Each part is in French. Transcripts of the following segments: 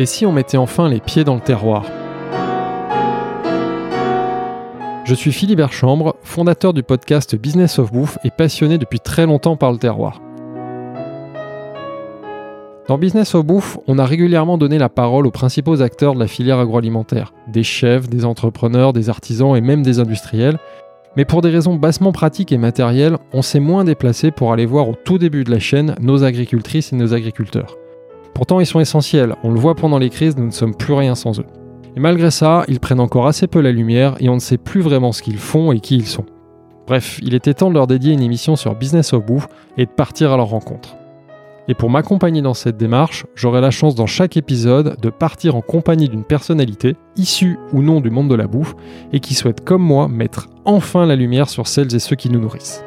Et si on mettait enfin les pieds dans le terroir Je suis Philippe Chambre, fondateur du podcast Business of Bouffe et passionné depuis très longtemps par le terroir. Dans Business of Bouffe, on a régulièrement donné la parole aux principaux acteurs de la filière agroalimentaire, des chefs, des entrepreneurs, des artisans et même des industriels, mais pour des raisons bassement pratiques et matérielles, on s'est moins déplacé pour aller voir au tout début de la chaîne nos agricultrices et nos agriculteurs. Pourtant, ils sont essentiels, on le voit pendant les crises, nous ne sommes plus rien sans eux. Et malgré ça, ils prennent encore assez peu la lumière et on ne sait plus vraiment ce qu'ils font et qui ils sont. Bref, il était temps de leur dédier une émission sur Business of Bouffe et de partir à leur rencontre. Et pour m'accompagner dans cette démarche, j'aurai la chance dans chaque épisode de partir en compagnie d'une personnalité, issue ou non du monde de la bouffe, et qui souhaite comme moi mettre enfin la lumière sur celles et ceux qui nous nourrissent.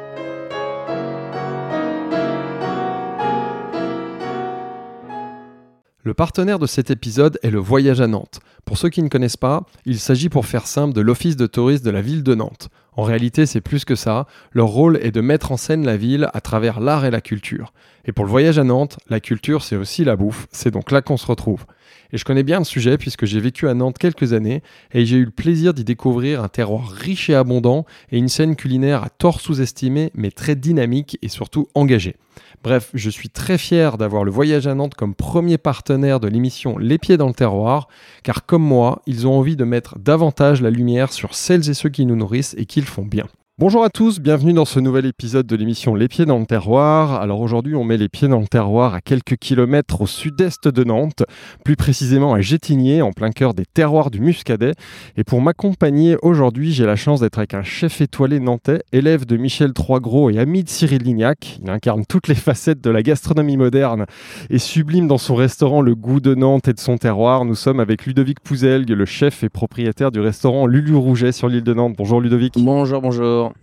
Le partenaire de cet épisode est le Voyage à Nantes. Pour ceux qui ne connaissent pas, il s'agit pour faire simple de l'Office de tourisme de la ville de Nantes. En réalité, c'est plus que ça. Leur rôle est de mettre en scène la ville à travers l'art et la culture. Et pour le voyage à Nantes, la culture, c'est aussi la bouffe. C'est donc là qu'on se retrouve. Et je connais bien le sujet puisque j'ai vécu à Nantes quelques années et j'ai eu le plaisir d'y découvrir un terroir riche et abondant et une scène culinaire à tort sous-estimée mais très dynamique et surtout engagée. Bref, je suis très fier d'avoir le voyage à Nantes comme premier partenaire de l'émission Les Pieds dans le terroir, car comme moi, ils ont envie de mettre davantage la lumière sur celles et ceux qui nous nourrissent et qui le font bien. Bonjour à tous, bienvenue dans ce nouvel épisode de l'émission Les Pieds dans le Terroir. Alors aujourd'hui, on met les pieds dans le terroir à quelques kilomètres au sud-est de Nantes, plus précisément à Gétigné, en plein cœur des terroirs du Muscadet. Et pour m'accompagner aujourd'hui, j'ai la chance d'être avec un chef étoilé nantais, élève de Michel Troisgros et ami de Cyril Lignac. Il incarne toutes les facettes de la gastronomie moderne et sublime dans son restaurant le goût de Nantes et de son terroir. Nous sommes avec Ludovic Pouzelgue, le chef et propriétaire du restaurant Lulu Rouget sur l'île de Nantes. Bonjour Ludovic. Bonjour, bonjour.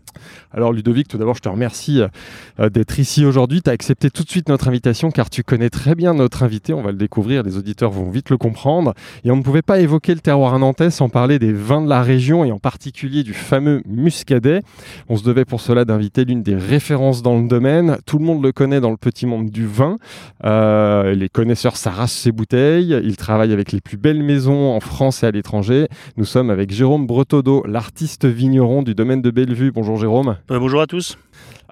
Alors Ludovic, tout d'abord, je te remercie euh, d'être ici aujourd'hui. Tu as accepté tout de suite notre invitation car tu connais très bien notre invité. On va le découvrir, les auditeurs vont vite le comprendre. Et on ne pouvait pas évoquer le terroir nantais sans parler des vins de la région et en particulier du fameux muscadet. On se devait pour cela d'inviter l'une des références dans le domaine. Tout le monde le connaît dans le petit monde du vin. Euh, les connaisseurs s'arrachent ses bouteilles. Il travaille avec les plus belles maisons en France et à l'étranger. Nous sommes avec Jérôme Bretodeau, l'artiste vigneron du domaine de Bellevue. Bonjour Euh, bonjour à tous.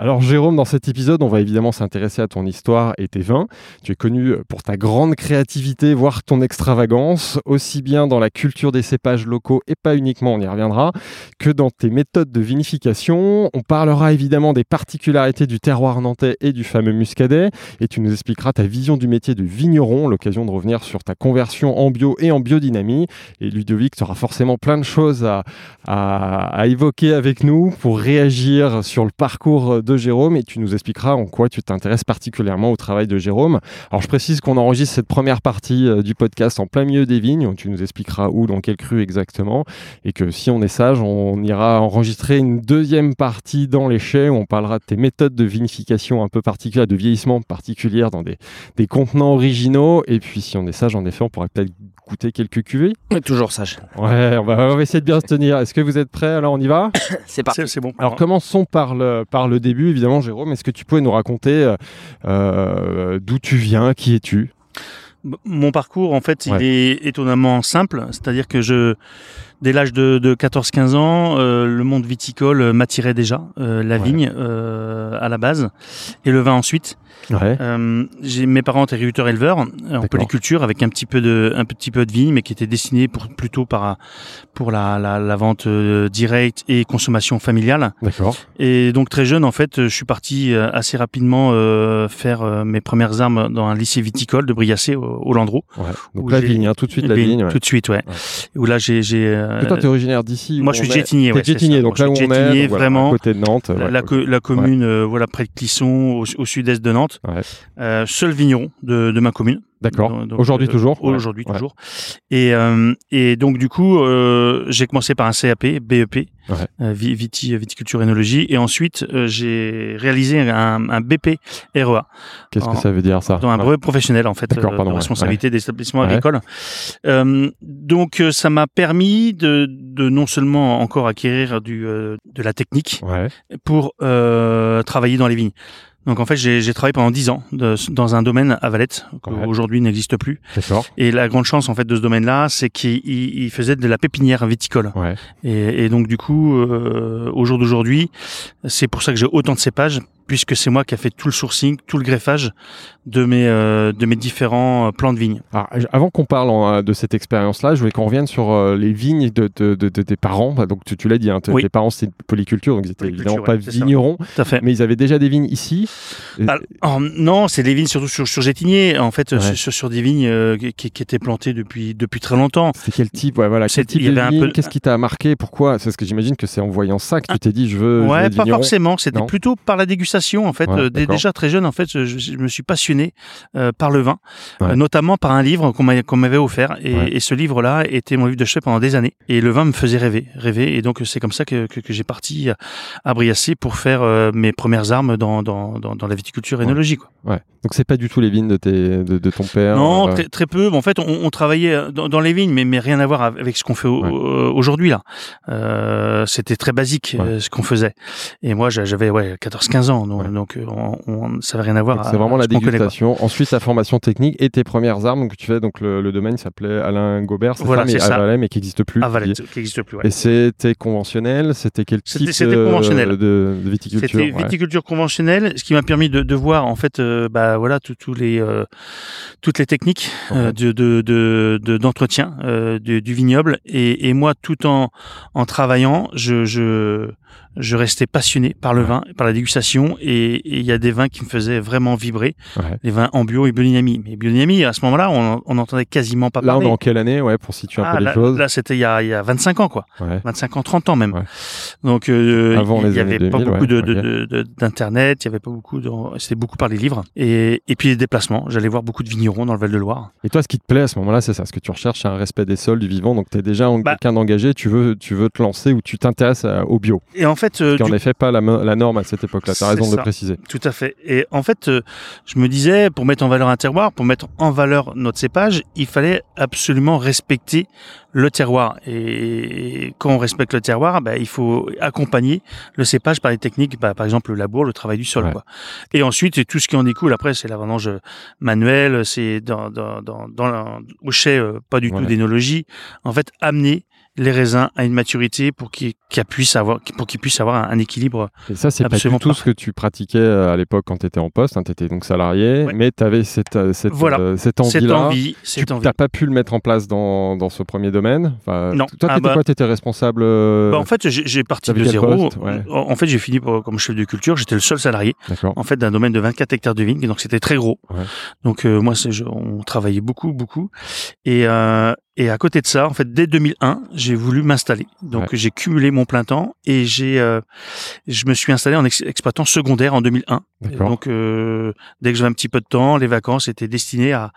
Alors Jérôme, dans cet épisode, on va évidemment s'intéresser à ton histoire et tes vins. Tu es connu pour ta grande créativité, voire ton extravagance, aussi bien dans la culture des cépages locaux et pas uniquement, on y reviendra, que dans tes méthodes de vinification. On parlera évidemment des particularités du terroir nantais et du fameux muscadet, et tu nous expliqueras ta vision du métier de vigneron, l'occasion de revenir sur ta conversion en bio et en biodynamie. Et Ludovic, tu auras forcément plein de choses à, à évoquer avec nous pour réagir sur le parcours de Jérôme et tu nous expliqueras en quoi tu t'intéresses particulièrement au travail de Jérôme. Alors je précise qu'on enregistre cette première partie euh, du podcast en plein milieu des vignes, tu nous expliqueras où, dans quel cru exactement, et que si on est sage, on ira enregistrer une deuxième partie dans les chais. Où on parlera de tes méthodes de vinification un peu particulières, de vieillissement particulières dans des, des contenants originaux, et puis si on est sage, en effet, on pourrait peut-être goûter quelques cuvées. Toujours sage. Ouais, on va, on va essayer de bien se tenir. Est-ce que vous êtes prêts? Alors on y va? C'est parti. C'est bon. Alors commençons par le, par le début évidemment, Jérôme. Est-ce que tu pouvais nous raconter euh, euh, d'où tu viens, qui es-tu? Mon parcours, en fait, il est étonnamment simple. C'est-à-dire que je, dès l'âge de, 14-15 ans, euh, le monde viticole m'attirait déjà, la vigne à la base, et le vin ensuite. Ouais. Euh, j'ai mes parents étaient agriculteurs éleveurs en polyculture avec un petit peu de un petit peu de vigne, mais qui était destiné pour plutôt par pour la, la, la vente euh, directe et consommation familiale. D'accord. Et donc très jeune en fait, je suis parti euh, assez rapidement euh, faire euh, mes premières armes dans un lycée viticole de Briassé au, au Landreau. Ouais. Donc la vigne, hein, tout de suite la vigne. Tout de suite, ouais. Où là j'ai j'ai. Euh, toi t'es originaire d'ici. Moi je suis Gétigné. Ouais, Gétigné, donc là où on est, vraiment à côté de Nantes. La, la, la commune, voilà près de Clisson, au, au sud-est de Nantes. Ouais. Euh, seul vigneron de, de ma commune. D'accord. Aujourd'hui euh, toujours. Aujourd'hui ouais. toujours. Et euh, et donc du coup, euh, j'ai commencé par un CAP, BEP, ouais. viti, viticulture énologie, et ensuite j'ai réalisé un, un, BP REA. Qu'est-ce que ça veut dire ça? Dans un brevet professionnel en fait, pardon, de responsabilité des établissements agricoles. donc ça m'a permis de, de non seulement encore acquérir du de la technique pour travailler dans les vignes. Donc en fait, j'ai travaillé pendant dix ans de, dans un domaine à Valette, qui aujourd'hui n'existe plus. Et la grande chance en fait de ce domaine-là, c'est qu'il faisait de la pépinière viticole. Ouais. Et, et donc du coup, euh, au jour d'aujourd'hui, c'est pour ça que j'ai autant de cépages puisque c'est moi qui a fait tout le sourcing, tout le greffage de mes euh, de mes différents euh, plants de vignes. Alors, avant qu'on parle euh, de cette expérience-là, je voulais qu'on revienne sur les vignes de, de, de, tes parents. Bah, donc tu, tu l'as dit, hein, tes parents c'était polyculture, donc ils étaient évidemment pas vignerons, mais ils avaient déjà des vignes ici. Alors, non, c'est des vignes surtout sur, sur Gétigné, en fait, sur, sur, des vignes qui, qui, étaient plantées depuis depuis très longtemps. C'est quel type, ouais, voilà, quel type de vigne? Qu'est-ce qui t'a marqué? Pourquoi? C'est ce que j'imagine que c'est en voyant ça que tu ah. t'es dit je veux. Ouais, pas forcément. C'était plutôt par la dégustation en fait. Euh, déjà très jeune, en fait, je, me suis passionné euh, par le vin, euh, notamment par un livre qu'on m'avait offert. Et, ce livre-là était mon livre de chevet pendant des années. Et le vin me faisait rêver, rêver. Et donc c'est comme ça que, j'ai parti à Briassé pour faire mes premières armes dans, dans, dans, la viticulture énologie. Quoi. Ouais. Donc c'est pas du tout les vignes de, tes, de, ton père. Non, très, très, peu. En fait, on, travaillait dans, les vignes, mais, mais rien à voir avec ce qu'on fait aujourd'hui là. C'était très basique ce qu'on faisait. Et moi, j'avais ouais 14-15 ans, donc, euh, on, ça n'avait rien à voir. C'est vraiment la dégustation. Ensuite, la formation technique et tes premières armes que tu fais. Donc le, domaine s'appelait Alain Gobert, c'est voilà, ça, mais à mais qui n'existe plus. Valais, qui plus. Ouais. Et c'était conventionnel. C'était quel type conventionnel. De, de, viticulture C'était viticulture conventionnelle, ce qui m'a permis de, de, voir en fait, euh, bah voilà, les euh, toutes les techniques de d'entretien du, du, vignoble. Et, et, moi, tout en en travaillant, je, je je restais passionné par le vin, par la dégustation, et il y a des vins qui me faisaient vraiment vibrer, les vins en bio et biodynamie. Mais biodynamie, à ce moment-là, on, on entendait quasiment pas parler. Là, dans quelle année, ouais, pour situer un ah, peu les choses Là, c'était il y a, il y a 25 ans, quoi. 25 ans, 30 ans même. Donc, euh, il y avait pas beaucoup de, d'internet, il y avait pas beaucoup de, c'était beaucoup par les livres, et, et puis les déplacements. J'allais voir beaucoup de vignerons dans le Val-de-Loire. Et toi, ce qui te plaît à ce moment-là, c'est ça, ce que tu recherches, c'est un respect des sols, du vivant. Donc, tu es déjà bah quelqu'un d'engagé, tu veux, tu veux te lancer ou tu t'intéresses au bio. Et en fait, euh, en effet pas la, norme à cette époque-là. Tu as raison de le préciser. Tout à fait. Et en fait, euh, je me disais, pour mettre en valeur un terroir, pour mettre en valeur notre cépage, il fallait absolument respecter le terroir. Et quand on respecte le terroir, bah, il faut accompagner le cépage par des techniques, bah, par exemple le labour, le travail du sol. Quoi. Et ensuite, tout ce qui en découle, après, c'est la vendange manuelle, c'est dans, dans, dans, dans au chai, euh, pas du tout d'énologie. En fait, amener les raisins à une maturité pour qu'ils puissent avoir pour qu'ils puissent avoir un, équilibre. Et ça c'est pas du tout ce que tu pratiquais euh, à l'époque quand tu étais en poste, hein, tu étais donc salarié, mais tu avais cette euh, cette, euh, cette envie tu n'as pas pu le mettre en place dans, dans ce premier domaine? Enfin, non. Toi, ah tu bah, étais responsable bah, En fait, j'ai parti de zéro. En fait, j'ai fini comme chef de culture. J'étais le seul salarié. En fait, d'un domaine de 24 hectares de vignes, donc c'était très gros. Donc moi, on travaillait beaucoup, beaucoup. Et, et à côté de ça, en fait, dès 2001, j'ai voulu m'installer. Donc j'ai cumulé mon plein temps et j'ai, euh, je me suis installé en exploitant secondaire en 2001. Donc euh, dès que j'avais un petit peu de temps, les vacances étaient destinées à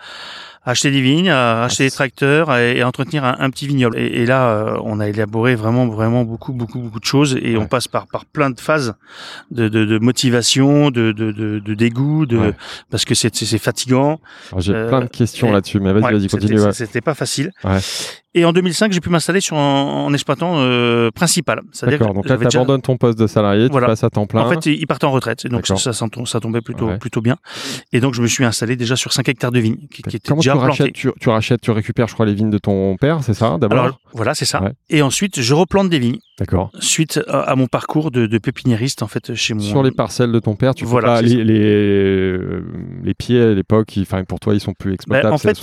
acheter des vignes, à acheter des tracteurs et, entretenir un, petit vignoble. Et, là, euh, on a élaboré vraiment, vraiment beaucoup, beaucoup, beaucoup de choses et on passe par, par plein de phases de, de, de motivation, de, de, de, dégoût, de, parce que c'est, fatigant. J'ai plein de questions euh, là-dessus, mais vas-y, vas-y, continue. C'était pas facile. Et en 2005, j'ai pu m'installer sur en, en exploitant euh, principal. D'accord. Donc là, tu abandonnes ton poste de salarié, tu passes à temps plein. En fait, il partait en retraite, donc ça, ça, ça, tombait plutôt plutôt bien. Et donc, je me suis installé déjà sur 5 hectares de vignes qui, qui étaient déjà tu rachètes, tu, tu, rachètes, tu récupères, je crois, les vignes de ton père, c'est ça d'abord? Voilà, c'est ça. Et ensuite, je replante des vignes. D'accord. Suite à, mon parcours de, de, pépiniériste en fait chez moi. Sur les parcelles de ton père, tu voilà, pas les, les, euh, les, pieds à l'époque, enfin pour toi ils sont plus ben, exploitables. en fait,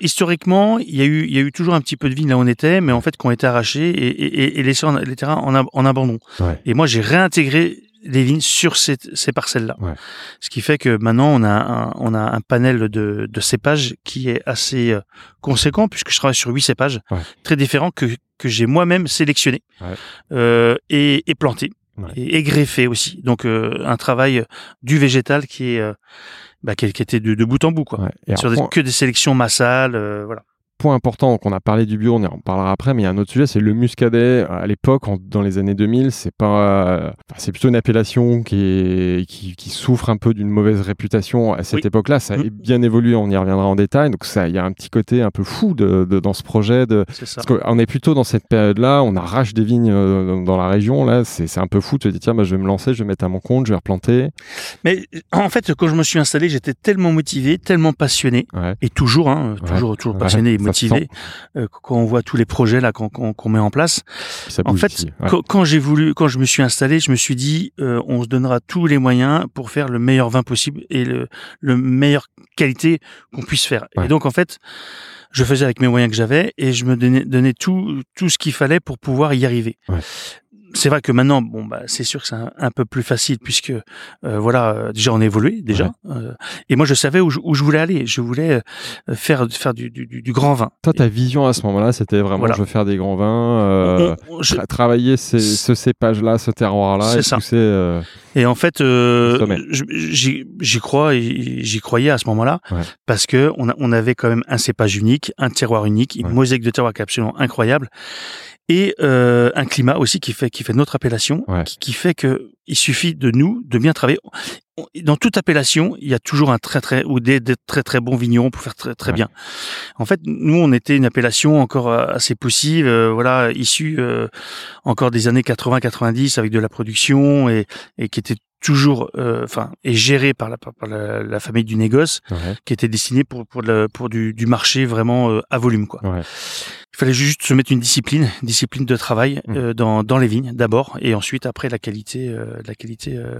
historiquement, il y a eu il y a eu toujours un petit peu de vignes là où on était, mais en fait qui ont été arrachés et, et, et laissés les terrains en, en abandon. Et moi j'ai réintégré les vignes sur ces, ces parcelles-là. Ce qui fait que maintenant on a un, on a un panel de, de cépages qui est assez euh, conséquent puisque je travaille sur huit cépages très différents que que j'ai moi-même sélectionné euh, et, et planté et, greffé aussi. Donc euh, un travail du végétal qui est euh, bah, qui, qui, était de, de, bout en bout quoi. Sur que des sélections massales, voilà point important, qu'on a parlé du bio, on en parlera après, mais il y a un autre sujet, c'est le muscadet. À l'époque, dans les années 2000, c'est pas, c'est plutôt une appellation qui, est, qui, qui souffre un peu d'une mauvaise réputation à cette époque-là. Ça a mmh. bien évolué, on y reviendra en détail. Donc ça, il y a un petit côté un peu fou de, dans ce projet. De, parce qu'on est plutôt dans cette période-là, on arrache des vignes euh, dans la région. Là, c'est un peu fou de te dire tiens, bah, je vais me lancer, je vais mettre à mon compte, je vais replanter. Mais en fait, quand je me suis installé, j'étais tellement motivé, tellement passionné, et toujours, hein, toujours, toujours passionné et motivé. Euh, quand on voit tous les projets là qu'on met en place, en fait, quand, j'ai voulu, quand je me suis installé, je me suis dit, euh, on se donnera tous les moyens pour faire le meilleur vin possible et le, le meilleure qualité qu'on puisse faire. Et donc en fait, je faisais avec mes moyens que j'avais et je me donnais, donnais tout tout ce qu'il fallait pour pouvoir y arriver. Ouais c'est vrai que maintenant, bon, bah, c'est sûr que c'est un, peu plus facile puisque euh, voilà, euh, déjà on a évolué déjà. Euh, et moi, je savais où je, où je, voulais aller. Je voulais faire faire du, du, du, grand vin. Toi, ta vision à ce moment-là, c'était vraiment je veux faire des grands vins, travailler ces, ce cépage-là, ce terroir-là, et pousser. et en fait, j'y crois j'y croyais à ce moment-là parce que on, a, on avait quand même un cépage unique, un terroir unique, une mosaïque de terroir qui est absolument incroyable et euh, un climat aussi qui fait qui fait notre appellation, qui, fait que il suffit de nous de bien travailler. Dans toute appellation, il y a toujours un très très ou des, très très bons vignerons pour faire très très bien. En fait, nous on était une appellation encore euh, assez possible, euh, voilà, issue encore des années 80-90 avec de la production et, et qui était toujours, enfin, et géré par la, par la, famille du négoce, qui était destiné pour pour, pour du, du marché vraiment à volume, quoi. Ouais. Il fallait juste se mettre une discipline, discipline de travail mmh. euh, dans, dans les vignes d'abord, et ensuite après la qualité, euh, la qualité euh,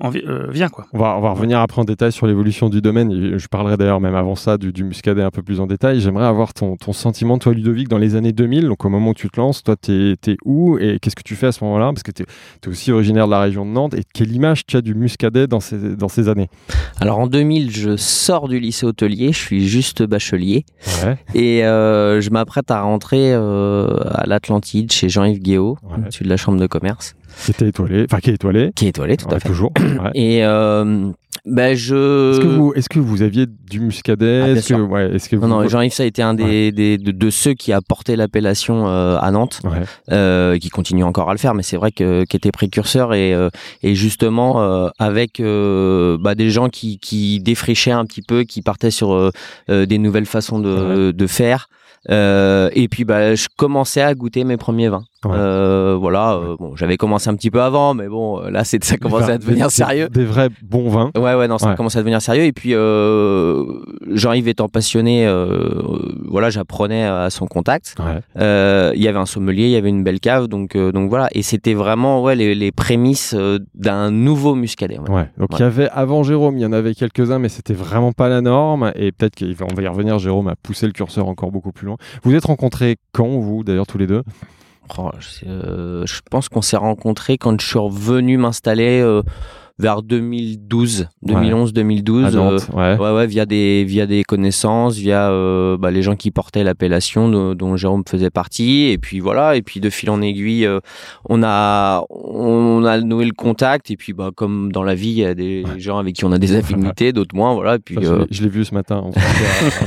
en, vient quoi. On va, on va revenir après en détail sur l'évolution du domaine. Je parlerai d'ailleurs même avant ça du, du, muscadet un peu plus en détail. J'aimerais avoir ton, ton sentiment, toi Ludovic, dans les années 2000, donc au moment où tu te lances, toi t'es es où et qu'est-ce que tu fais à ce moment-là? Parce que tu es, aussi originaire de la région de Nantes et quelle image tu as du muscadet dans ces, dans ces années? Alors en 2000, je sors du lycée hôtelier, je suis juste bachelier ouais. et euh, je m'apprête à rentrer euh, à l'Atlantide chez Jean-Yves Guéot, au-dessus de la chambre de commerce. Qui était étoilé, enfin qui est étoilé. Qui est étoilé, tout à fait. Toujours. Et euh, ben je. Est-ce que vous, est-ce que vous aviez du muscadet? Ah, est-ce que, ouais, est-ce que vous... Non, Jean-Yves, ça a été un des, des de, ceux qui a porté l'appellation euh, à Nantes, euh, qui continue encore à le faire, mais c'est vrai que qui était précurseur et euh, et justement euh, avec euh, bah, des gens qui qui défrichaient un petit peu, qui partaient sur des nouvelles façons de de faire. Euh, et puis bah, je commençais à goûter mes premiers vins. Euh, voilà, euh, bon, j'avais commencé un petit peu avant, mais bon, là, c'est ça commençait à devenir sérieux. Des vrais bons vins. Ouais, ouais, non, ça commençait à devenir sérieux. Et puis, euh, Jean-Yves étant passionné, voilà, j'apprenais à son contact. Il y avait un sommelier, il y avait une belle cave, donc, donc voilà. Et c'était vraiment, ouais, les, les prémices d'un nouveau muscadet. Ouais. Donc il y avait avant Jérôme, il y en avait quelques-uns, mais c'était vraiment pas la norme. Et peut-être qu'on va y revenir. Jérôme a poussé le curseur encore beaucoup plus loin. Vous êtes rencontrés quand, vous, d'ailleurs, tous les deux? Oh, euh, je, pense qu'on s'est rencontrés quand je suis revenu m'installer euh, vers 2012, 2011, 2012. ouais. ouais. via des via des connaissances, via euh, bah, les gens qui portaient l'appellation dont Jérôme faisait partie. Et puis voilà, et puis de fil en aiguille, on a on a noué le contact. Et puis bah comme dans la vie, il y a des gens avec qui on a des affinités, d'autres moins. Voilà. puis je l'ai vu ce matin.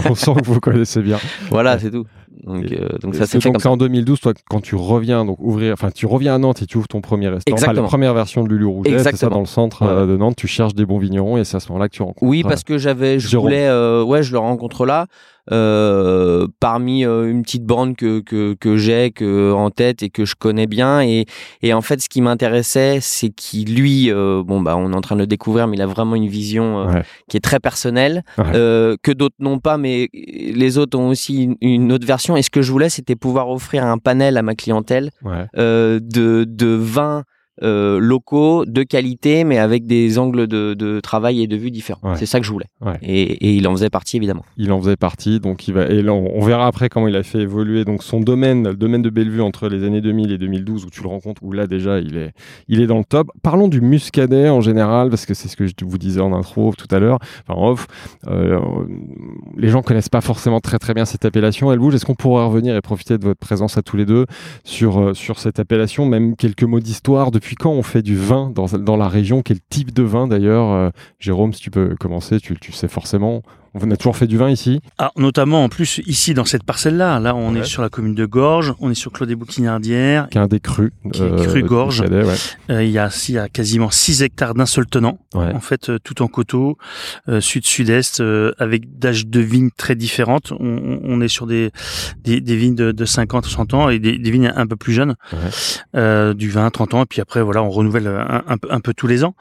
on sent que vous connaissez bien. Voilà, c'est tout. Donc, euh, donc ça c'est en 2012, toi, quand tu reviens donc ouvrir, enfin tu reviens à Nantes et tu ouvres ton premier restaurant, la première version de Lulu Rouget, c'est ça dans le centre euh, de Nantes, tu cherches des bons vignerons et c'est à ce moment-là que tu rencontres. Oui, parce que j'avais, je voulais, euh, ouais, je le rencontre là. Euh, parmi euh, une petite bande que, que, que j'ai que, en tête et que je connais bien. Et, et en fait, ce qui m'intéressait, c'est qu'il, lui, euh, bon, bah, on est en train de le découvrir, mais il a vraiment une vision qui est très personnelle, que d'autres n'ont pas, mais les autres ont aussi une, une, autre version. Et ce que je voulais, c'était pouvoir offrir un panel à ma clientèle de, de 20 euh, locaux de qualité, mais avec des angles de, de travail et de vue différents. C'est ça que je voulais. Et, et, il en faisait partie évidemment. Il en faisait partie, donc il va. Et là, on, verra après comment il a fait évoluer donc son domaine, le domaine de Bellevue entre les années 2000 et 2012 où tu le rencontres, où là déjà il est, il est dans le top. Parlons du muscadet en général parce que c'est ce que je vous disais en intro tout à l'heure, enfin off. Euh, les gens connaissent pas forcément très très bien cette appellation. Elle bouge. Est-ce qu'on pourrait revenir et profiter de votre présence à tous les deux sur euh, sur cette appellation, même quelques mots d'histoire depuis depuis quand on fait du vin dans, dans la région Quel type de vin d'ailleurs euh, Jérôme, si tu peux commencer, tu, tu sais forcément. On a toujours fait du vin ici ah, Notamment en plus ici dans cette parcelle-là. Là, on est sur la commune de Gorges, on est sur Claude des Bouquinardières. Qui est un des crus. Qui est cru Gorges. il, y a, y a quasiment 6 hectares d'un seul tenant. En fait, tout en coteaux, sud-sud-est, avec d'âge de vignes très différentes. On, est sur des, des, vignes de, de 50 100 ans et des, vignes un peu plus jeunes, du 20 30 ans. Et puis après, voilà, on renouvelle un, un, un peu tous les ans.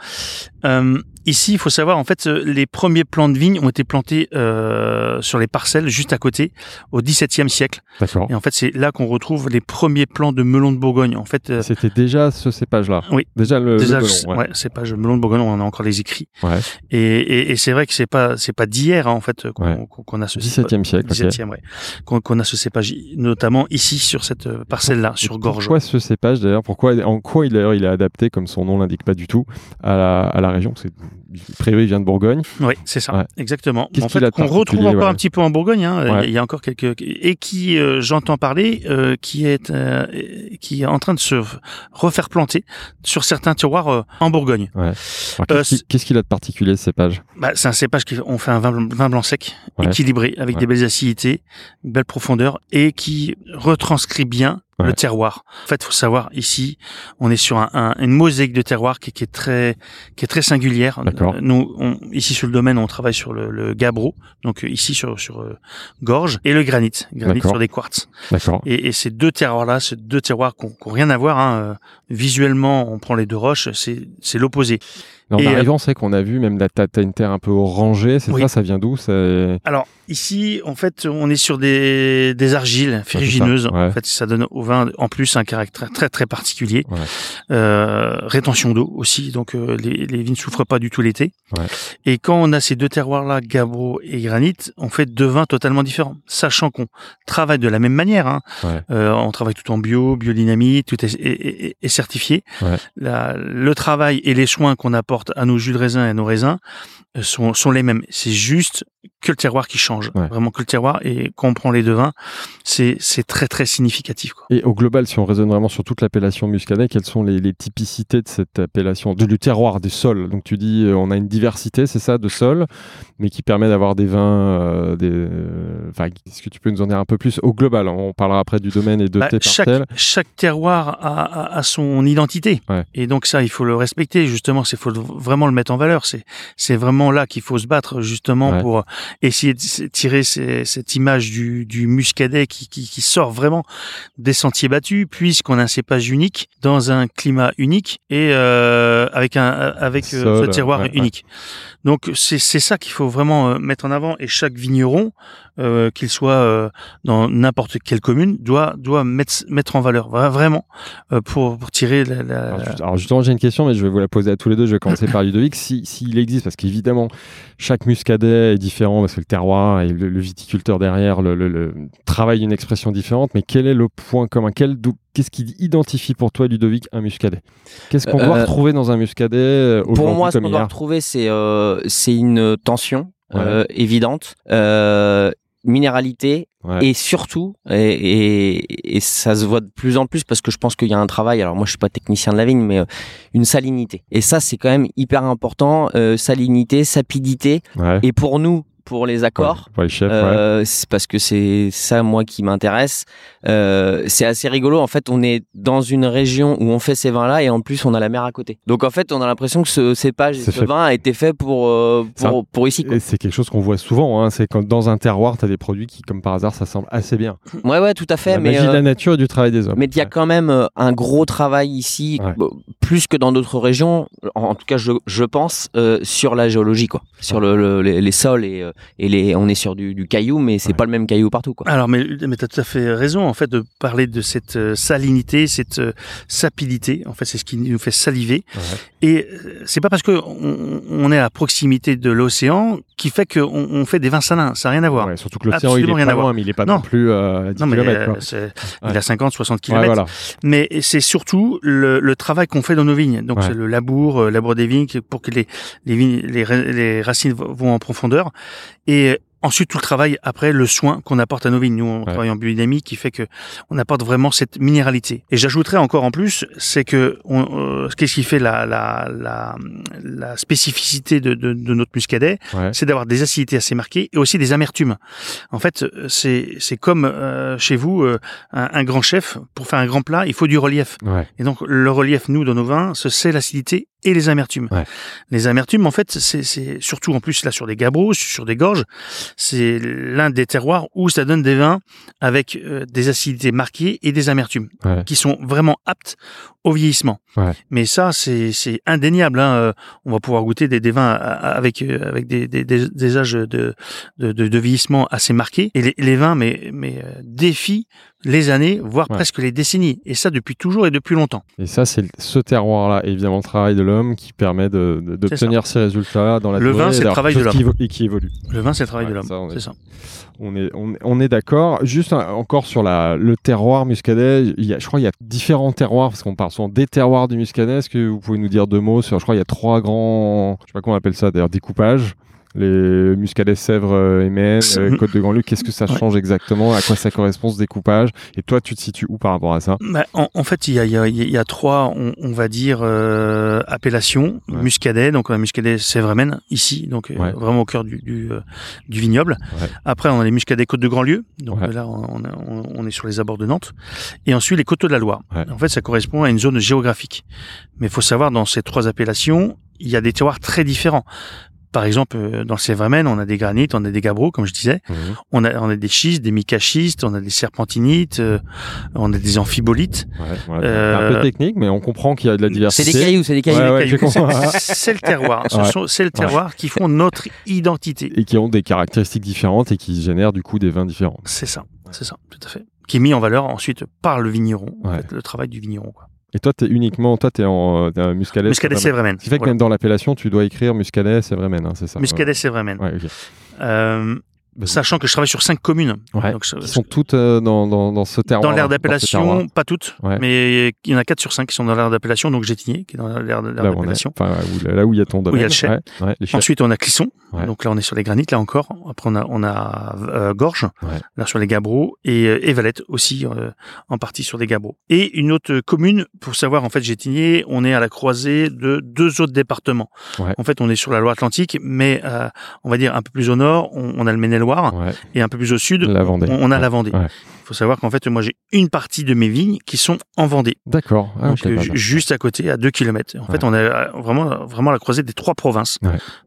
Euh, Ici, il faut savoir, en fait, euh, les premiers plants de vignes ont été plantés euh, sur les parcelles juste à côté, au XVIIe siècle. D'accord. Et en fait, c'est là qu'on retrouve les premiers plants de melon de Bourgogne. En fait, euh, c'était déjà ce cépage-là. Oui. Déjà le, déjà, melon. Ouais. cépage melon de Bourgogne. On en a encore les écrits. Ouais. Et, et, et c'est vrai que c'est pas c'est pas d'hier hein, en fait qu'on a ce XVIIe siècle. XVIIe, ouais. Qu'on a ce cépage, notamment ici sur cette parcelle-là, sur Gorge. Pourquoi ce cépage d'ailleurs? Pourquoi en quoi il d'ailleurs il est adapté comme son nom l'indique pas du tout à la, à la région? Priori vient de Bourgogne. Oui, c'est ça, exactement. En fait, qu'on retrouve encore un petit peu en Bourgogne. Hein. Il y a encore quelques et qui euh, j'entends parler, euh, qui est euh, qui est en train de se refaire planter sur certains tiroirs en Bourgogne. Qu'est-ce qu'il a de particulier ce cépage? Bah, C'est un cépage qui on fait un vin, vin blanc sec, équilibré, avec des belles acidités, une belle profondeur et qui retranscrit bien le terroir. En fait, faut savoir ici, on est sur un, une mosaïque de terroir qui, qui, est très qui est très singulière. Euh, nous, on, ici sur le domaine, on travaille sur le, le gabbro, donc euh, ici sur sur euh, gorge et le granit, granit sur des quartz. D'accord. Et, et, ces deux terroirs-là, ces deux terroirs qui n'ont rien à voir. Hein, visuellement, on prend les deux roches, c'est c'est l'opposé. En arrivant, c'est qu'on a vu même la t'as une terre un peu orangée, c'est ça, ça vient d'où Alors ici, en fait, on est sur des, des argiles ferrugineuses. En fait, ça donne au vin en plus un caractère très très particulier. Euh, rétention d'eau aussi, donc euh, les, les vignes souffrent pas du tout l'été. Et quand on a ces deux terroirs-là, gabbro et granit, on fait deux vins totalement différents, sachant qu'on travaille de la même manière. Hein. Euh, on travaille tout en bio, biodynamie, tout est, est, est certifié. La, le travail et les soins qu'on apporte à nos jus de raisin et à nos raisins euh, sont, sont les mêmes. C'est juste que le terroir qui change. Vraiment que le terroir. Et quand on prend les deux vins, c'est, très très significatif. Quoi. Et au global, si on raisonne vraiment sur toute l'appellation muscadet, quelles sont les, les, typicités de cette appellation, du terroir, des sols? Donc tu dis, euh, on a une diversité, c'est ça, de sols, mais qui permet d'avoir des vins. Euh, des, enfin, est-ce que tu peux nous en dire un peu plus au global? On parlera après du domaine et de bah, tes chaque. Chaque terroir a, a, son identité. Et donc ça, il faut le respecter. Justement, c'est faut vraiment le mettre en valeur. C'est, c'est vraiment là qu'il faut se battre justement pour essayer de tirer cette image du, du muscadet qui, qui, qui, sort vraiment des sentiers battus, puisqu'on a un cépage unique dans un climat unique et euh, avec un avec euh, ce terroir unique. Donc c'est ça qu'il faut vraiment euh, mettre en avant et chaque vigneron, euh, qu'il soit euh, dans n'importe quelle commune, doit doit mettre mettre en valeur vraiment euh, pour pour tirer la. la... Alors, justement j'ai une question mais je vais vous la poser à tous les deux. Je vais commencer par Ludovic. Si s'il existe parce qu'évidemment chaque muscadet est différent parce que le terroir et le, viticulteur derrière le, le, le travaille une expression différente. Mais quel est le point commun? Quel Qu'est-ce qui identifie pour toi, Ludovic, un muscadet? Qu'est-ce qu'on doit retrouver dans un muscadet Pour moi, ce qu'on doit retrouver, c'est euh, une tension euh, évidente, euh, minéralité et surtout, et, et, ça se voit de plus en plus parce que je pense qu'il y a un travail, alors moi je suis pas technicien de la vigne, mais une salinité. Et ça c'est quand même hyper important, salinité, sapidité. Et pour nous, pour les accords. euh, C'est parce que c'est ça moi qui m'intéresse. Euh, c'est assez rigolo. En fait, on est dans une région où on fait ces vins-là et en plus on a la mer à côté. Donc en fait, on a l'impression que ce cépage, ce vin a été fait pour euh, pour, pour, ici. C'est quelque chose qu'on voit souvent. Hein. C'est quand dans un terroir, tu as des produits qui, comme par hasard, ça semble assez bien. Ouais, ouais, tout à fait. La mais magie de la euh, nature et du travail des hommes. Mais il y a quand même un gros travail ici, plus que dans d'autres régions. En, tout cas, je, je pense sur la géologie, quoi, sur le, les, les, sols et et les, on est sur du, du caillou, mais c'est pas le même caillou partout. Quoi. Alors, mais, mais tu as tout à fait raison, en fait, de parler de cette euh, salinité, cette euh, sapidité. En fait, c'est ce qui nous fait saliver. Et euh, c'est pas parce que on, on, est à proximité de l'océan qui fait qu'on on fait des vins salins. Ça n'a rien à voir. surtout que l'océan, il est pas loin, mais il est pas non, plus à 10 non, mais km. Il a 50, 60 km. Mais c'est surtout le, le travail qu'on fait dans nos vignes. Donc, c'est le labour, labour des vignes pour que les, les, vignes, les, les racines vont en profondeur. Et ensuite tout le travail après le soin qu'on apporte à nos vignes. Nous, on travaille en biodynamie qui fait que on apporte vraiment cette minéralité. Et j'ajouterais encore en plus, c'est que euh, qu'est-ce qui fait la, la, la, la spécificité de, de, de notre muscadet, c'est d'avoir des acidités assez marquées et aussi des amertumes. En fait, c'est c'est comme euh, chez vous euh, un, un, grand chef pour faire un grand plat, il faut du relief. Et donc le relief, nous dans nos vins, c'est l'acidité et les amertumes. Les amertumes, en fait, c'est surtout en plus là sur des gabbros, sur des gorges, c'est l'un des terroirs où ça donne des vins avec euh, des acidités marquées et des amertumes qui sont vraiment aptes au vieillissement. Mais ça, c'est indéniable. Hein. Euh, on va pouvoir goûter des, des vins avec euh, avec des, des, des âges de, de, de, vieillissement assez marqués. Et les, les vins, mais, mais défient les années, voire presque les décennies. Et ça depuis toujours et depuis longtemps. Et ça, c'est ce terroir-là, évidemment, le travail de l'homme qui permet d'obtenir de, ces résultats dans la Le vin, c'est le travail de l'homme. Et qui évolue. Le vin, c'est le travail de l'homme. C'est ça. On est, d'accord. Juste encore sur le terroir muscadet, je crois qu'il y a différents terroirs, parce qu'on parle souvent des terroirs du muscadet. Est-ce que vous pouvez nous dire deux mots sur, je crois qu'il y a trois grands, je sais pas comment on appelle ça d'ailleurs, découpages? Les Muscadet, Sèvres, euh, Maine, euh, Côte de Grand-Luc, qu'est-ce que ça change exactement? À quoi ça correspond ce découpage? Et toi, tu te situes où par rapport à ça? Bah, en, fait, il y a, y, a, y a, trois, on, va dire, euh, appellations. Muscadet, donc on a Muscadet Sèvres ici, donc euh, vraiment au cœur du, du, du vignoble. Après, on a les Muscadet Côte de Grand-Lieu, donc là, on, on, est sur les abords de Nantes. Et ensuite, les Côtes de la Loire. En fait, ça correspond à une zone géographique. Mais il faut savoir, dans ces trois appellations, il y a des terroirs très différents. Par exemple, euh, dans le Sévramen, on a des granites, on a des gabbros, comme je disais. Mhm. On, a, on a des schistes, des micachistes, on a des serpentinites, euh, on a des amphibolites. Ouais, euh, un peu technique, mais on comprend qu'il y a de la diversité. C'est des cailloux, c'est des cailloux. c'est le terroir. C'est le terroir qui font notre identité. Et qui ont des caractéristiques différentes et qui génèrent du coup des vins différents. C'est ça, c'est ça, tout à fait. Qui est mis en valeur ensuite par le vigneron, le travail du vigneron. Quoi. Et toi, tu es uniquement, toi, tu es en euh, Muscadet. Muscadet, c'est vrai. Ce qui fait que même dans l'appellation, tu dois écrire Muscadet, c'est vrai, hein, c'est ça. Muscadet, c'est vrai. Ouais, okay. euh, Sachant que je travaille sur cinq communes. donc, qui sont toutes euh, dans, dans, dans, ce terroir. Dans l'aire d'appellation, pas toutes, mais il y en a quatre sur cinq qui sont dans l'aire d'appellation, donc Gétigné, qui est dans l'aire d'appellation. Là où il y a ton domaine. Où il y a le. Ensuite, on a Clisson, donc là on est sur les granites, là encore. Après, on a, on a euh, Gorge, là sur les gabbros, et, euh, et Valette aussi, en partie sur les gabbros. Et une autre commune, pour savoir, en fait, Gétigné, on est à la croisée de deux autres départements. En fait, on est sur la Loire-Atlantique, mais on va dire un peu plus au nord, on, on a le Et un peu plus au sud, on, a la Vendée. Il faut savoir qu'en fait, moi, j'ai une partie de mes vignes qui sont en Vendée. D'accord. Ah, Donc, euh, juste à côté, à 2 km. En fait, on a vraiment, vraiment la croisée des trois provinces.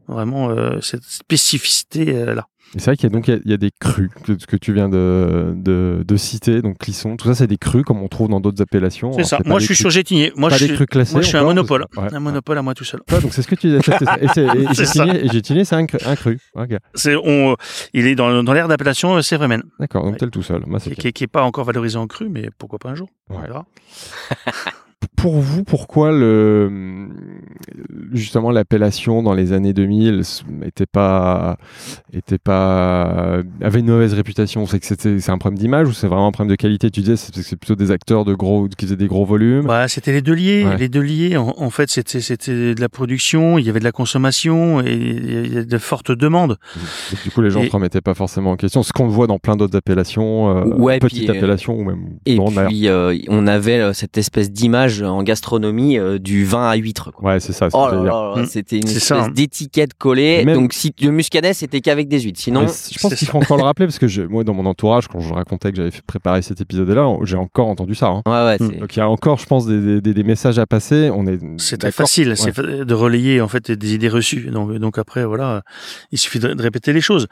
Vraiment, euh, cette spécificité-là. C'est vrai qu'il y a donc il y, a, des crus que, que tu viens de, de, de, citer, donc Clisson. Tout ça, c'est des crus comme on trouve dans d'autres appellations. C'est ça. Moi, je suis sur Gétigné. Moi, je suis, classés moi, je suis un monopole, un monopole à moi tout seul. donc c'est ce que tu disais. et Gétigné, c'est un, un, cru. On, il est dans, dans l'aire d'appellation euh, Sévrémen. D'accord. Donc ouais. le tout seul. Moi, qui, qui, qui, est pas encore valorisé en cru, mais pourquoi pas un jour? On verra. pour vous, pourquoi le justement l'appellation dans les années 2000 était pas était pas avait une mauvaise réputation? C'est que c'était c'est un problème d'image ou c'est vraiment un problème de qualité? Tu disais c'est c'est plutôt des acteurs de gros qui faisaient des gros volumes. Bah, c'était les deux liés. Les deux liés. En, fait, c'était c'était de la production, il y avait de la consommation et il y avait de fortes demandes. du coup, les gens ne remettaient pas forcément en question. Ce qu'on voit dans plein d'autres appellations, euh, ouais, petites appellations ou même. Et puis euh, on avait euh, cette espèce d'image en gastronomie euh, du vin à huître. Quoi. Ouais, c'est ça. Oh mmh. C'était une espèce hein. d'étiquette collée. Donc si le muscadet, c'était qu'avec des huîtres. Sinon, je pense qu'il faut encore le rappeler parce que je, moi, dans mon entourage, quand je racontais que j'avais fait préparer cet épisode-là, j'ai encore entendu ça. Hein. Ouais, ouais, Donc il y a encore, je pense, des, des, des messages à passer. On est. C'est très facile, c'est de relayer en fait des idées reçues. Donc, donc après, voilà, il suffit de, répéter les choses.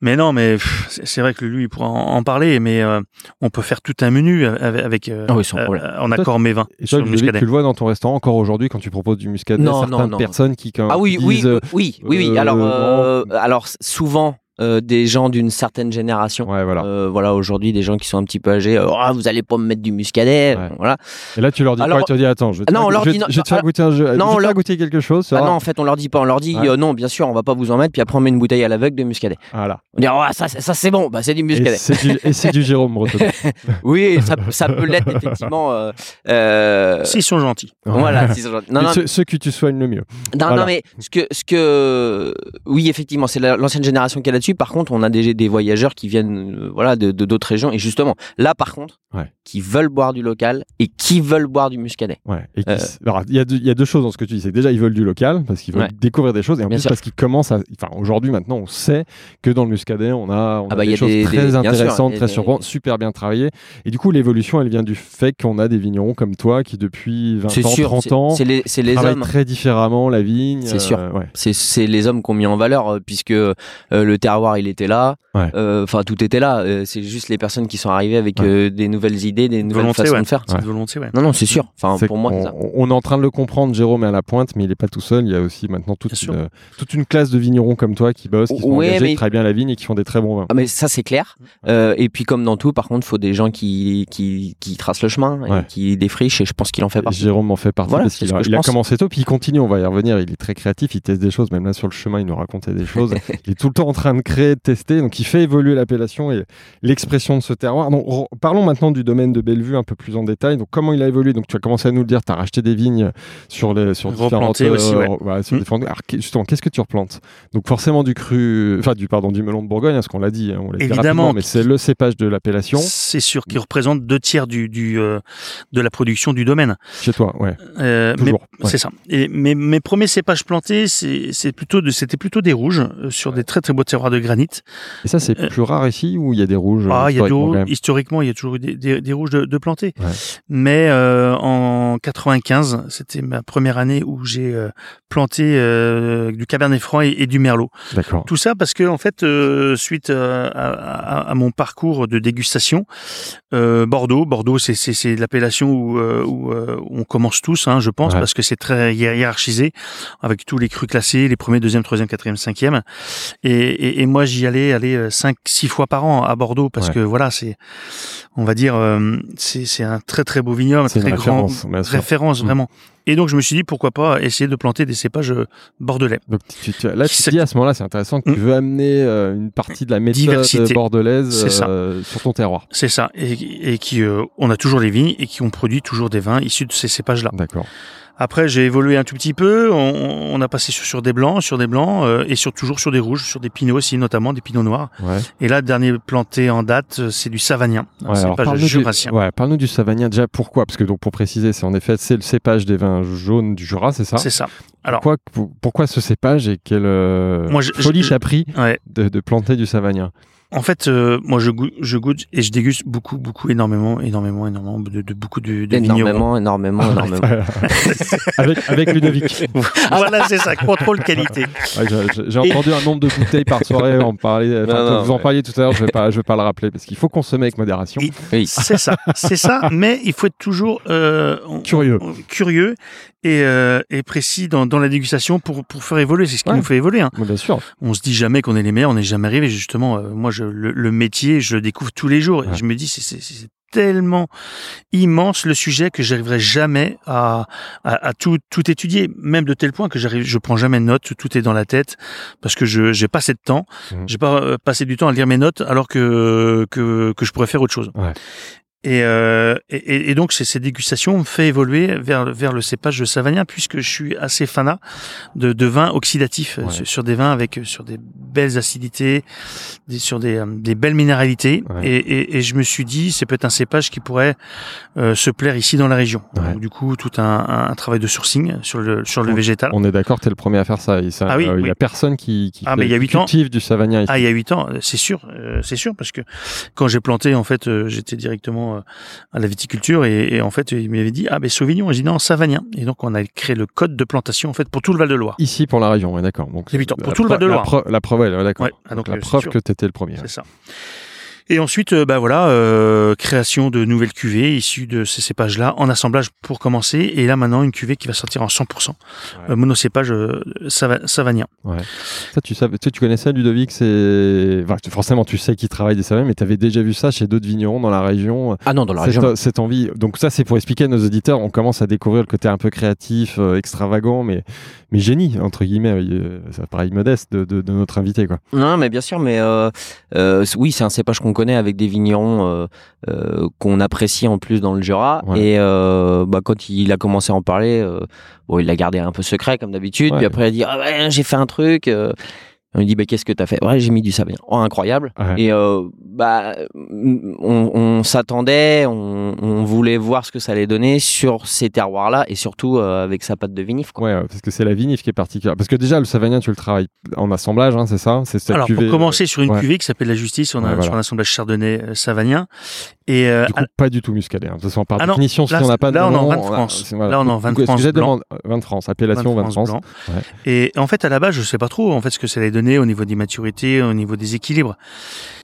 Mais non, mais c'est vrai que lui, il pourra en, parler, mais euh, on peut faire tout un menu avec, avec euh, ah oui, euh, en accord mes vins. Tu le vois dans ton restaurant encore aujourd'hui quand tu proposes du muscadet, non, certaines non, non. personnes qui quand ah oui, oui, oui, oui, oui, Alors, alors souvent euh, des gens d'une certaine génération. Ouais, voilà. Euh, voilà, aujourd'hui, des gens qui sont un petit peu âgés. Euh, oh, vous allez pas me mettre du muscadet. Voilà. Et là, tu leur dis Alors, quoi Tu leur dis, attends, je vais te, non, faire, leur dit, je, je te faire goûter un jeu. Non, je leur... goûter quelque chose. Ah non, en fait, on leur dit pas. On leur dit, ouais. non, bien sûr, on va pas vous en mettre. Puis après, on met une bouteille à l'aveugle de muscadet. Voilà. On dit, oh, ça, ça c'est bon. Bah, c'est du muscadet. Et c'est du, du, Jérôme Breton. oui, ça, ça peut l'être, effectivement. Euh, S'ils sont gentils. Voilà, s'ils sont gentils. Non, non, ceux que tu soignes le mieux. Non, non, mais ce que, ce que, oui, effectivement, c'est l'ancienne génération qui est là-dessus. Là-dessus. Par contre, on a des, des voyageurs qui viennent voilà de d'autres régions et justement là par contre qui veulent boire du local et qui veulent boire du muscadet. Ouais. il y, a deux, y a deux choses dans ce que tu dis. C'est déjà ils veulent du local parce qu'ils veulent découvrir des choses et en plus parce qu'ils commencent à. Enfin aujourd'hui maintenant on sait que dans le muscadet on a, on ah a bah, des choses très intéressantes, très surprenantes, super bien travaillées. Et du coup l'évolution elle vient du fait qu'on a des vignerons comme toi qui depuis 20 ans, 30 ans, c'est les, les hommes très différemment la vigne. C'est sûr. Euh, c'est les hommes qui ont mis en valeur euh, puisque euh, le terroir il était là. Enfin tout était là. c'est juste les personnes qui sont arrivées avec des nouvelles idées, des nouvelles façons de faire. Volonté, non non c'est sûr. Enfin pour moi on, est en train de le comprendre. Jérôme est à la pointe, mais il n'est pas tout seul. Il y a aussi maintenant toute une, toute une classe de vignerons comme toi qui bossent, qui sont engagés, qui travaillent bien la vigne et qui font des très bons vins. Ah, mais ça c'est clair. et puis comme dans tout, par contre, il faut des gens qui, qui, qui tracent le chemin, et qui défrichent. Et je pense qu'il en fait partie. Jérôme en fait partie parce qu'il a, il a commencé tôt, puis il continue. On va y revenir. Il est très créatif. Il teste des choses. Même là sur le chemin, il nous racontait des choses. il est tout le temps en train de créer, de tester. Donc il fait évoluer l'appellation et l'expression de ce terroir. Donc parlons maintenant du domaine de Bellevue un peu plus en détail. Donc comment il a évolué? Donc tu as commencé à nous le dire. Tu as racheté des vignes sur les sur différentes aussi, euh, sur mmh. Alors justement, qu'est-ce que tu replantes? Donc forcément du cru, enfin du pardon du melon de Bourgogne, hein, ce qu'on l'a dit. Hein, on Évidemment, mais c'est le cépage de l'appellation. C'est sûr qui représente deux tiers du, du euh, de la production du domaine. Chez toi, ouais. Euh, Toujours. C'est ça. Et mes, mes premiers cépages plantés, c'est plutôt de, c'était plutôt des rouges euh, sur des très très beaux terroirs de granit. Et ça, c'est plus rare ici ou il y a des rouges Ah, il y a historiquement, il y a toujours eu des, des, rouges de, de plantés. Mais euh, en 95, c'était ma première année où j'ai planté du Cabernet Franc et, du Merlot. D'accord. Tout ça parce que en fait, suite à, à, à, mon parcours de dégustation, Bordeaux, Bordeaux, c'est l'appellation où, où, on commence tous, hein, je pense, parce que c'est très hiérarchisé avec tous les crus classés, les premiers, deuxième, troisième, quatrième, cinquième. Et, et, et moi, j'y allais aller euh, cinq, six fois par an à Bordeaux parce que voilà, c'est, on va dire, euh, c'est un très très beau vignoble, très grand référence, mm. vraiment. Et donc je me suis dit pourquoi pas essayer de planter des cépages euh, bordelais. Donc tu, tu, là tu dis à ce moment-là c'est intéressant que tu mm. veux amener une partie de la méthode bordelaise sur ton terroir. C'est ça et, et qui on a toujours les vignes et qui ont produit toujours des vins issus de ces cépages là. D'accord. Après, j'ai évolué un tout petit peu. On, on a passé sur, sur, des blancs, sur des blancs, euh, et sur toujours sur des rouges, sur des pinots aussi, notamment des pinots noirs. Ouais. Et là, dernier planté en date, euh, c'est du savagnin. Ouais, parle-nous du, ouais, parle du savagnin. Déjà, pourquoi? Parce que donc pour préciser, c'est en effet c'est le cépage des vins jaunes du Jura, c'est ça? C'est ça. Alors pourquoi, pourquoi ce cépage et quelle euh, moi, je, folie j'ai pris de, de planter du savagnin en fait, euh, moi, je goûte, je goûte et je déguste beaucoup, beaucoup, énormément, énormément, énormément de, de beaucoup de, de énormément, énormément, énormément, avec, avec Ludovic. voilà, c'est ça, contrôle qualité. J'ai entendu un nombre de bouteilles par soirée. On parlait, vous en parliez tout à l'heure. Je vais pas, je vais pas le rappeler parce qu'il faut consommer avec modération. Oui. C'est ça, c'est ça. Mais il faut être toujours euh, curieux, curieux et, euh, et précis dans, dans la dégustation pour, pour faire évoluer. C'est ce qui nous fait évoluer. Hein. Bien sûr. On se dit jamais qu'on est les meilleurs. On n'est jamais arrivé. Justement, euh, moi, je, le, le, métier, je le découvre tous les jours. Et je me dis, c'est tellement immense le sujet que j'arriverai jamais à, à, à, tout, tout étudier, même de tel point que j'arrive, je prends jamais de notes, tout est dans la tête parce que je j'ai pas assez de temps, mmh. j'ai pas euh, passé du temps à lire mes notes alors que que, que je pourrais faire autre chose. Ouais. Euh, et, et, et, donc ces, ces dégustations me fait évoluer vers, vers le cépage de Savagnin puisque je suis assez fanat de, de vins oxydatifs euh, sur, des vins avec euh, sur des belles acidités, des, sur des, des belles minéralités. Et, et, je me suis dit c'est peut-être un cépage qui pourrait euh, se plaire ici dans la région. Donc, du coup tout un, un, travail de sourcing sur le sur le végétal. On est d'accord, t'es le premier à faire ça. Il, ah oui, il y a personne qui, qui, ah, mais il y a 8 cultive ans. du Savagnin ici. Ah il y a 8 ans, c'est sûr, c'est sûr parce que quand j'ai planté en fait j'étais directement euh, à la viticulture et, en fait il m'avait dit ah ben Sauvignon. Et j'ai dit non Savagnin et donc on a créé le code de plantation en fait pour tout le Val de Loire ici pour la région ouais, d'accord. Donc pour tout le Val de Loire la, preuve ouais, d'accord. Ah, donc, la preuve que tu étais le premier c'est ça et ensuite, euh, bah voilà, euh, création de nouvelles cuvées issues de ces cépages-là en assemblage pour commencer. Et là maintenant, une cuvée qui va sortir en 100% euh, monocépage euh. Ouais. Ça, tu savais, tu, tu connais ça, Ludovic C'est enfin, forcément, tu sais qu'il travaille des savins, mais tu avais déjà vu ça chez d'autres vignerons dans la région. Ah non, dans la région. Cette envie. Donc ça, c'est pour expliquer à nos auditeurs. On commence à découvrir le côté un peu créatif, extravagant, mais mais génie entre guillemets. ça paraît modeste de, de, de, notre invité, quoi. Non, mais bien sûr, mais oui, c'est un cépage qu'on connaît avec des vignerons euh, euh, qu'on apprécie en plus dans le Jura. Et euh, bah, quand il a commencé à en parler, bon, il l'a gardé un peu secret comme d'habitude. Puis après, il a dit ah ouais, j'ai fait un truc. On me dit, bah, qu'est-ce que tu as fait? Ouais, j'ai mis du savagnin. Oh, incroyable. Et euh, bah, on, s'attendait, on, voulait voir ce que ça allait donner sur ces terroirs-là et surtout euh, avec sa pâte de vinif. Quoi. Ouais, parce que c'est la vinif qui est particulière. Parce que déjà, le savagnin, tu le travailles en assemblage, hein, c'est ça? C'est Alors, pour commencer sur une cuvée qui s'appelle la Justice, on a sur un assemblage chardonnay euh, savagnin. Et du coup, pas du tout muscadé. Hein. De toute façon, par ah définition, si on n'a pas de. Là, on est en vin de France. Là, on est en vin de France. Vin de France, appellation vin de France. Et en fait, à la base, je sais pas trop en fait ce que ça allait donner au niveau des maturités, au niveau des équilibres.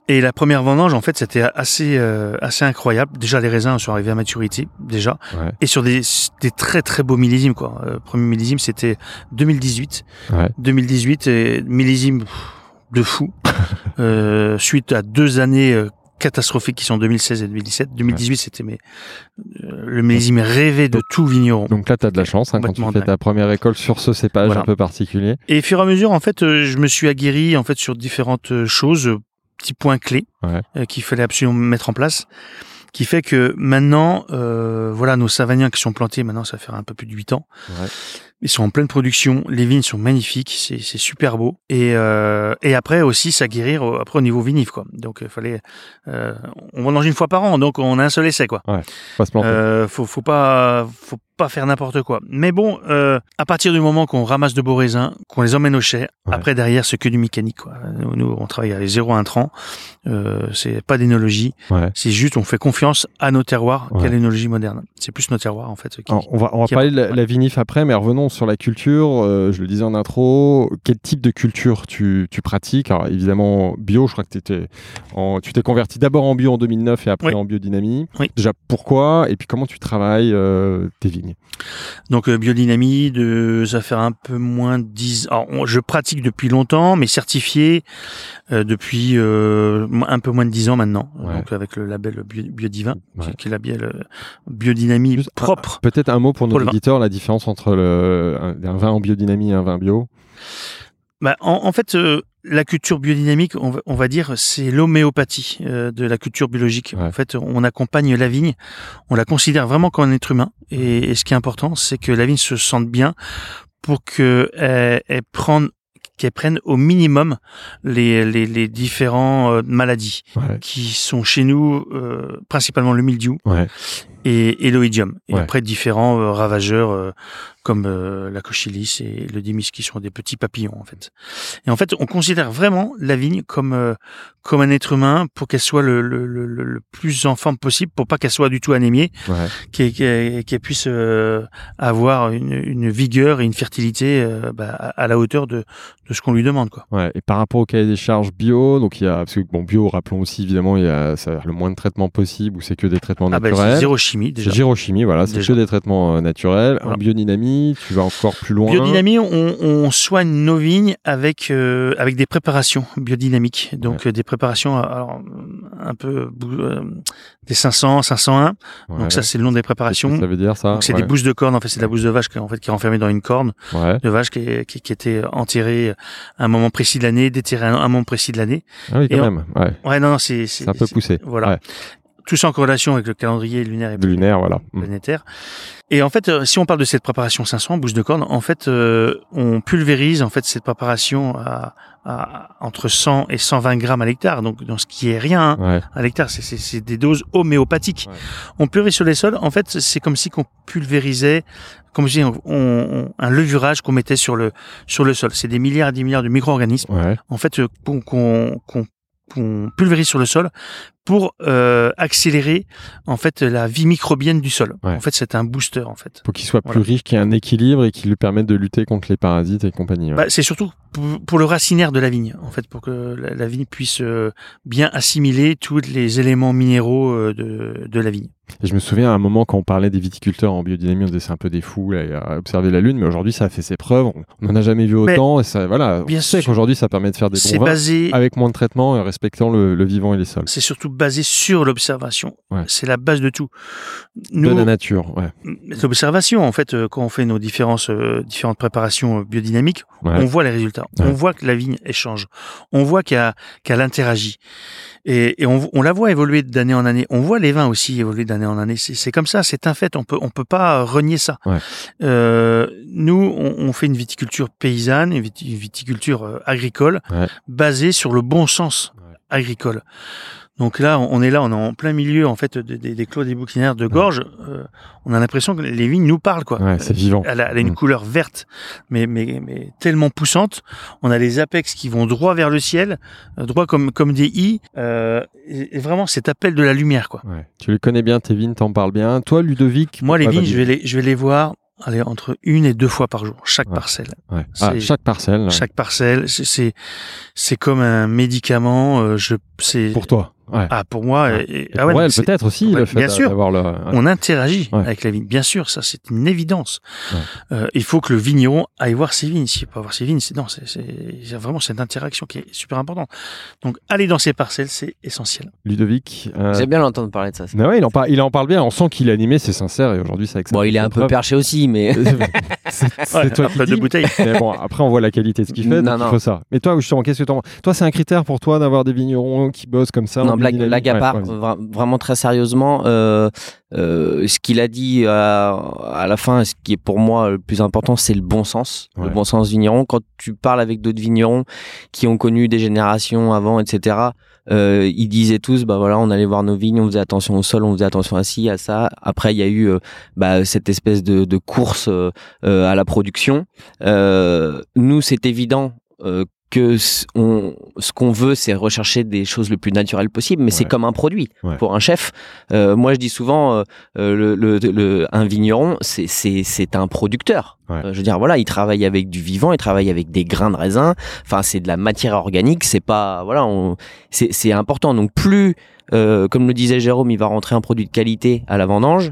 Et la première vendange, en fait, c'était assez euh, assez incroyable. Déjà, les raisins sont arrivés à maturité déjà, et sur des, des très très beaux millésimes quoi. Euh, premier millésime, c'était 2018. Ouais. 2018 et millésime de fou. euh, suite à deux années catastrophiques qui sont 2016 et 2017. 2018, c'était mais euh, le millésime rêvé de tout vigneron. Donc là, tu as de la chance hein, quand tu fais ta première école sur ce cépage un peu particulier. Et au fur et à mesure, en fait, euh, je me suis aguerri en fait sur différentes euh, choses, petits points clés qu'il fallait absolument mettre en place qui fait que maintenant, euh, voilà, nos savagniens qui sont plantés, maintenant ça fait un peu plus de 8 ans, ouais. ils sont en pleine production, les vignes sont magnifiques, c'est super beau, et, euh, et après aussi s'aguerrir après au niveau vinif, quoi. Donc il fallait, euh, on vendange une fois par an, donc on a un seul essai, quoi. Ouais, pas se planter. Euh, faut, faut pas, faut pas faire n'importe quoi. Mais bon, euh, à partir du moment qu'on ramasse de beaux raisins, qu'on les emmène au chai, après derrière c'est que du mécanique. Quoi. Nous, on travaille à 0 à 1 tran, euh, c'est pas d'énologie, c'est juste on fait confiance à nos terroirs qu'à l'énologie moderne. C'est plus nos terroirs en fait. on va, on va parler de la, vinif après, mais revenons sur la culture. Euh, je le disais en intro, quel type de culture tu, tu pratiques? Alors évidemment bio, je crois que étais en, tu t'es converti d'abord en bio en 2009 et après en biodynamie. Déjà pourquoi et puis comment tu travailles euh, tes vignes? Donc euh, biodynamie, de, ça fait un peu moins de 10 ans. Je pratique depuis longtemps, mais certifié depuis un peu moins de 10 ans maintenant. Donc avec le label Biodivin, qui, est la label biodynamie propre. Peut-être un mot pour nos auditeurs, la différence entre le, un, vin en biodynamie et un vin bio bah, en, fait, la culture biodynamique, on va, dire, c'est l'homéopathie euh, de la culture biologique. En fait, on accompagne la vigne, on la considère vraiment comme un être humain. Et, ce qui est important, c'est que la vigne se sente bien pour qu'elle elle prenne qu'elle prenne au minimum les, les, les différents euh, maladies qui sont chez nous euh, principalement le mildiou et, et l'oïdium. Et après différents ravageurs comme euh, la cochilis et le dimis qui sont des petits papillons en fait. Et en fait, on considère vraiment la vigne comme euh, comme un être humain pour qu'elle soit le, le, le, le, plus en forme possible, pour pas qu'elle soit du tout anémiée, ouais. qu'elle puisse euh, avoir une, une, vigueur et une fertilité bah, à la hauteur de, de ce qu'on lui demande quoi. Ouais. Et par rapport au cahier des charges bio, donc il y a parce que bon bio, rappelons aussi évidemment il y a ça, le moins de traitements possible ou c'est que des traitements ah bah, naturels. c'est zéro chimie déjà. Zéro chimie, voilà, c'est que des traitements naturels. En biodynamie tu vas encore plus loin. Biodynamie, on, soigne nos vignes avec euh, avec des préparations biodynamiques. Donc euh, des préparations, alors, un peu euh, des 500, 501. Donc ça, c'est le nom des préparations. ça veut dire ça. c'est des bouses de corne. En fait, c'est de la bouse de vache qui en fait qui est enfermée dans une corne de vache qui, qui, était enterrée à un moment précis de l'année, déterrée à un moment précis de l'année. Ah oui, quand même. Ouais. ouais. non, c'est un peu poussé. Voilà tout ça en corrélation avec le calendrier lunaire et lunaire, voilà. Mm. planétaire. Et en fait, euh, si on parle de cette préparation 500 bouche de corne, en fait, euh, on pulvérise en fait cette préparation à, à, entre 100 et 120 grammes à l'hectare, donc dans ce qui est rien hein, à l'hectare, c'est des doses homéopathiques. On pulvérise sur les sols, en fait, c'est comme si qu'on pulvérisait, comme je dis, on, un levurage qu'on mettait sur le sur le sol. C'est des milliards et des milliards de micro-organismes, en fait, euh, qu'on qu'on qu'on pulvérise sur le sol pour euh, accélérer en fait la vie microbienne du sol. En fait, c'est un booster en fait. Pour qu'il soit plus riche, qu'il y ait un équilibre et qu'il lui permette de lutter contre les parasites et compagnie. Bah, c'est surtout pour, le racinaire de la vigne, en fait, pour que la, vigne puisse euh, bien assimiler tous les éléments minéraux euh, de, de la vigne. Et je me souviens à un moment quand on parlait des viticulteurs en biodynamie, on disait c'est un peu des fous à observer la lune, mais aujourd'hui ça a fait ses preuves. On n'en a jamais vu autant et ça, voilà. Bien on sait qu'aujourd'hui ça permet de faire des bons vins avec moins de traitement et respectant le, le vivant et les sols. C'est surtout basé sur l'observation. C'est la base de tout. de la nature, ouais. L'observation, en fait, quand on fait nos différentes, différentes préparations biodynamiques, on voit les résultats. On voit que la vigne échange. On voit qu'elle interagit. Et, on, la voit évoluer d'année en année. On voit les vins aussi évoluer d'année en année. C'est comme ça, c'est un fait. On peut, on peut pas renier ça. Euh, nous, on, fait une viticulture paysanne, une viticulture euh, agricole, basée sur le bon sens agricole. Donc là, on est là, on est en plein milieu en fait des, clos des bouquinaires de gorge. Euh, on a l'impression que les vignes nous parlent quoi. Ouais, c'est vivant. Elle a, une mm. couleur verte, mais, mais, mais tellement poussante. On a les apex qui vont droit vers le ciel, euh, droit comme comme des i. Euh, et, vraiment cet appel de la lumière quoi. Ouais. Tu les connais bien tes vignes, t'en parles bien. Toi, Ludovic. Moi, les vignes, je vais les je vais les voir Allez, entre une et deux fois par jour, chaque parcelle. Ouais. Ah, chaque parcelle. Chaque parcelle, c'est c'est comme un médicament. je c'est pour toi. Ah, pour moi, et, ah ouais, peut-être aussi le fait bien sûr, le, on interagit avec la vigne. Bien sûr, ça c'est une évidence. Euh, il faut que le vigneron aille voir ses vignes. S'il pas voir ses vignes, c'est non, c'est vraiment cette interaction qui est super importante. Donc aller dans ses parcelles, c'est essentiel. Ludovic, euh... j'aime bien l'entendre parler de ça. Mais ouais, il en parle, il en parle bien. On sent qu'il est animé, c'est sincère et aujourd'hui c'est Bon, il est un peu perché aussi, mais c'est toi qui de bouteille. Mais bon, après on voit la qualité de ce qu'il fait, donc il faut ça. Mais toi, justement, qu'est-ce que tu Toi, c'est un critère pour toi d'avoir des vignerons qui bossent comme ça blague, blague à part, vraiment très sérieusement, euh, euh, ce qu'il a dit à, à, la fin, ce qui est pour moi le plus important, c'est le bon sens, le bon sens vigneron. Quand tu parles avec d'autres vignerons qui ont connu des générations avant, etc., euh, ils disaient tous, bah voilà, on allait voir nos vignes, on faisait attention au sol, on faisait attention à ci, à ça. Après, il y a eu euh, bah, cette espèce de, de course euh, à la production. nous, c'est évident que on, ce qu'on veut, c'est rechercher des choses le plus naturelles possible, mais c'est comme un produit pour un chef. Euh, moi, je dis souvent, euh, euh, le, le, un vigneron, c'est un producteur. je veux dire, voilà, il travaille avec du vivant, il travaille avec des grains de raisin. Enfin, c'est de la matière organique. C'est pas, voilà, c'est important. Donc plus, comme le disait Jérôme, il va rentrer un produit de qualité à la vendange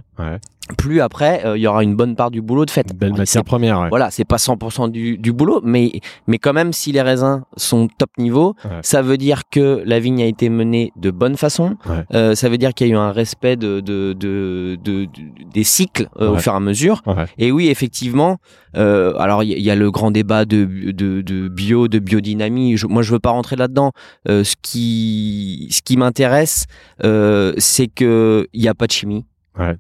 plus après euh, il y aura une bonne part du boulot de fait. Belle matière première. Voilà, c'est pas 100% du, du, boulot, mais mais quand même si les raisins sont top niveau, ça veut dire que la vigne a été menée de bonne façon. Euh, ça veut dire qu'il y a eu un respect de, de, de, de des cycles euh, au fur et à mesure. Et oui, effectivement. alors il y, a le grand débat de, de, de bio, de biodynamie. moi, je veux pas rentrer là-dedans. ce qui ce qui m'intéresse, c'est que il y a pas de chimie.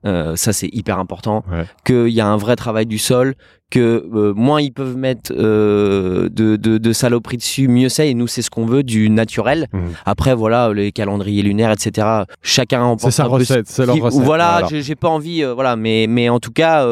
Euh, ça, c'est hyper important. Qu'il y a un vrai travail du sol, que euh, moins ils peuvent mettre euh, de, de, de saloperies dessus, mieux c'est. Et nous, c'est ce qu'on veut, du naturel. Mmh. Après, voilà, les calendriers lunaires, etc. Chacun en C'est sa recette, c'est leur recette. Voilà, j'ai pas envie, voilà, mais, mais en tout cas,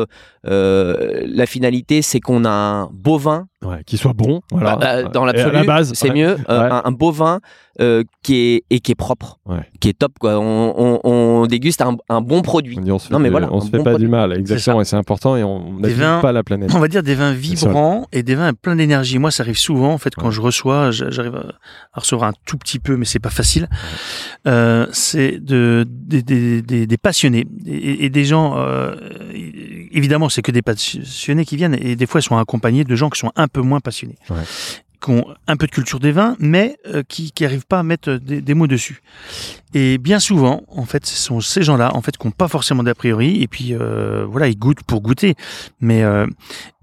la finalité, c'est qu'on a un beau vin. qui soit bon, voilà. Bah, dans l'absolu, c'est mieux. Un, un, beau vin euh, qui est et qui est propre, qui est top quoi. On, on, on déguste un, un, bon produit. On, se non mais voilà, on se fait pas du mal, exactement, et c'est important et on n'abîme pas la planète. On va dire des vins vibrants et des vins plein d'énergie. Moi, ça arrive souvent en fait quand je reçois, j'arrive à, recevoir un tout petit peu, mais c'est pas facile. Euh, c'est de des, des, des, des passionnés et, et, des gens. Euh, évidemment, c'est que des passionnés qui viennent et des fois ils sont accompagnés de gens qui sont un peu moins passionnés qui ont un peu de culture des vins, mais euh, qui n'arrivent pas à mettre des, mots dessus. Et bien souvent, en fait, ce sont ces gens-là, en fait, qui n'ont pas forcément d'a priori, et puis euh, voilà, ils goûtent pour goûter. Mais euh,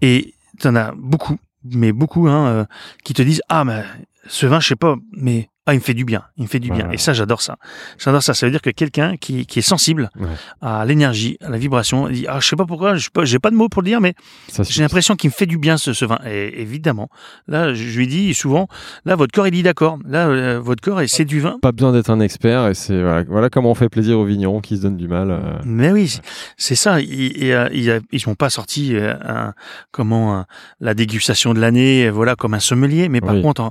et en as beaucoup, mais beaucoup, hein, qui te disent ah mais ce vin, je sais pas, mais ah, il me fait du bien, il me fait du bien. Et ça, j'adore ça. J'adore ça. Ça veut dire que quelqu'un qui, qui, est sensible à l'énergie, à la vibration, il dit, ah, je sais pas pourquoi, je j'ai pas de mots pour le dire, mais j'ai l'impression qu'il me fait du bien ce, ce vin. Et évidemment, là, je, lui dis souvent, là, votre corps, il dit d'accord. Là, euh, votre corps, c'est du vin. Pas besoin d'être un expert. Et c'est voilà, comment on fait plaisir aux vignerons qui se donnent du mal. Euh. Mais oui, c'est ça. Ils, euh, ils, ils sont pas sortis un, comment la dégustation de l'année, voilà, comme un sommelier. Mais par contre,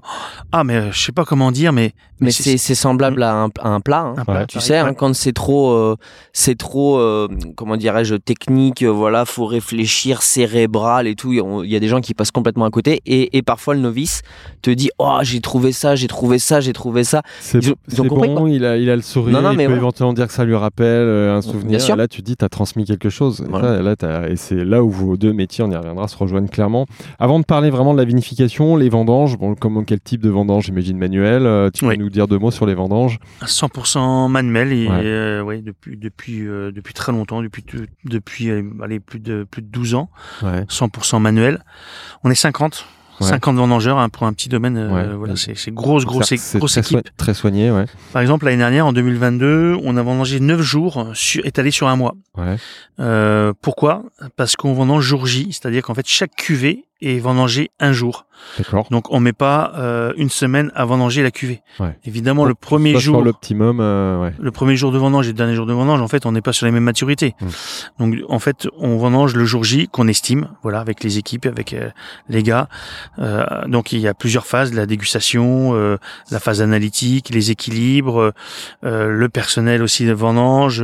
ah, mais je sais pas comment dire, mais mais, c'est semblable à un, à un plat. Hein. tu sais, hein, quand c'est trop, euh, c'est trop, euh, comment dirais-je, technique. Euh, voilà, faut réfléchir, cérébral et tout. Il y a des gens qui passent complètement à côté. Et, et parfois le novice te dit, oh, j'ai trouvé ça, j'ai trouvé ça, j'ai trouvé ça. C'est bon. il a, il a le sourire. il peut éventuellement dire que ça lui rappelle un souvenir. Et là, tu dis, tu as transmis quelque chose. Et, et c'est là où vos deux métiers, on y reviendra, se rejoignent clairement. Avant de parler vraiment de la vinification, les vendanges, bon, comment quel type de vendange, j'imagine manuel Tu peux nous dire deux mots sur les vendanges 100% manuel et ouais. depuis depuis depuis très longtemps, depuis depuis allez, plus de plus de 12 ans. 100% manuel. On est 50 50 vendangeurs hein, pour un petit domaine. Euh, voilà, c'est grosse, grosse, grosse très équipe. très soigné, ouais. Par exemple, l'année dernière, en 2022, on a vendangé 9 jours étalés sur un mois. Ouais. Euh, pourquoi? Parce qu'on vendange jour J, c'est-à-dire qu'en fait, chaque cuvée est vendangée un jour. D'accord. Donc on met pas euh, une semaine à vendanger la cuvée. Ouais. Évidemment, le premier jour, l'optimum, euh, ouais. le premier jour de vendange et le dernier jour de vendange, en fait, on n'est pas sur les mêmes maturités. Hmm. Donc en fait, on vendange le jour J qu'on estime, voilà, avec les équipes, avec euh, les gars. Euh, donc il y a plusieurs phases la dégustation, euh, la phase analytique, les équilibres, le personnel aussi de vendange,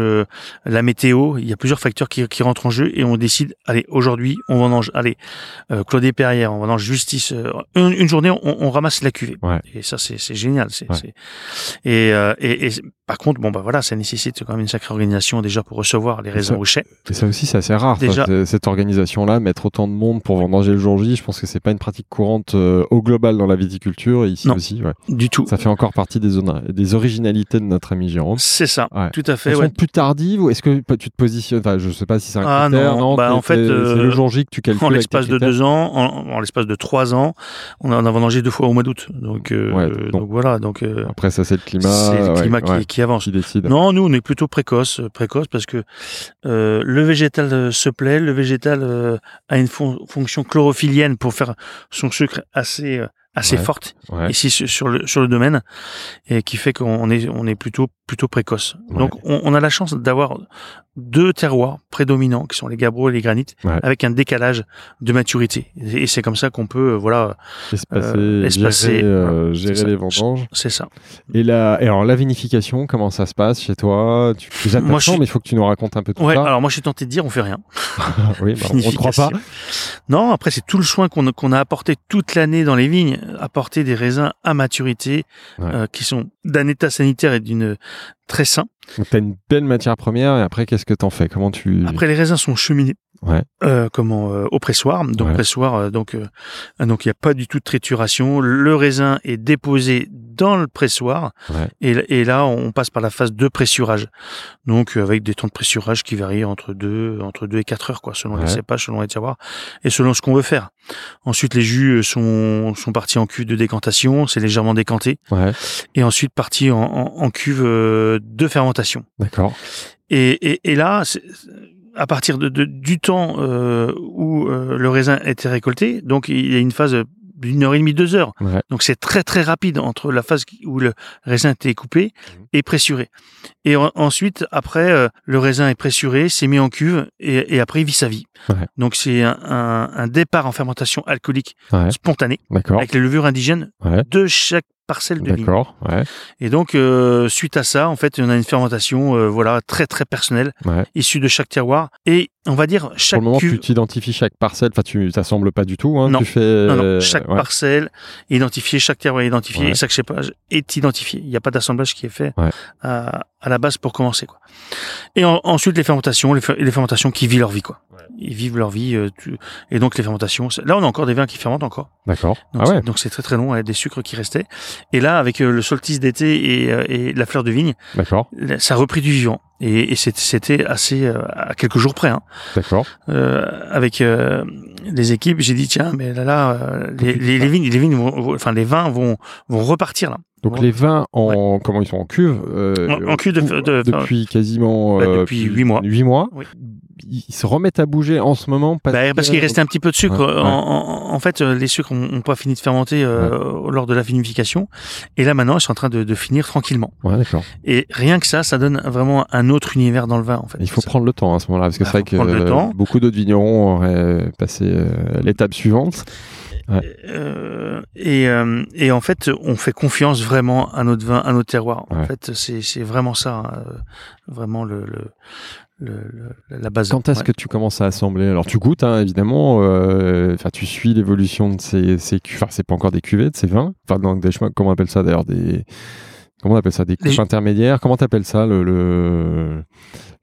la météo. Il y a plusieurs facteurs qui, qui rentrent en jeu et on décide, allez, aujourd'hui, on vendange, allez, Claude Perrière, on vendange justice une, journée, on, on, ramasse la cuvée. Et ça, c'est génial. C'est, et, euh, et, et, par contre, bon, bah voilà, ça nécessite quand même une sacrée organisation déjà pour recevoir les raisins au chai. Et ça aussi, c'est assez rare. Déjà, cette organisation-là, mettre autant de monde pour vendanger le jour J, je pense que c'est pas une pratique courante euh, au global dans la viticulture. Et ici aussi, ouais. Du tout. Ça fait encore partie des, des originalités de notre ami Jérôme. C'est ça. Tout à fait. Elles sont plus tardives ou est-ce que tu te positionnes Enfin, je sais pas si c'est un ah, critère. Non, bah, en fait, c'est le jour J que tu calcules. En l'espace de deux ans, en, en l'espace de trois ans, on en a vendangé deux fois au mois d'août. Donc, euh, donc, voilà. Donc euh, après ça, c'est le climat. C'est le climat qui, qui, avance. Qui décide. Non, nous on est plutôt précoce, précoce parce que euh, le végétal se plaît, le végétal a une fonction chlorophyllienne pour faire son sucre assez assez forte ici sur le sur le domaine et qui fait qu'on est on est plutôt plutôt précoce. Donc on, on, a la chance d'avoir deux terroirs prédominants qui sont les gabbros et les granites avec un décalage de maturité et c'est comme ça qu'on peut euh, voilà espacer, euh, espacer gérer, euh, gérer les vendanges. C'est ça. Et la et alors la vinification comment ça se passe chez toi? Tu déjà moi, je... mais il faut que tu nous racontes un peu tout ouais, ça. alors moi je suis tenté de dire on fait rien. oui, bah, on ne croit pas. Non, après c'est tout le soin qu'on qu'on a apporté toute l'année dans les vignes, apporter des raisins à maturité euh, qui sont d'un état sanitaire et d'une très sain. Donc tu as une belle matière première et après qu'est-ce que tu en fais? Comment tu Après les raisins sont cheminés. Ouais. Euh, comment euh, au pressoir. Donc pressoir euh, donc euh, donc il n'y a pas du tout de trituration. Le raisin est déposé dans le pressoir ouais. et, et, là on passe par la phase de pressurage. Donc avec des temps de pressurage qui varient entre 2 entre deux et 4 heures quoi selon les cépages, selon les terroirs et selon ce qu'on veut faire. Ensuite les jus sont sont partis en cuve de décantation, c'est légèrement décanté. Et ensuite partis en, en, en cuve de fermentation. D'accord. Et, et, et là, à partir de, de du temps euh, où euh, le raisin était récolté, donc il y a une phase d'une heure et demie, deux heures. Ouais. Donc c'est très très rapide entre la phase où le raisin était coupé mmh. et pressuré. Et en, ensuite, après, euh, le raisin est pressuré, c'est mis en cuve et, et, après il vit sa vie. Ouais. Donc c'est un, un, un, départ en fermentation alcoolique ouais. spontané avec les levures indigènes de chaque parcelle de vigne. D'accord, ouais. Et donc, euh, suite à ça, en fait, on a une fermentation, euh, voilà, très très personnelle, ouais. issue de chaque terroir. Et on va dire chaque. Pour le moment, cuve... tu t'identifies chaque parcelle. Enfin, tu t'assembles pas du tout. Hein, non. Tu fais. Non, non. Chaque ouais. parcelle est identifiée, chaque terroir est identifié, et chaque cépage est identifié. Il n'y a pas d'assemblage qui est fait à, à, la base pour commencer, quoi. Et en, ensuite, les fermentations, les, les, fermentations qui vivent leur vie, quoi. Ils vivent leur vie, euh, tu... et donc les fermentations. Là, on a encore des vins qui fermentent encore. D'accord. Donc, ah ouais. donc c'est très très long, avec des sucres qui restaient. Et là, avec euh, le solstice d'été et, euh, et, la fleur de vigne, d'accord. Ça a repris du vivant. Et, et c'était assez euh, à quelques jours près. Hein. D'accord. Euh, avec euh, les équipes, j'ai dit tiens, mais là, là, les, les, les, vignes, les vignes, vont, enfin les vins vont vont repartir là. Donc les vins en ouais. comment ils sont en cuve euh, en, en, cuve de, de, depuis quasiment bah, depuis huit mois. Huit mois. Oui. Ils se remettent à bouger en ce moment parce, bah, parce qu'il restait un petit peu de sucre. Ouais, ouais. En, en, en, fait, les sucres n'ont pas fini de fermenter euh, lors de la vinification. Et là maintenant, ils sont en train de, de finir tranquillement. Et rien que ça, ça donne vraiment un autre univers dans le vin. En fait. Il faut prendre le temps à ce moment-là, parce que bah, c'est vrai que beaucoup d'autres vignerons auraient passé euh, l'étape suivante. Ouais. Euh, et, euh, et, en fait, on fait confiance vraiment à notre vin, à notre terroir. En ouais. fait, c'est vraiment ça, hein, vraiment le, le, le, le, la base. Quand est-ce ouais. que tu commences à assembler? Alors, tu goûtes, hein, évidemment. Euh, tu suis l'évolution de ces, ces Enfin, c'est pas encore des cuvées, de ces vins. Enfin, donc, des chemins. Comment on appelle ça d'ailleurs des Comment on appelle ça Des coupes Les... intermédiaires? Comment t'appelles ça le, le,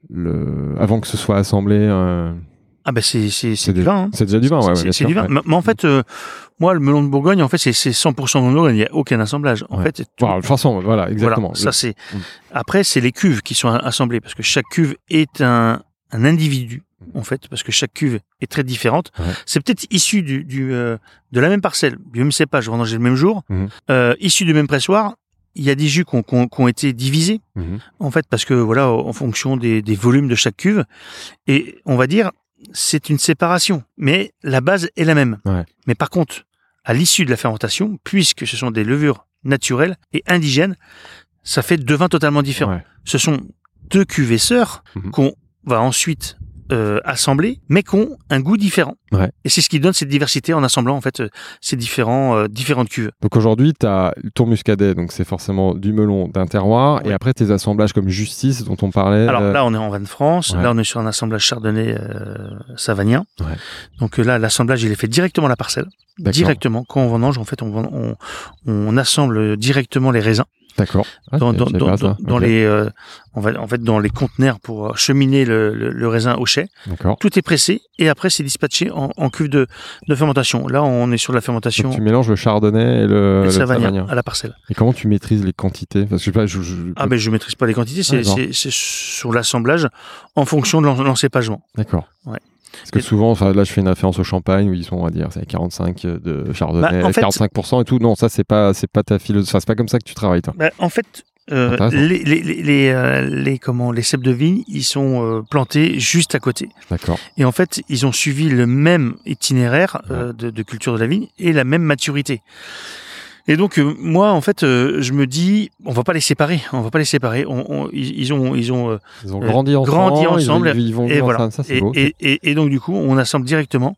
le avant que ce soit assemblé Ah ben c'est c'est du vin. Hein. C'est déjà du vin, ouais. C'est du vin. Mais, en fait, euh, moi le melon de Bourgogne, en fait, c'est 100% melon de Bourgogne. Il n'y a aucun assemblage. En fait, voilà, de façon, voilà, exactement. ça c'est. Mm. Après, c'est les cuves qui sont assemblées parce que chaque cuve est un, un individu en fait, parce que chaque cuve est très différente. C'est peut-être issu du, du euh, de la même parcelle, du même cépage vendangé le même jour, mm euh, issu du même pressoir, il y a des jus qui ont, été divisés, mhm. en fait, parce que voilà, en fonction des, volumes de chaque cuve, et on va dire, c'est une séparation, mais la base est la même. Mais par contre, à l'issue de la fermentation, puisque ce sont des levures naturelles et indigènes, ça fait deux vins totalement différents. Ce sont deux cuvées sœurs mhm. qu'on va ensuite euh, assemblés, mais qui ont un goût différent. Et c'est ce qui donne cette diversité en assemblant en fait euh, ces différents euh, différentes cuves. Donc aujourd'hui, tu as tour muscadet, donc c'est forcément du melon d'un terroir, et après tes assemblages comme Justice dont on parlait. Alors là, on est en Vin de France. Là, on est sur un assemblage chardonnay savanien. Donc là, l'assemblage il est fait directement à la parcelle, directement. Quand on vendange, en fait, on, on assemble directement les raisins. D'accord. Ah, dans, dans, dans, dans les, euh, on va, en fait, dans les conteneurs pour cheminer le, le, raisin au chai. D'accord. Tout est pressé et après c'est dispatché en, en cuve de, de, fermentation. Là, on est sur la fermentation. tu mélanges le chardonnay et le, le à la parcelle. Et comment tu maîtrises les quantités? Parce que je, je, je, Ah ben je maîtrise pas les quantités, c'est ah, sur l'assemblage en fonction de l'encépagement. D'accord. Ouais. Parce que souvent, enfin, là, je fais une référence au champagne où ils sont, on va dire, c'est 45 de chardonnay, 45% bah, et tout. Non, ça, c'est pas, c'est pas ta philosophie. c'est pas comme ça que tu travailles, toi. Bah, en fait, euh, les, les, les, euh, les, comment, les cèpes de vigne, ils sont euh, plantés juste à côté. D'accord. Et en fait, ils ont suivi le même itinéraire de, de, culture de la vigne et la même maturité. Et donc euh, moi en fait euh, je me dis on va pas les séparer, on va pas les séparer. On, ils, ont ils ont, euh, ils ont grandi ensemble, grandi ensemble ils, vont et voilà. Ça, et, beau, et, et, et, donc du coup on assemble directement.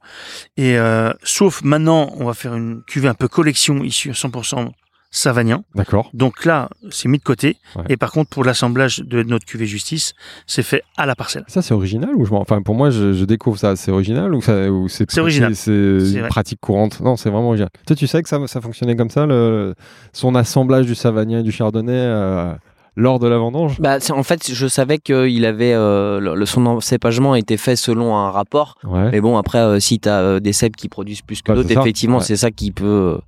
Et sauf maintenant on va faire une cuvée un peu collection issue 100% Savagnin. D'accord. Donc là, c'est mis de côté. Et par contre, pour l'assemblage de notre cuvée justice, c'est fait à la parcelle. Ça, c'est original ou je Enfin, pour moi, je, découvre ça. C'est original ou, ça, ou c'est C'est original. C'est une pratique courante? Non, c'est vraiment original. Toi, tu sais que ça, ça fonctionnait comme ça, le, son assemblage du Savagnin et du Chardonnay euh, lors de la vendange? Bah, En fait, je savais qu'il avait euh, le, son encépagement était fait selon un rapport. Mais bon, après, euh, si tu as des cèpes qui produisent plus que d'autres, effectivement, c'est ça qui peut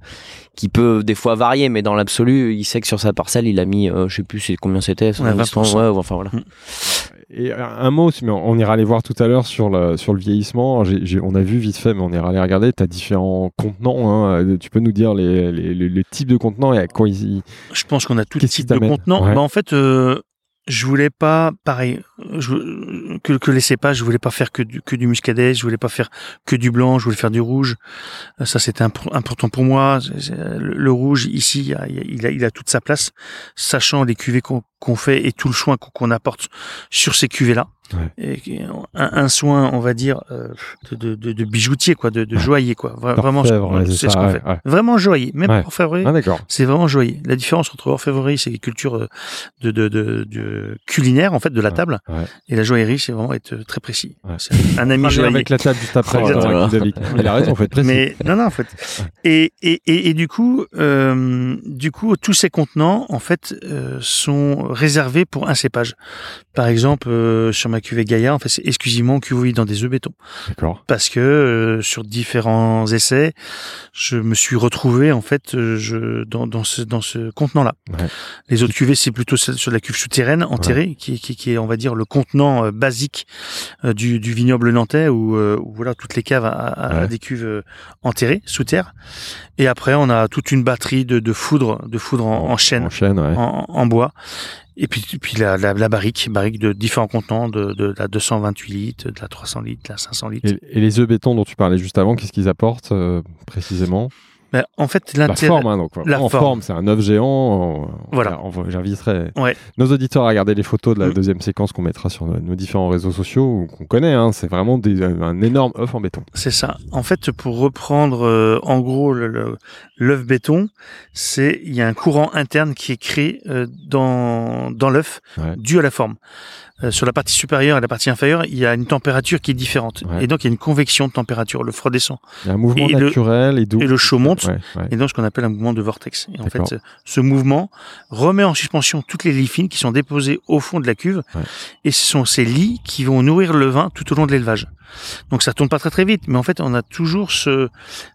qui peut des fois varier, mais dans l'absolu, il sait que sur sa parcelle, il a mis, euh, je sais plus combien c'était, ouais, enfin voilà. Et un mot, mais on ira aller voir tout à l'heure sur le, sur le vieillissement. on a vu vite fait, mais on ira aller regarder. Tu as différents contenants. Hein. Tu peux nous dire les, les, les, types de contenants et à quoi ils. Je pense qu'on a tout type de contenants. Bah, en fait, euh, je voulais pas, pareil, que, que les cépages, je voulais pas faire que du, que du muscadet, je voulais pas faire que du blanc, je voulais faire du rouge. Euh, ça, c'était important pour moi. Le, rouge, ici, il a, il a, toute sa place, sachant les cuvées qu'on fait et tout le choix qu'on apporte sur ces cuvées-là. Et un, soin, on va dire, euh, de, de, de, bijoutier, quoi, de, de joaillier, quoi. Vraiment, c'est ce qu'on fait. Vraiment joaillier, même orfèvrerie. Ah, c'est vraiment joaillier. La différence entre orfèvrerie, c'est les cultures euh, de, culinaire, en fait, de la table, et la joaillerie, c'est vraiment être très précis. Un ami joaillier. Avec la table juste après. Il a raison, faut être précis. Mais non, non, en fait. Et, et, et, et du coup, euh, du coup, tous ces contenants, en fait, euh, sont réservés pour un cépage. Par exemple, euh, sur ma cuvée Gaïa, en fait, c'est exclusivement cuvée dans des œufs béton. D'accord. Parce que euh, sur différents essais, je me suis retrouvé en fait euh, je, dans, dans ce, dans ce contenant-là. Ouais. Les autres cuvées, c'est plutôt sur la cuve souterraine enterrée, qui, qui, qui, est, on va dire, le contenant basique du, du vignoble nantais, où, où, voilà toutes les caves à, des cuves enterrées sous terre. Et après, on a toute une batterie de, de foudre, de foudre en, en en, en bois. Et puis, la, barrique, barrique de différents contenants, de, de, la 228 litres, de la 300 litres, de la 500 litres. Et, les œufs béton dont tu parlais juste avant, qu'est-ce qu'ils apportent euh, précisément? Ben, en fait, la forme, hein, donc, la en forme, c'est un œuf géant. Voilà. J'inviterai nos auditeurs à regarder les photos de la mm. deuxième séquence qu'on mettra sur nos, différents réseaux sociaux qu'on connaît. Hein, c'est vraiment des, un énorme œuf en béton. C'est ça. En fait, pour reprendre euh, en gros l'œuf béton, c'est il y a un courant interne qui est créé euh, dans dans l'œuf dû à la forme. Euh, sur la partie supérieure et la partie inférieure, il y a une température qui est différente. Et donc, il y a une convection de température. Le froid descend. Il y a un mouvement naturel et doux. Et le chaud monte et donc ce qu'on appelle un mouvement de vortex. Et en fait, ce mouvement remet en suspension toutes les lits fines qui sont déposées au fond de la cuve, et ce sont ces lits qui vont nourrir le vin tout au long de l'élevage. Donc ça tourne pas très très vite, mais en fait on a toujours ce,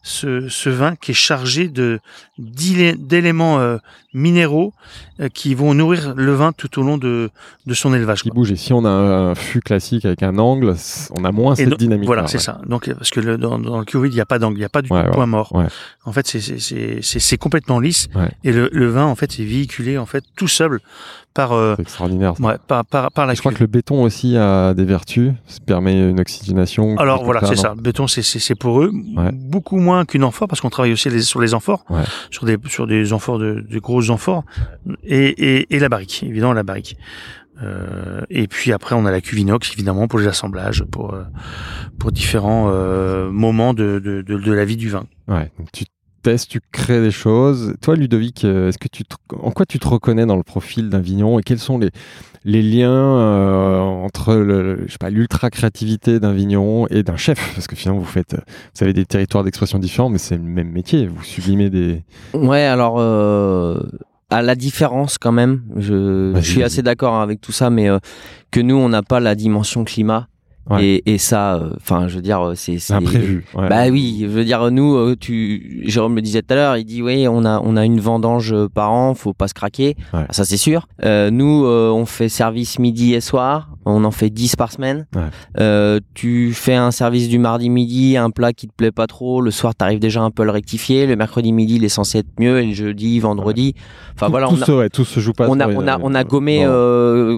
ce, ce vin qui est chargé de d'éléments euh, minéraux euh, qui vont nourrir le vin tout au long de, de son élevage. Qui bouge. Et si on a un, fût classique avec un angle, on a moins cette dynamique. Voilà, c'est ça. Donc parce que le, dans, dans, le Covid il n'y a pas d'angle, il n'y a pas du tout de point mort. En fait c'est complètement lisse et le, le, vin en fait est véhiculé en fait tout seul par euh, extraordinaire. Ouais, par, par, par la Je crois que le béton aussi a des vertus, ça permet une oxygénation. Alors voilà, c'est ça. Le béton, c'est c'est pour eux beaucoup moins qu'une amphore parce qu'on travaille aussi les, sur les amphores, sur des sur des amphores de, de grosses amphores et, et, et la barrique, évidemment la barrique. Euh, et puis après, on a la cuve inox, évidemment, pour les assemblages, pour, euh, pour différents euh, moments de, de, de, de, la vie du vin. Ouais, donc tu testes, tu crées des choses. Toi, Ludovic, euh, est-ce que tu en quoi tu te reconnais dans le profil d'un vigneron et quels sont les, les liens euh, entre le, je sais pas l'ultra créativité d'un vigneron et d'un chef? Parce que finalement, vous faites, vous avez des territoires d'expression différents, mais c'est le même métier. Vous sublimez des. Ouais, alors. Euh, à la différence quand même, je, je suis assez d'accord avec tout ça, mais que nous on n'a pas la dimension climat et, et, ça, euh, enfin, je veux dire, euh, c'est imprévu. Ouais. Bah oui, je veux dire, nous, euh, tu, Jérôme le disait tout à l'heure, il dit oui, on a on a une vendange par an, faut pas se craquer, ouais. ça c'est sûr. Euh, nous, on fait service midi et soir, on en fait 10 par semaine. Euh, tu fais un service du mardi midi, un plat qui te plaît pas trop, le soir t'arrives déjà un peu à le rectifier, le mercredi midi il est censé être mieux, et le jeudi, vendredi, enfin voilà, tout, on a, tout se joue pas. On a on a on a gommé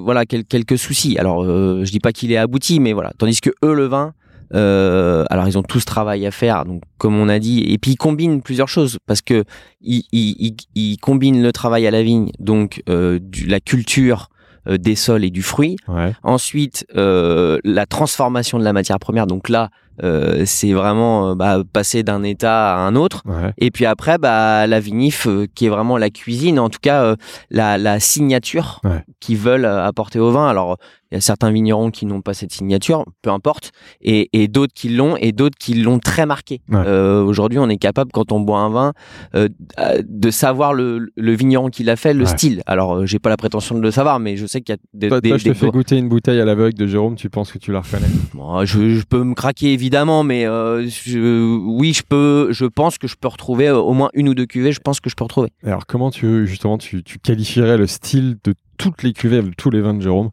voilà quelques soucis. Alors je dis pas qu'il est abouti, mais voilà. Tandis que eux, le vin, euh, alors ils ont tous travail à faire, donc comme on a dit, et puis ils combinent plusieurs choses. Parce que ils, ils, ils combinent le travail à la vigne, donc euh, du, la culture euh, des sols et du fruit. Ouais. Ensuite, euh, la transformation de la matière première. Donc là, euh, c'est vraiment euh, bah, passer d'un état à un autre. Ouais. Et puis après, bah, la vinif, euh, qui est vraiment la cuisine, en tout cas la, la, signature ouais. qu'ils veulent apporter au vin. Alors, il y a certains vignerons qui n'ont pas cette signature, peu importe, et, et d'autres qui l'ont, et d'autres qui l'ont très marqué. Aujourd'hui, on est capable, quand on boit un vin, de savoir le, le vigneron qui l'a fait, le style. Alors, j'ai pas la prétention de le savoir, mais je sais qu'il y a des. Toi, des, toi je te fais goûter une bouteille à l'aveugle de Jérôme, tu penses que tu la reconnais? Bon, je, je, peux me craquer évidemment, mais euh, je, oui, je peux, je pense que je peux retrouver euh, au moins une ou deux cuvées. Je pense que je peux retrouver. Alors, comment tu justement tu, tu qualifierais le style de toutes les cuvées, de tous les vins de Jérôme?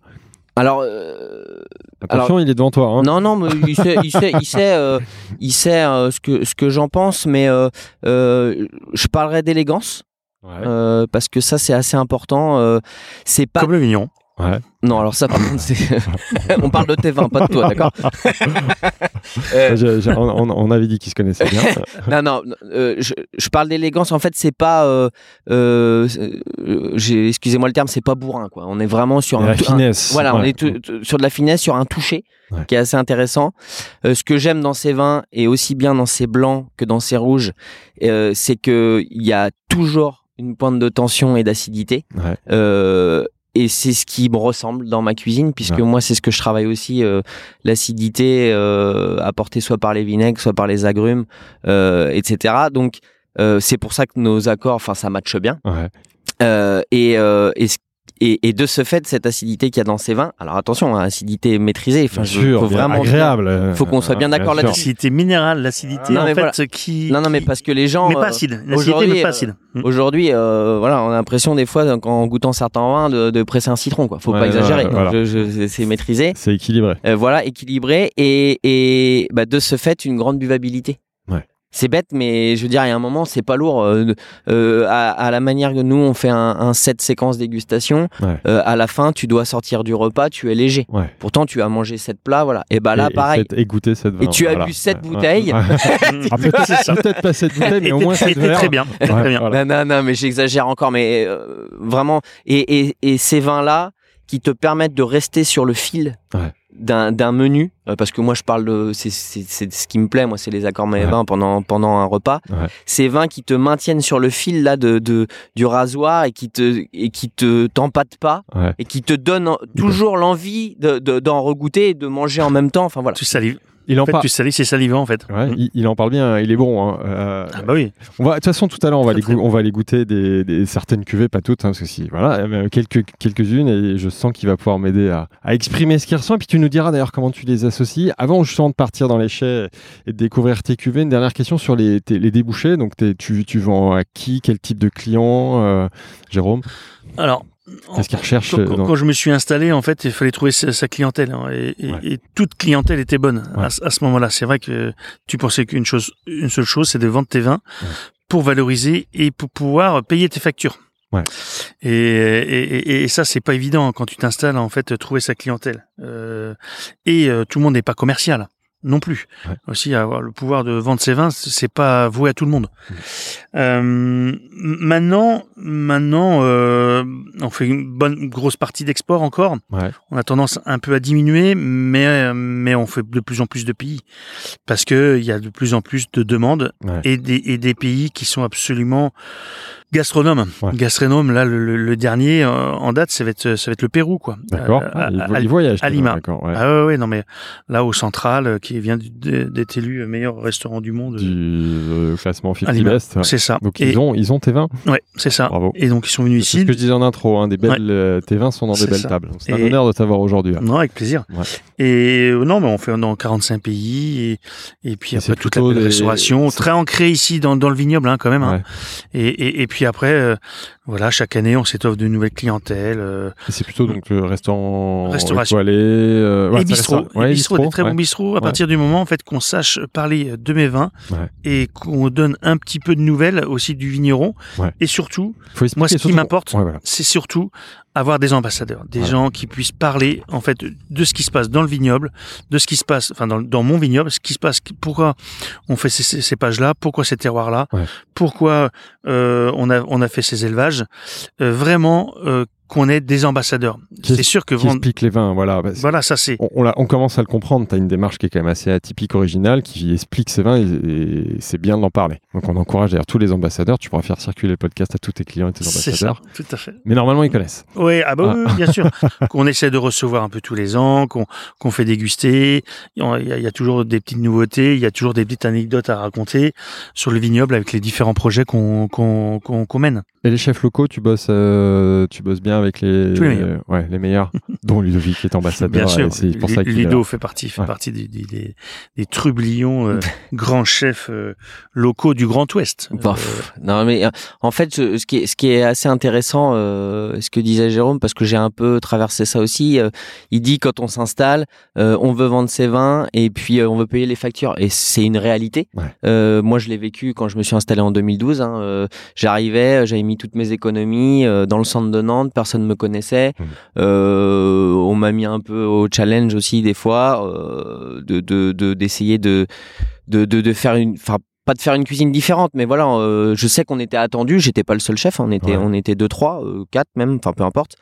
Alors, euh, attention, alors, il est devant toi. Hein. Non, non, mais il sait, il sait, il sait, euh, il sait euh, ce que ce que j'en pense, mais je parlerai d'élégance. Ouais. parce que ça c'est assez important. c'est pas comme le vignon. Ouais. Non, alors ça, par contre, c'est. on parle de tes vins, pas de toi, d'accord? Euh... on, on, avait dit qu'ils se connaissaient bien. non, non, euh, je, je, parle d'élégance. En fait, c'est pas. Euh, euh, excusez-moi le terme, c'est pas bourrin, quoi. On est vraiment sur un, la finesse. Un, voilà, ouais. on est sur de la finesse, sur un toucher ouais. qui est assez intéressant. Ce que j'aime dans ces vins, et aussi bien dans ces blancs que dans ces rouges, c'est qu'il y a toujours une pointe de tension et d'acidité. Ouais et c'est ce qui me ressemble dans ma cuisine puisque ouais. moi c'est ce que je travaille aussi euh, l'acidité euh, apportée soit par les vinaigres soit par les agrumes euh, etc donc c'est pour ça que nos accords enfin ça matche bien ouais. et, et ce et, et, de ce fait, cette acidité qu'il y a dans ces vins, alors attention, hein, acidité maîtrisée, enfin, bien sûr, faut vraiment agréable. faut qu'on soit bien d'accord là-dessus. L'acidité minérale, l'acidité ah, en fait voilà. qui. Non, non, mais parce que les gens. Mais pas acide. L'acidité, mais pas acide. Euh, Aujourd'hui, euh, voilà, on a l'impression des fois, en goûtant certains vins, de, de presser un citron, quoi. Faut ouais, pas exagérer. voilà. je, je, c'est maîtrisé. C'est équilibré. Euh, voilà, équilibré et, et bah, de ce fait, une grande buvabilité. Ouais. C'est bête, mais je veux dire, il y a un moment, c'est pas lourd. Euh, euh, à, à, la manière que nous, on fait un, un set séquence dégustation, ouais. euh, à la fin, tu dois sortir du repas, tu es léger. Ouais. Pourtant, tu as mangé sept plats, voilà. Et bah là, et, pareil. Et, goûté cette Et tu as voilà. bu sept bouteilles. ah, peut-être peut pas cette bouteille, mais au moins cette très bien. très bien. Voilà. Non, non, non, mais j'exagère encore, mais euh, vraiment. Et, et, et ces vins-là qui te permettent de rester sur le fil ouais d'un menu euh, parce que moi je parle de c'est ce qui me plaît moi c'est les accords mais ouais. vins pendant pendant un repas ouais. ces vins qui te maintiennent sur le fil là de, de du rasoir et qui te et qui te t'empâtent pas ouais. et qui te donnent toujours l'envie d'en de, de, regoûter et de manger en même temps enfin voilà tu salives Il en, fait, tu salis, c'est salivant en fait. Ouais, mm. il, en parle bien, il est bon. Hein. Euh, ah bah oui. On va, de toute façon, tout à l'heure, on va les, on va aller goûter des, certaines cuvées, pas toutes, hein, parce que si, voilà, quelques quelques-unes, et je sens qu'il va pouvoir m'aider à, à, exprimer ce qu'il ressent. Et puis tu nous diras d'ailleurs comment tu les associes. Avant justement de partir dans les chais et de découvrir tes cuvées, une dernière question sur les, les débouchés. Donc tu, tu vends à qui, quel type de client, euh, Jérôme? Alors Qu'est-ce qu'il recherche quand, je me suis installé, en fait, il fallait trouver sa, clientèle. Hein, et, toute clientèle était bonne à, ce moment-là. C'est vrai que tu pensais qu'une chose, une seule chose, c'est de vendre tes vins pour valoriser et pour pouvoir payer tes factures. Ouais. Et, et, et, ça, c'est pas évident hein, quand tu t'installes, en fait, trouver sa clientèle. Euh, et euh, tout le monde n'est pas commercial non plus. Aussi, avoir le pouvoir de vendre ses vins, c'est pas voué à tout le monde. Mmh. Euh, maintenant, maintenant, euh, on fait une bonne grosse partie d'export encore. On a tendance un peu à diminuer, mais mais on fait de plus en plus de pays parce que il y a de plus en plus de demandes et des et des pays qui sont absolument Gastronome. Gastronome, là, le, dernier euh, en date, ça va être, ça va être le Pérou, quoi. D'accord. Ah, il, voyage. À Lima. Ouais. Ah ouais, non, mais là, au central, euh, qui vient d'être élu meilleur restaurant du monde. Du euh, classement 50 Best. C'est ça. Donc, ils, ont, ils ont tes vins. Ouais, c'est ça. Bravo. Et donc, ils sont venus ici. C'est ce que je disais en intro, hein, des belles, tes vins sont dans des belles tables. C'est un honneur de t'avoir aujourd'hui. Non, avec plaisir. Et non, mais on fait dans 45 pays et, et puis après toute la restauration, très ancrée ici dans, dans le vignoble, hein, quand même. Hein. Et, et, et puis après, voilà, chaque année, on s'étoffe de nouvelles clientèles. Euh, c'est plutôt donc le restaurant restauration. étoilé, euh, et bistrot, ouais, des très bons bistrots. À partir du moment en fait qu'on sache parler de mes vins et qu'on donne un petit peu de nouvelles aussi du vigneron. Et surtout, moi, ce qui m'importe, c'est surtout avoir des ambassadeurs, des gens qui puissent parler en fait de ce qui se passe dans le vignoble, de ce qui se passe, enfin dans, dans mon vignoble, ce qui se passe, pourquoi on fait ces, ces, pages-là, pourquoi ces terroirs-là, pourquoi euh, on a on a fait ces élevages, euh, vraiment euh, qu'on ait des ambassadeurs. C'est sûr que qui explique les vins, voilà. Voilà, ça c'est. On, on, commence à le comprendre. Tu as une démarche qui est quand même assez atypique, originale, qui explique ces vins et, c'est bien d'en parler. Donc on encourage d'ailleurs tous les ambassadeurs. Tu pourras faire circuler le podcast à tous tes clients et tes ambassadeurs. Ça, tout à fait. Mais normalement ils connaissent. Oui, ah bah ah. bien sûr. qu'on essaie de recevoir un peu tous les ans, qu'on fait déguster. Il y, a, il y, a, toujours des petites nouveautés, il y a toujours des petites anecdotes à raconter sur le vignoble avec les différents projets qu'on qu'on mène. Et les chefs locaux, tu bosses, euh, tu bosses bien avec les, les meilleurs, ouais, les meilleurs dont Ludovic est ambassadeur. Bien sûr, pour ça Ludo fait partie, fait partie des, des, des, des trublions euh, grands chefs euh, locaux du Grand Ouest. Euh, non, mais en fait, ce, qui est, ce qui est assez intéressant, ce que disait Jérôme, parce que j'ai un peu traversé ça aussi. il dit quand on s'installe, on veut vendre ses vins et puis on veut payer les factures, et c'est une réalité. moi, je l'ai vécu quand je me suis installé en 2012. Hein, J'arrivais, j'avais mis toutes mes économies dans le centre de Nantes personne me connaissait. Mmh. Euh, on m'a mis un peu au challenge aussi des fois euh, de d'essayer de de, de, faire une, enfin pas de faire une cuisine différente, mais voilà, euh, je sais qu'on était attendu. J'étais pas le seul chef, on était on était deux trois, quatre même, enfin peu importe.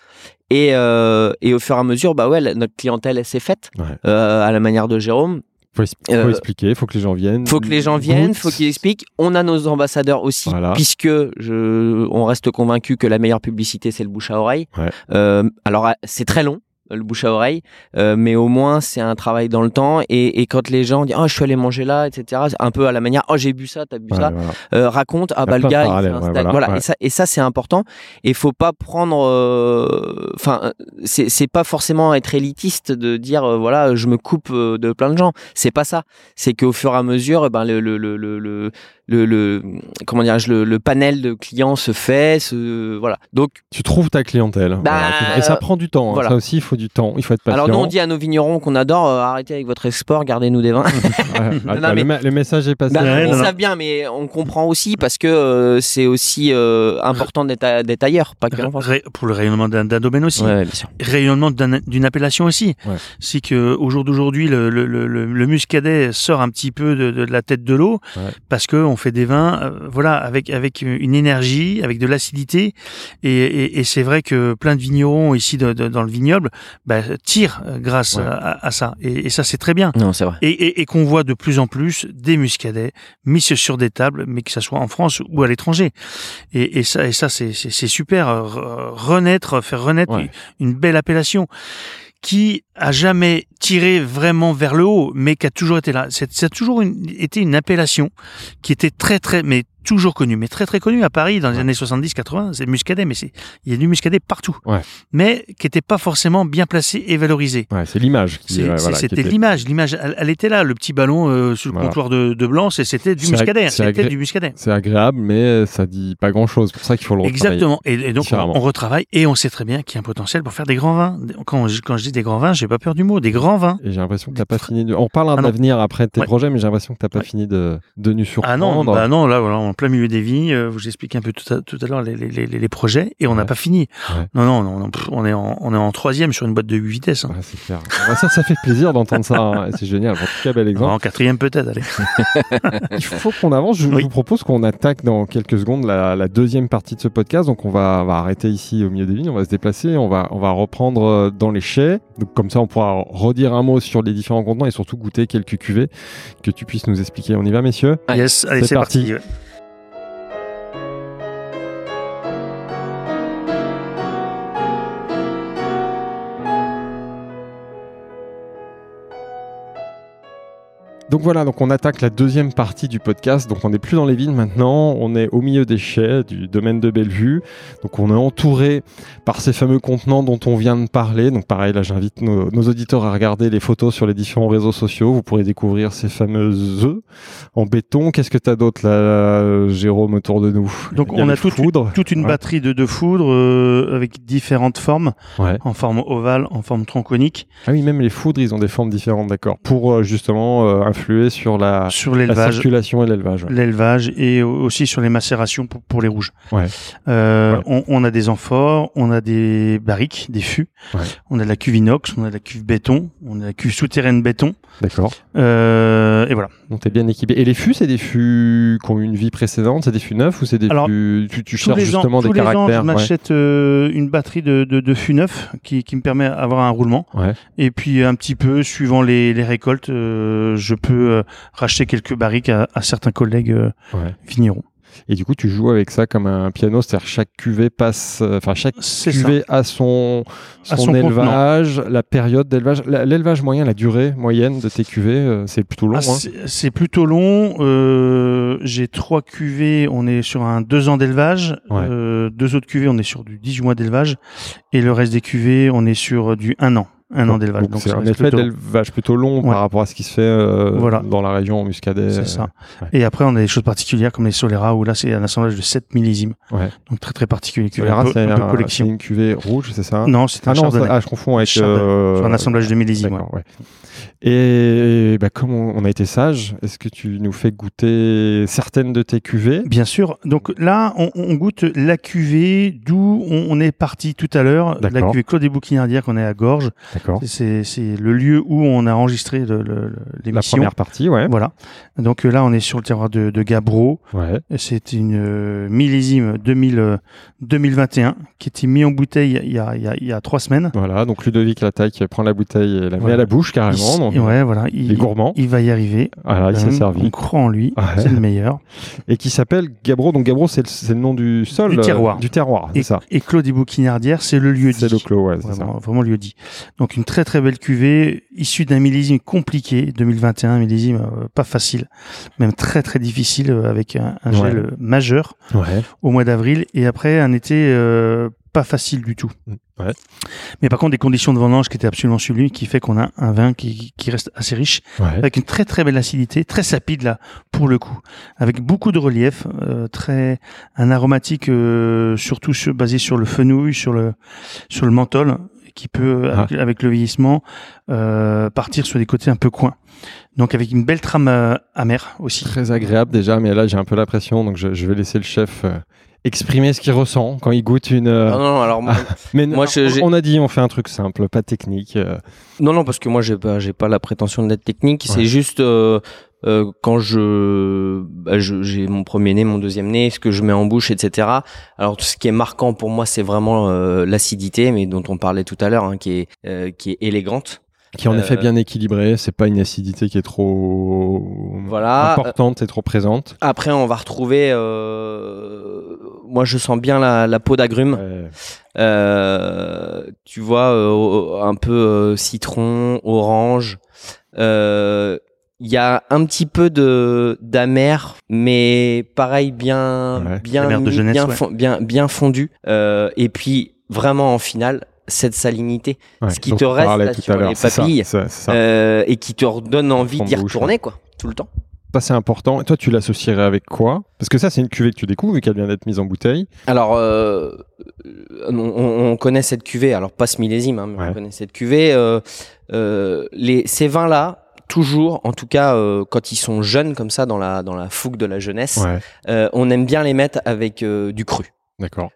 Et, et au fur et à mesure, bah ouais, notre clientèle s'est faite à la manière de Jérôme. Faut, faut euh, expliquer, faut que les gens viennent. Faut que les gens viennent, faut qu'ils expliquent. On a nos ambassadeurs aussi, puisque je, on reste convaincu que la meilleure publicité c'est le bouche à oreille. Euh, alors c'est très long, le bouche à oreille, euh, mais au moins c'est un travail dans le temps. Et, et quand les gens disent oh je suis allé manger là, etc. Un peu à la manière oh j'ai bu ça, t'as bu ça, euh, raconte ah bah le gars il voilà, voilà. et ça et ça c'est important. Et faut pas prendre, euh, enfin c'est c'est pas forcément être élitiste de dire euh, voilà je me coupe de plein de gens. C'est pas ça. C'est qu'au fur et à mesure, eh ben le le le le, le, le comment dirais-je le, le, panel de clients se fait, se, voilà. Donc tu trouves ta clientèle bah, et ça prend du temps. Hein. Ça aussi il faut du temps, il faut être patient. Alors nous on dit à nos vignerons qu'on adore euh, arrêtez avec votre export, gardez-nous des vins. le, message est passé. Bah, ils savent bien, mais on comprend aussi parce que euh, c'est aussi euh, important d'être ailleurs, pas que Pour le rayonnement d'un domaine aussi, rayonnement d'une appellation aussi. C'est que au jour d'aujourd'hui le, le, le, muscadet sort un petit peu de, de la tête de l'eau parce que on fait des vins, euh, voilà, avec avec une énergie, avec de l'acidité, et, et, c'est vrai que plein de vignerons ici dans le vignoble bah, tirent euh, grâce à, ça, et, ça c'est très bien. Non, c'est vrai. Et, qu'on voit de plus en plus des muscadets mis sur des tables, mais que ça soit en France ou à l'étranger. Et, ça, et ça c'est super, renaître, faire renaître une belle appellation qui a jamais tiré vraiment vers le haut, mais qui a toujours été là. Ça a toujours été une appellation qui était très très, mais toujours connu, mais très très connu à Paris dans les années 70-80. C'est muscadet, mais il y a du muscadet partout, ouais. mais qui n'était pas forcément bien placé et valorisé. Ouais, c'est l'image. C'était l'image, l'image, elle, était là, le petit ballon euh, sur le comptoir de, de Blanc, c'était du muscadet, c'était du muscadet. C'est agréable, mais ça dit pas grand chose. C'est pour ça qu'il faut le retravailler. Exactement. Et, donc on, retravaille et on sait très bien qu'il y a un potentiel pour faire des grands vins. Quand, je, quand je dis des grands vins, j'ai pas peur du mot, des grands vins. Et j'ai l'impression que t'as pas fini. De... On parlera ah d'avenir après tes projets, mais j'ai l'impression que t'as pas fini de, de nous surprendre. Ah non, bah non, là voilà, en plein milieu des vignes euh, vous explique un peu tout à, tout à l'heure les, les, les, projets et on n'a pas fini. Non, non, non, on est en, on est en troisième sur une boîte de 8 vitesses. Hein. c'est clair. Bah, ça, ça fait plaisir d'entendre ça. Hein. C'est génial. En tout cas, bel exemple. En quatrième peut-être, allez. Il faut qu'on avance. Je vous propose qu'on attaque dans quelques secondes la, la, deuxième partie de ce podcast. Donc, on va, va arrêter ici au milieu des lignes. On va se déplacer. On va, on va reprendre euh, dans les chais. Donc, comme ça, on pourra redire un mot sur les différents contenants et surtout goûter quelques cuvées que tu puisses nous expliquer. On y va, messieurs? Yes, allez, c'est parti. Donc voilà, donc on attaque la deuxième partie du podcast. Donc on n'est plus dans les vignes maintenant, on est au milieu des chais du domaine de Bellevue. Donc on est entouré par ces fameux contenants dont on vient de parler. Donc pareil, là j'invite nos, auditeurs à regarder les photos sur les différents réseaux sociaux. Vous pourrez découvrir ces fameux œufs en béton. Qu'est-ce que tu as d'autre là, Jérôme, autour de nous? Donc on a toute, toute une batterie de, de foudres euh, avec différentes formes, en forme ovale, en forme tronconique. Ah oui, même les foudres, ils ont des formes différentes, d'accord. Pour euh, justement euh, sur la, sur la circulation et l'élevage. L'élevage et aussi sur les macérations pour, pour les rouges. Ouais. Euh, on, on, a des amphores, on a des barriques, des fûts, on a de la cuve inox, on a de la cuve béton, on a la cuve souterraine béton. D'accord. Euh, et voilà. Donc t'es bien équipé. Et les fûts, c'est des fûts qui ont eu une vie précédente, c'est des fûts neufs ou c'est des fûts tu, tu cherches justement des tous caractères. Les ans, je m'achète euh, une batterie de, de, de fûts neufs qui, qui me permet d'avoir un roulement. Et puis un petit peu suivant les, les récoltes, je peux euh, racheter quelques barriques à, à certains collègues euh, vignerons. Et du coup, tu joues avec ça comme un piano, c'est-à-dire chaque cuvée passe, euh, enfin chaque cuvée a son son, élevage, la période d'élevage, l'élevage moyen, la durée moyenne de tes cuvées, c'est plutôt long. Ah, hein c'est plutôt long. Euh, J'ai trois cuvées, on est sur un deux ans d'élevage. Euh, deux autres cuvées, on est sur du 18 mois d'élevage, et le reste des cuvées, on est sur du un an un an d'élevage. Donc, c'est un effet d'élevage plutôt long par rapport à ce qui se fait euh, dans la région muscadet. C'est ça. Euh, Et après, on a des choses particulières comme les Solera où là, c'est un assemblage de 7 millésimes. Ouais. Donc très très particulier. Solera, c'est un, collection. une cuvée rouge, c'est ça? Non, c'est un ah non, ah, je confonds avec euh... un assemblage de millésimes. Et bah, comme on, a été sage, est-ce que tu nous fais goûter certaines de tes cuvées? Bien sûr. Donc là, on, on goûte la cuvée d'où on, on, est parti tout à l'heure, la cuvée Claude des Bouquinardières qu'on est à Gorge. C'est le lieu où on a enregistré l'émission. La première partie, ouais. Voilà. Donc là, on est sur le terroir de, de Gabro. Ouais. C'est une euh, millésime 2000, 2021 euh, qui était mis en bouteille il y a, il y a, il y a trois semaines. Voilà. Donc Ludovic Lataille qui prend la bouteille et la met à la bouche carrément. Ouais, voilà. Il, est gourmand. Il va y arriver. Voilà, il s'est servi. On croit en lui. C'est le meilleur. Et qui s'appelle Gabro. Donc Gabro, c'est le, le, nom du sol. Du terroir. Euh, du terroir, c'est ça. Et Claude Bouquinardière, c'est le lieu dit. C'est le clos, ouais, vraiment, vraiment lieu dit. Donc une très très belle cuvée issue d'un millésime compliqué, 2021, millésime euh, pas facile, même très très difficile euh, avec un, un gel ouais. majeur au mois d'avril et après un été euh, pas facile du tout. Ouais. Mais par contre, des conditions de vendange qui étaient absolument sublimes, qui fait qu'on a un vin qui, qui reste assez riche, ouais. avec une très très belle acidité, très sapide là pour le coup, avec beaucoup de relief, euh, très un aromatique euh, surtout sur, basé sur le fenouil, sur le sur le menthol, qui peut Ah. avec, avec le vieillissement euh, partir sur des côtés un peu coins. Donc avec une belle trame euh, amère aussi. Très agréable déjà, mais là j'ai un peu la pression, donc je, je vais laisser le chef euh, exprimer ce qu'il ressent quand il goûte une. euh, Non, non, alors moi, mais moi, on- je- j'ai- on a dit on fait un truc simple, pas technique. euh. non, non, parce que moi, j'ai pas, j'ai pas la prétention d'être technique. Ouais. C'est juste euh, euh, quand je, bah, j'ai mon premier nez, mon deuxième nez, ce que je mets en bouche, etc. Alors, tout ce qui est marquant pour moi, c'est vraiment euh, l'acidité, mais dont on parlait tout à l'heure, hein, qui est, euh, qui est élégante. Qui est en effet bien équilibré, c'est pas une acidité qui est trop voilà, importante et trop présente. Après, on va retrouver, moi je sens bien la, peau d'agrumes. tu vois, un peu citron, orange. Il y a un petit peu de d'amer, mais pareil bien bien bien, bien, fondu. Euh, et puis vraiment en finale cette salinité, ce qui te reste sur les papilles euh, et qui te redonne envie d'y retourner quoi tout le temps. Ça c'est important. Et toi tu l'associerais avec quoi? Parce que ça c'est une cuvée que tu découvres vu qu'elle vient d'être mise en bouteille. Alors euh, on, connaît cette cuvée, alors pas ce millésime, hein, mais on connaît cette cuvée. les, ces vins là toujours, en tout cas euh, quand ils sont jeunes comme ça dans la dans la fougue de la jeunesse, euh, on aime bien les mettre avec euh, du cru. D'accord.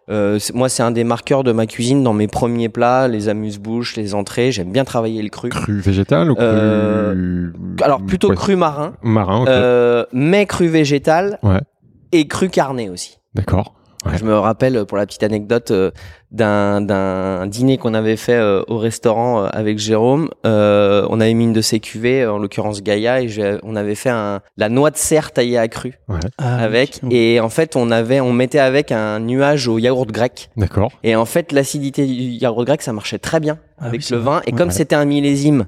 moi, c'est un des marqueurs de ma cuisine dans mes premiers plats, les amuse-bouches, les entrées. J'aime bien travailler le cru. Cru végétal ou cru Alors plutôt cru marin. Marin. Okay. mais cru végétal. Et cru carné aussi. D'accord. Je me rappelle, pour la petite anecdote, euh, d'un dîner qu'on avait fait euh, au restaurant euh, avec Jérôme. on avait mis une de ses cuvées, en l'occurrence Gaïa, et on avait fait un, la noix de serre taillée à cru ah, avec. Et en fait, on avait, on mettait avec un nuage au yaourt grec. D'accord. Et en fait, l'acidité du yaourt grec, ça marchait très bien ah avec le vin. Et comme c'était un millésime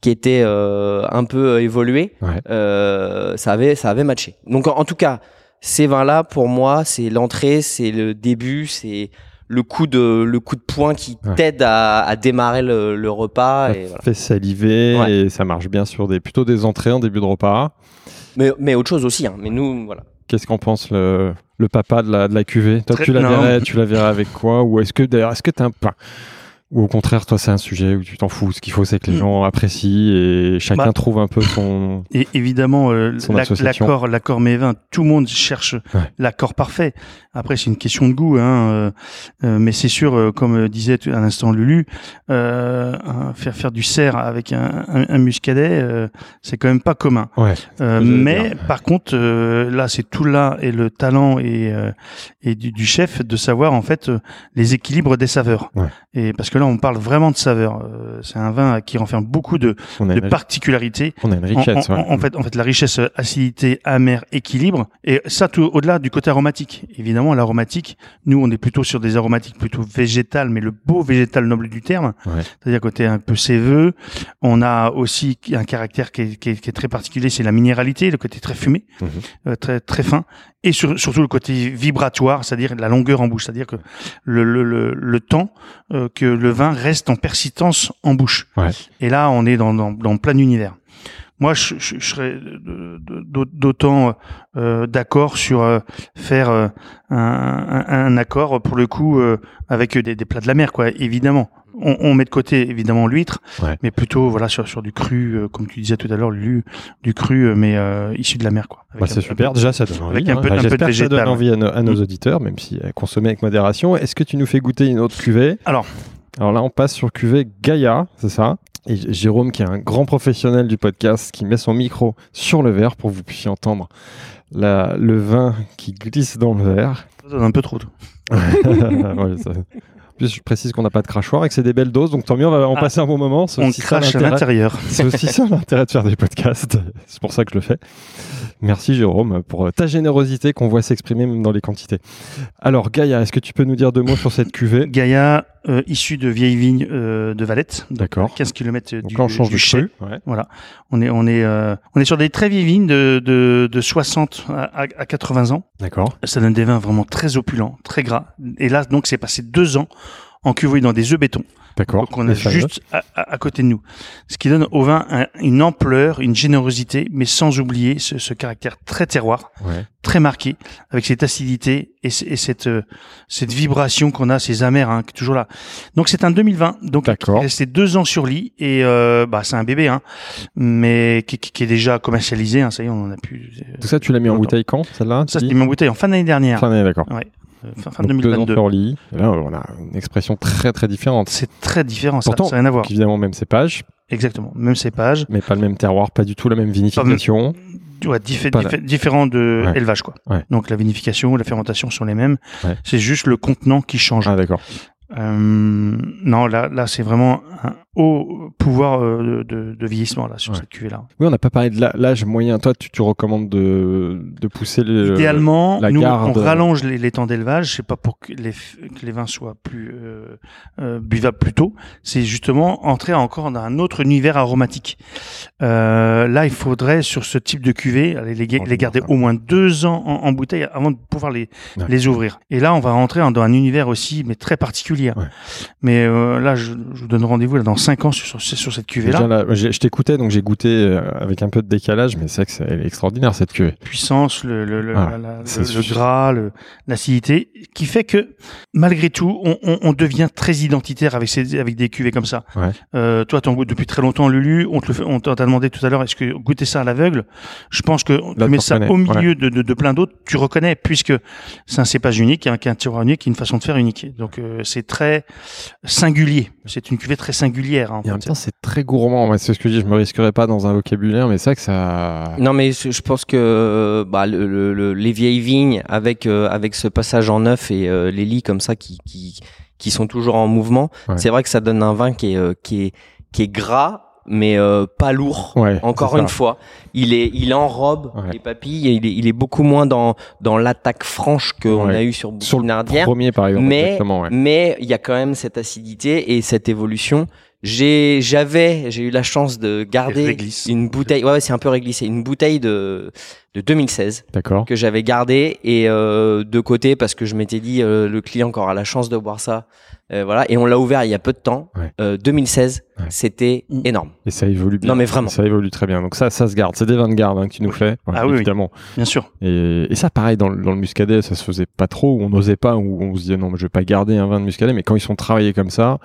qui était un peu évolué, ça avait, ça avait matché. Donc en tout cas ces vins-là, pour moi, c'est l'entrée, c'est le début, c'est le coup de le coup de poing qui t'aide à, démarrer le, repas. Ça et fait saliver et ça marche bien sur des plutôt des entrées en début de repas. Mais, mais autre chose aussi. Hein. Mais nous, voilà. Qu'est-ce qu'en pense le, le, papa de la, de la cuvée? Toi, tu la verrais, tu la verrais avec quoi? Ou est-ce que d'ailleurs, est-ce que t'as un pain? Ou au contraire, toi, c'est un sujet où tu t'en fous. Ce qu'il faut, c'est que les mm. gens apprécient et chacun bah, trouve un peu son. Et évidemment, euh, l'accord, l'accord Mévin, tout le monde cherche l'accord parfait. Après, c'est une question de goût, hein, euh, euh, mais c'est sûr, comme disait à l'instant Lulu, faire faire du cerf avec un, un, muscadet, c'est quand même pas commun. mais par contre, là, c'est tout là et le talent et, et du, du, chef de savoir en fait les équilibres des saveurs. Et parce que là, on parle vraiment de saveur. Euh, c'est un vin qui renferme beaucoup de, de particularités. On a une richesse. En, fait, en fait, la richesse, euh, acidité, amère, équilibre, et ça tout au-delà du côté aromatique. Évidemment, l'aromatique, nous, on est plutôt sur des aromatiques plutôt végétales, mais le beau végétal noble du terme, c'est-à-dire côté un peu séveux. On a aussi un caractère qui est, qui est, très particulier, c'est la minéralité, le côté très fumé, mhm. euh, très très fin, et surtout le côté vibratoire, c'est-à-dire la longueur en bouche, c'est-à-dire que le, le, le, le temps que le vin reste en persistance en bouche. Et là, on est dans, dans, plein univers. Moi, je, serais d'autant euh, d'accord sur euh, faire euh, un, accord pour le coup avec des, plats de la mer, quoi. Évidemment, on, met de côté évidemment l'huître, mais plutôt voilà sur, sur du cru, comme tu disais tout à l'heure, du, du cru, mais issu de la mer, quoi. Bah, c'est super. Déjà, ça donne envie. un hein. peu, un peu de ça donne envie à, nos, auditeurs, même si consommer avec modération. Est-ce que tu nous fais goûter une autre cuvée? Alors, alors là, on passe sur cuvée Gaïa, c'est ça? Et Jérôme, qui est un grand professionnel du podcast, qui met son micro sur le verre pour que vous puissiez entendre la, le vin qui glisse dans le verre. Ça donne un peu trop. ouais, ça... Plus, je précise qu'on n'a pas de crachoir et que c'est des belles doses, donc tant mieux, on va en ah, passer un bon moment. On crache à l'intérieur. C'est aussi ça l'intérêt de faire des podcasts. C'est pour ça que je le fais. Merci Jérôme pour ta générosité qu'on voit s'exprimer même dans les quantités. Alors Gaïa, est-ce que tu peux nous dire deux mots sur cette cuvée? Gaïa, euh, issue de vieilles vignes euh, de Valette, d'accord, 15 km du, là, on change du cru. Voilà, on est on est euh, on est sur des très vieilles vignes de de, de 60 à, à 80 ans. D'accord. Ça donne des vins vraiment très opulents, très gras. Et là donc c'est passé deux ans en cuvée dans des œufs béton. D'accord. Qu'on a juste à, côté de nous. Ce qui donne au vin une ampleur, une générosité, mais sans oublier ce, caractère très terroir, très marqué, avec cette acidité et, cette, euh, cette vibration qu'on a, ces amers, hein, qui est toujours là. Donc c'est un 2020, donc il est resté deux ans sur lit et euh, bah c'est un bébé, hein, mais qui, est déjà commercialisé. Hein, ça y est, on en a plus. Euh, Tout ça, tu l'as mis en bouteille quand, celle-là Ça, je l'ai mis en bouteille en fin d'année dernière. Fin d'année, d'accord. Ouais. Euh, fin, 2022. là, on a une expression très très différente. C'est très différent, ça n'a rien à voir. Évidemment, même cépage. Exactement, même cépage. Mais pas le même terroir, pas du tout la même vinification. Ouais, différent de élevage quoi. Donc la vinification, la fermentation sont les mêmes. C'est juste le contenant qui change. Ah d'accord. non, là, là, c'est vraiment un haut pouvoir euh, de, de, vieillissement là sur cette cuvée là. Oui, on n'a pas parlé de l'âge moyen. Toi, tu, tu recommandes de, de pousser le, idéalement. La nous, garde. on rallonge les, les temps d'élevage. C'est pas pour que les, que les vins soient plus euh, euh, buvables plus tôt. C'est justement entrer encore dans un autre univers aromatique. Euh, là, il faudrait sur ce type de cuvée les, les garder au moins deux ans en, en, bouteille avant de pouvoir les les ouvrir. Et là, on va rentrer dans un univers aussi, mais très particulier. Mais là, je, je vous donne rendez-vous dans 5 ans sur, sur, cette cuvée-là. Je t'écoutais, donc j'ai goûté euh, avec un peu de décalage, mais c'est vrai que c'est extraordinaire cette cuvée. Puissance, le, le, le, la, le gras, l'acidité, qui fait que malgré tout, on, on, on devient très identitaire avec, ces, avec des cuvées comme ça. Ouais. Euh, toi, tu en goûtes depuis très longtemps, Lulu. On t'a demandé tout à l'heure, est-ce que goûter ça à l'aveugle Je pense que tu mets ça au milieu ouais. de, de, de, plein d'autres, tu reconnais, puisque c'est un cépage unique, hein, qui a un tiroir unique, qui une façon de faire unique. Donc euh, c'est très singulier. C'est une cuvée très singulière. Hein, en, même temps, c'est très gourmand. c'est ce que je dis. Je me risquerais pas dans un vocabulaire, mais c'est vrai que ça. Non, mais je pense que bah, le, le, les vieilles vignes avec euh, avec ce passage en neuf et euh, les lits comme ça qui qui qui sont toujours en mouvement, ouais. c'est vrai que ça donne un vin qui est euh, qui est qui est gras mais euh, pas lourd. Ouais, Encore une fois, il est il enrobe ouais. les papilles. Et il est il est beaucoup moins dans dans l'attaque franche qu'on ouais. a eu sur sur le premier par exemple. Mais mais il y a quand même cette acidité et cette évolution. J'ai j'avais j'ai eu la chance de garder une bouteille. Ouais, ouais c'est un peu réglissé. Une bouteille de de 2016 D'accord. que j'avais gardé et euh, de côté parce que je m'étais dit euh, le client aura la chance de boire ça euh, voilà et on l'a ouvert il y a peu de temps ouais. 2016 ouais. c'était énorme et ça évolue bien non mais vraiment ça évolue très bien donc ça ça se garde c'est des vins de garde hein, que tu nous fais ouais, ah oui, évidemment oui. bien sûr et, et, ça pareil dans, dans le muscadet ça se faisait pas trop on n'osait pas ou on se disait non mais je vais pas garder un vin de muscadet mais quand ils sont travaillés comme ça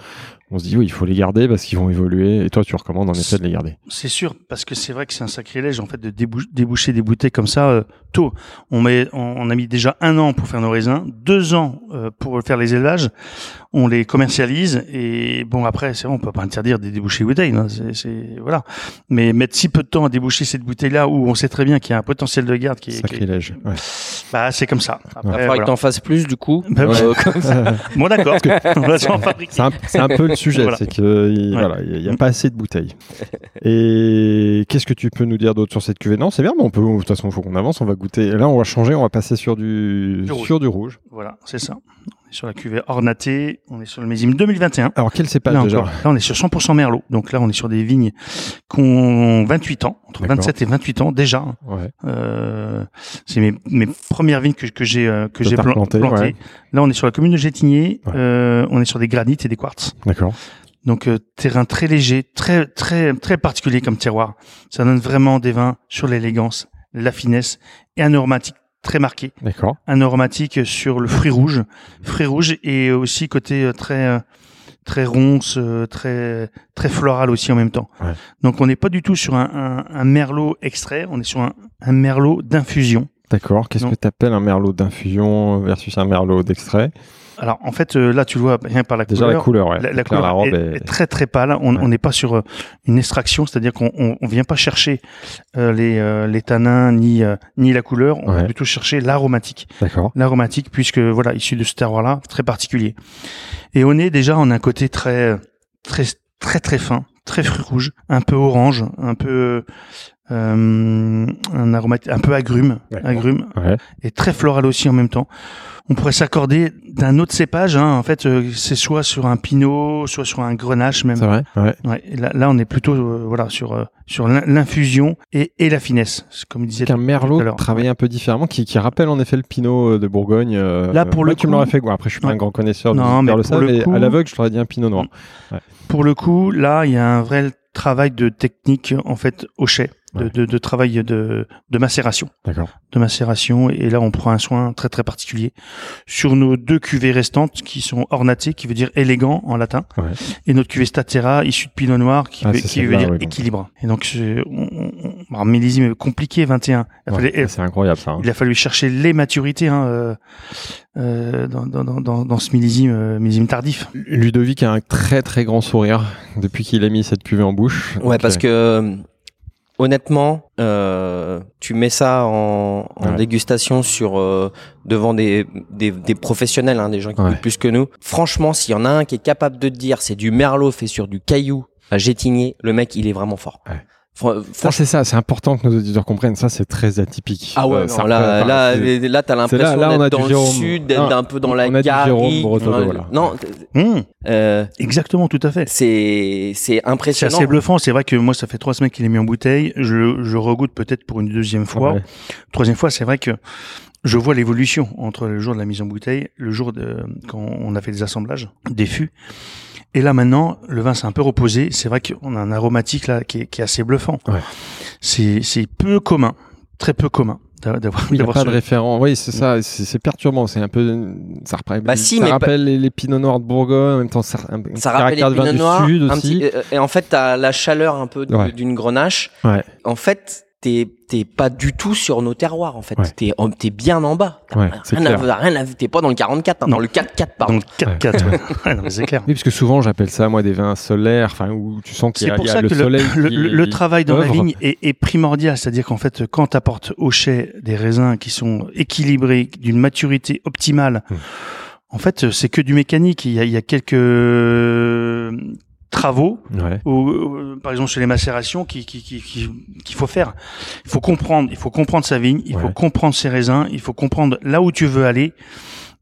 on se dit oui, il faut les garder parce qu'ils vont évoluer. Et toi, tu recommandes en effet de les garder. C'est sûr, parce que c'est vrai que c'est un sacrilège en fait de déboucher des bouteilles comme ça euh, tôt. On met, on, on, a mis déjà un an pour faire nos raisins, deux ans euh, pour faire les élevages. On les commercialise et bon après, c'est vrai, on peut pas interdire de déboucher les bouteilles. C'est voilà. Mais mettre si peu de temps à déboucher cette bouteille-là où on sait très bien qu'il y a un potentiel de garde qui est sacrilège. Qui est... Ouais. Bah c'est comme ça. Après, il faudra voilà. que t'en fasses plus du coup. Bah, euh, comme ça. bon d'accord. c'est un, un peu le sujet, voilà. c'est que il, ouais. voilà, il y, a pas assez de bouteilles. Et qu'est-ce que tu peux nous dire d'autre sur cette cuvée? Non, c'est bien, mais on peut. De toute façon, il faut qu'on avance. On va goûter. Là, on va changer. On va passer sur du, du sur du rouge. Voilà, c'est ça. Sur la cuvée ornatée. On est sur le millésime 2021. Alors quel cépage là, déjà? encore, Là, on est sur 100% merlot. Donc là, on est sur des vignes qui ont 28 ans, entre 27 et 28 ans déjà. Ouais. Euh, c'est mes, mes premières vignes que, que j'ai euh, que j'ai plantées. Planté. Ouais. Là, on est sur la commune de Gétigné. Euh, on est sur des granites et des quartz. D'accord. Donc euh, terrain très léger, très très très particulier comme terroir. Ça donne vraiment des vins sur l'élégance, la finesse et un aromatique très marqué. D'accord. Un aromatique sur le fruit rouge, fruit rouge et aussi côté très très ronce, très très floral aussi en même temps. Ouais. Donc on n'est pas du tout sur un, un, un, merlot extrait, on est sur un, un merlot d'infusion. D'accord. Qu'est-ce que tu appelles un merlot d'infusion versus un merlot d'extrait? Alors en fait euh, là tu le vois rien par la Déjà couleur. la couleur, ouais. La, la couleur la robe est, est... est, très très pâle. On n'est pas sur euh, une extraction, c'est-à-dire qu'on on, on, vient pas chercher euh, les, euh, les tanins ni euh, ni la couleur. On ouais. va plutôt chercher l'aromatique. D'accord. L'aromatique puisque voilà issu de ce terroir-là très particulier. Et on est déjà en un côté très très très très fin, très fruit rouge, un peu orange, un peu un aromatique un peu agrume, agrume ouais. et très floral aussi en même temps on pourrait s'accorder d'un autre cépage. Hein. En fait, euh, c'est soit sur un pinot, soit sur un grenache même. C'est vrai. Ouais. ouais là, là, on est plutôt euh, voilà sur euh, sur l'infusion et, et la finesse, comme disait. Un merlot travaillé un peu différemment, qui, qui rappelle en effet le pinot de Bourgogne. là, pour le tu coup, me l'aurais fait. Bon, après, je suis pas ouais. un grand connaisseur non, mais le ça, mais coup... à l'aveugle, je t'aurais dit un pinot noir. Ouais. Pour le coup, là, il y a un vrai travail de technique en fait au chai. De, de, de, travail de, de macération. D'accord. De macération. Et là, on prend un soin très, très particulier sur nos deux cuvées restantes qui sont ornatées, qui veut dire élégant en latin. Ouais. Et notre cuvée Statera, issue de Pinot Noir, qui, ah, veut, qui veut dire oui, équilibre. Et donc, on, on, on, millésime compliqué, 21. Ouais, c'est incroyable, ça. Hein. Il a fallu chercher les maturités, hein, euh, euh, dans, dans, dans, dans, ce millésime, euh, millésime tardif. Ludovic a un très, très grand sourire depuis qu'il a mis cette cuvée en bouche. Ouais, donc, parce que honnêtement, euh, tu mets ça en, dégustation sur euh, devant des, des, professionnels, hein, des gens qui ouais. plus que nous. Franchement, s'il y en a un qui est capable de te dire c'est du merlot fait sur du caillou à Gétigné, le mec, il est vraiment fort. Ça, c'est ça, c'est important que nos auditeurs comprennent. Ça, c'est très atypique. Ah ouais, euh, là, là, là, t'as l'impression d'être dans le sud, d'être un peu dans la garrigue. Non, mmh. euh, exactement, tout à fait. C'est, c'est impressionnant. C'est assez bluffant. C'est vrai que moi, ça fait trois semaines qu'il est mis en bouteille. Je, je regoute peut-être pour une deuxième fois. Troisième fois, c'est vrai que je vois l'évolution entre le jour de la mise en bouteille, le jour de quand on a fait des assemblages, des fûts. Et là maintenant, le vin s'est un peu reposé. C'est vrai qu'on a un aromatique là qui est, qui est assez bluffant. Ouais. C'est peu commun, très peu commun d'avoir il n'y a pas de référent oui c'est ça c'est perturbant c'est un peu ça, rappelle, bah si, ça rappelle les, les pinots noirs de Bourgogne en même temps ça, un, ça rappelle les pinots noirs sud aussi. et en fait tu as la chaleur un peu d'une grenache ouais. en fait t'es t'es pas du tout sur nos terroirs en fait. T'es t'es bien en bas. Ouais, rien, rien t'es pas dans le 44, hein, dans le 4-4 pardon. Dans le 4-4. c'est clair. Oui, parce que souvent j'appelle ça moi des vins solaires, enfin où tu sens qu'il y a, y a le soleil. Le, le, travail dans la vigne est, est primordial, c'est-à-dire qu'en fait quand t'apportes au chai des raisins qui sont équilibrés, d'une maturité optimale. Hmm. En fait, c'est que du mécanique. Il y a, il y a quelques travaux, ou, par exemple chez les macérations, qu'il qui, qui, qui, faut faire. Il faut comprendre, il faut comprendre sa vigne, il faut comprendre ses raisins, il faut comprendre là où tu veux aller.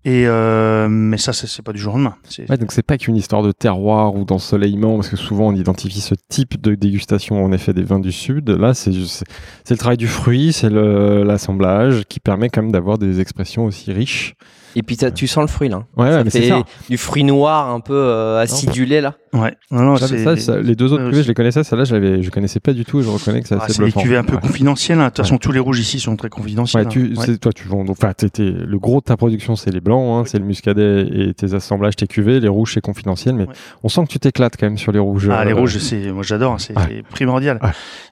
Et euh, mais ça, c'est pas du jour au lendemain. Ouais, donc c'est pas qu'une histoire de terroir ou d'ensoleillement, parce que souvent on identifie ce type de dégustation en effet des vins du sud. Là, c'est c'est le travail du fruit, c'est l'assemblage qui permet quand même d'avoir des expressions aussi riches. Et puis tu sens le fruit là. Ouais, mais c'est ça. Du fruit noir un peu euh, acidulé là. Ouais. Non, non, ça, les deux autres cuvées, je les connaissais. Celle-là, je je connaissais pas du tout. Je reconnais que c'est ah, assez C'est des cuvées un peu confidentielles. Hein. De toute façon, tous les rouges ici sont très confidentiels. Ouais, tu, hein. toi, tu vends. Enfin, le gros de ta production, c'est les blancs, hein, c'est le muscadet et tes assemblages, tes cuvées. Les rouges, c'est confidentiel, mais on sent que tu t'éclates quand même sur les rouges. Ah, les euh, rouges, c'est, moi, j'adore. C'est primordial.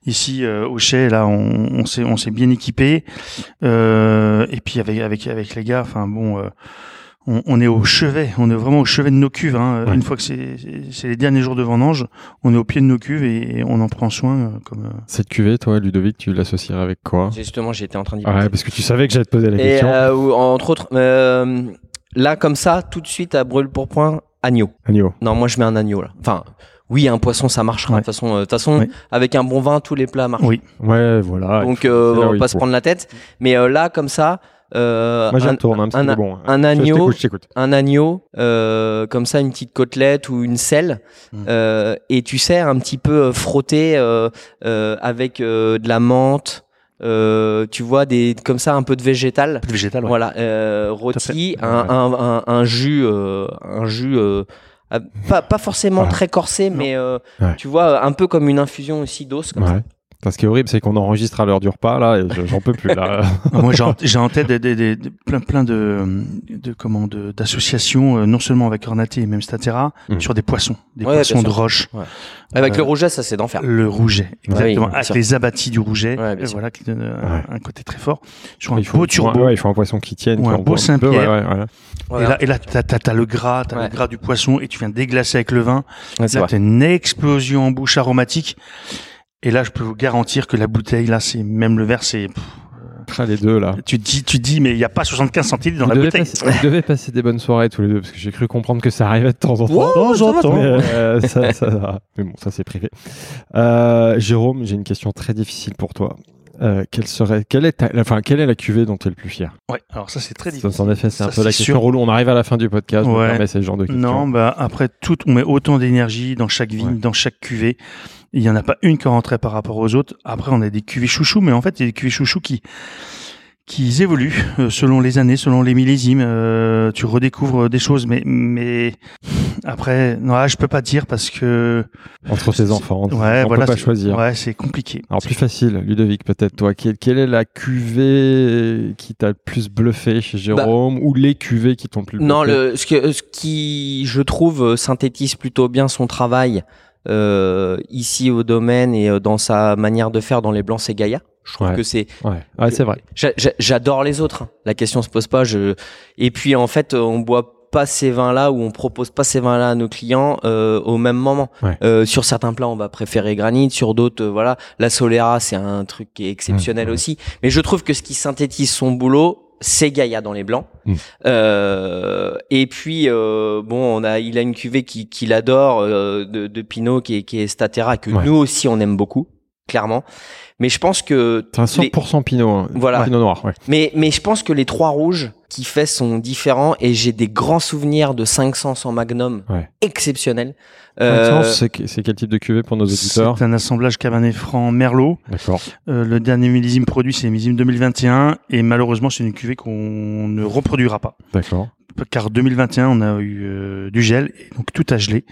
Ici, euh, au Chai, là, on, on s'est, on s'est bien équipé. Euh, et puis avec, avec, avec les gars, enfin bon on, est au chevet, on est vraiment au chevet de nos cuves. Hein. Une fois que c'est les derniers jours de vendange, on est au pied de nos cuves et, on en prend soin. Euh, comme euh. Cette cuvée, toi, Ludovic, tu l'associerais avec quoi? Justement, j'étais en train d'y penser. Ouais, parce que tu savais que j'allais te poser la question. Euh, entre autres, là, comme ça, tout de suite à brûle pour point, agneau. Agneau. Non, moi je mets un agneau là. Enfin, oui, un poisson, ça marchera. De toute façon, de toute façon, avec un bon vin, tous les plats marchent. Oui. Ouais, voilà. Donc, on va pas se prendre la tête. Mais là, comme ça. Euh, Moi, un, tourne, hein, un, bon. un, agneau, un agneau, euh, comme ça, une petite côtelette ou une selle, mmh. euh, et tu sers un petit peu euh, frotté euh, euh, avec de la menthe. tu vois des comme ça un peu de végétal, végétal ouais. voilà rôti un, un, un, jus un jus pas, pas forcément très corsé mais tu vois un peu comme une infusion aussi d'os comme ça ce qui est horrible, c'est qu'on enregistre à l'heure du repas, là, et j'en peux plus, là. Moi, j'ai en tête des, des, des, plein, plein de, de, comment, d'associations, euh, non seulement avec Ornaté et même Statera, mmh. sur des poissons, des poissons de roche. Ouais. Avec le euh, rouget, ça, c'est d'enfer. Le rouget, exactement. avec les abattis du rouget, voilà, qui donne euh, un, côté très fort. Sur un il faut, beau turbo. il faut un poisson qui tienne. un beau Saint-Pierre. Et là, et là t'as as, le gras, t'as le gras du poisson, et tu viens déglacer avec le vin. là, t'as une explosion en bouche aromatique. Et là, je peux vous garantir que la bouteille, là, c'est même le verre, c'est ah, les deux là. Tu dis, tu dis, mais il n'y a pas 75 centilitres dans la bouteille. Passer, vous devez passer des bonnes soirées tous les deux parce que j'ai cru comprendre que ça arrivait de temps en temps. temps. Mais, euh, ça, ça, mais bon, ça c'est privé. Euh, Jérôme, j'ai une question très difficile pour toi. Euh, quelle serait, quelle est, enfin, quelle est la cuvée dont tu es le plus fier? Ouais, alors ça c'est très difficile. En effet, c'est un peu la question relou. On arrive à la fin du podcast, ouais. ce genre de questions. Non, bah après tout, on met autant d'énergie dans chaque vigne, dans chaque cuvée. Il y en a pas une qui rentrait par rapport aux autres. Après, on a des cuvées chouchous, mais en fait, il y a des cuvées chouchous qui qui évoluent euh, selon les années, selon les millésimes. Euh, tu redécouvres des choses, mais mais après, non, je peux pas dire parce que entre tes enfants, ouais, on voilà, peut pas choisir. Ouais, c'est compliqué. Alors plus facile, Ludovic, peut-être toi. Quelle, quelle, est la cuvée qui t'a le plus bluffé chez Jérôme bah, ou les cuvées qui t'ont le plus bluffé Non, le, ce, que, ce qui, je trouve, synthétise plutôt bien son travail. Euh, ici au domaine et euh, dans sa manière de faire dans les blancs, c'est Gaïa. Je trouve que c'est. Ouais, c'est vrai. J'adore les autres. Hein. La question se pose pas. Je... Et puis en fait, on boit pas ces vins-là ou on propose pas ces vins-là à nos clients euh, au même moment. Euh, sur certains plats, on va préférer granit, sur d'autres, euh, voilà, la Solera, c'est un truc qui est exceptionnel aussi. Mais je trouve que ce qui synthétise son boulot, c'est Gaïa dans les blancs. Mm. Euh, et puis euh, bon, on a, il a une cuvée qu'il qui adore euh, de, de, Pinot qui est, qui est Statera que nous aussi on aime beaucoup, clairement. Mais je pense que c'est un 100% Pinot, hein. voilà. Pinot noir. Ouais. Mais mais je pense que les trois rouges qui fait sont différents et j'ai des grands souvenirs de 500 en Magnum exceptionnels. Euh, c'est quel type de cuvée pour nos auditeurs? C'est un assemblage Cabernet Franc Merlot. D'accord. Euh, le dernier millésime produit, c'est le millésime 2021 et malheureusement, c'est une cuvée qu'on ne reproduira pas. D'accord car 2021 on a eu euh, du gel donc tout a gelé.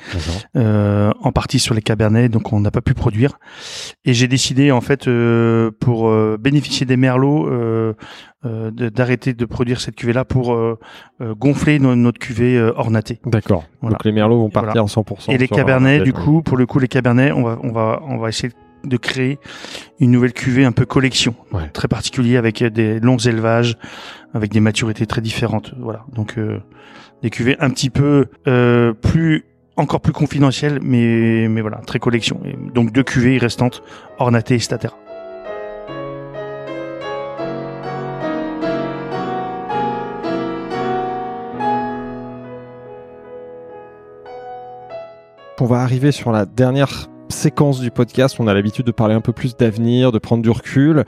Euh, en partie sur les cabernets donc on n'a pas pu produire. Et j'ai décidé en fait euh, pour bénéficier des merlots d'arrêter de, produire cette cuvée là pour gonfler notre cuvée ornatée. D'accord. Donc les merlots vont partir en 100% et les cabernets du coup pour le coup les cabernets on va on va on va essayer de créer une nouvelle cuvée un peu collection, très particulier avec des longs élevages, avec des maturités très différentes. Voilà, donc euh, des cuvées un petit peu euh, plus encore plus confidentielles, mais mais voilà, très collection. Et donc deux cuvées restantes, Ornaté et Statera. On va arriver sur la dernière séquence du podcast, on a l'habitude de parler un peu plus d'avenir, de prendre du recul.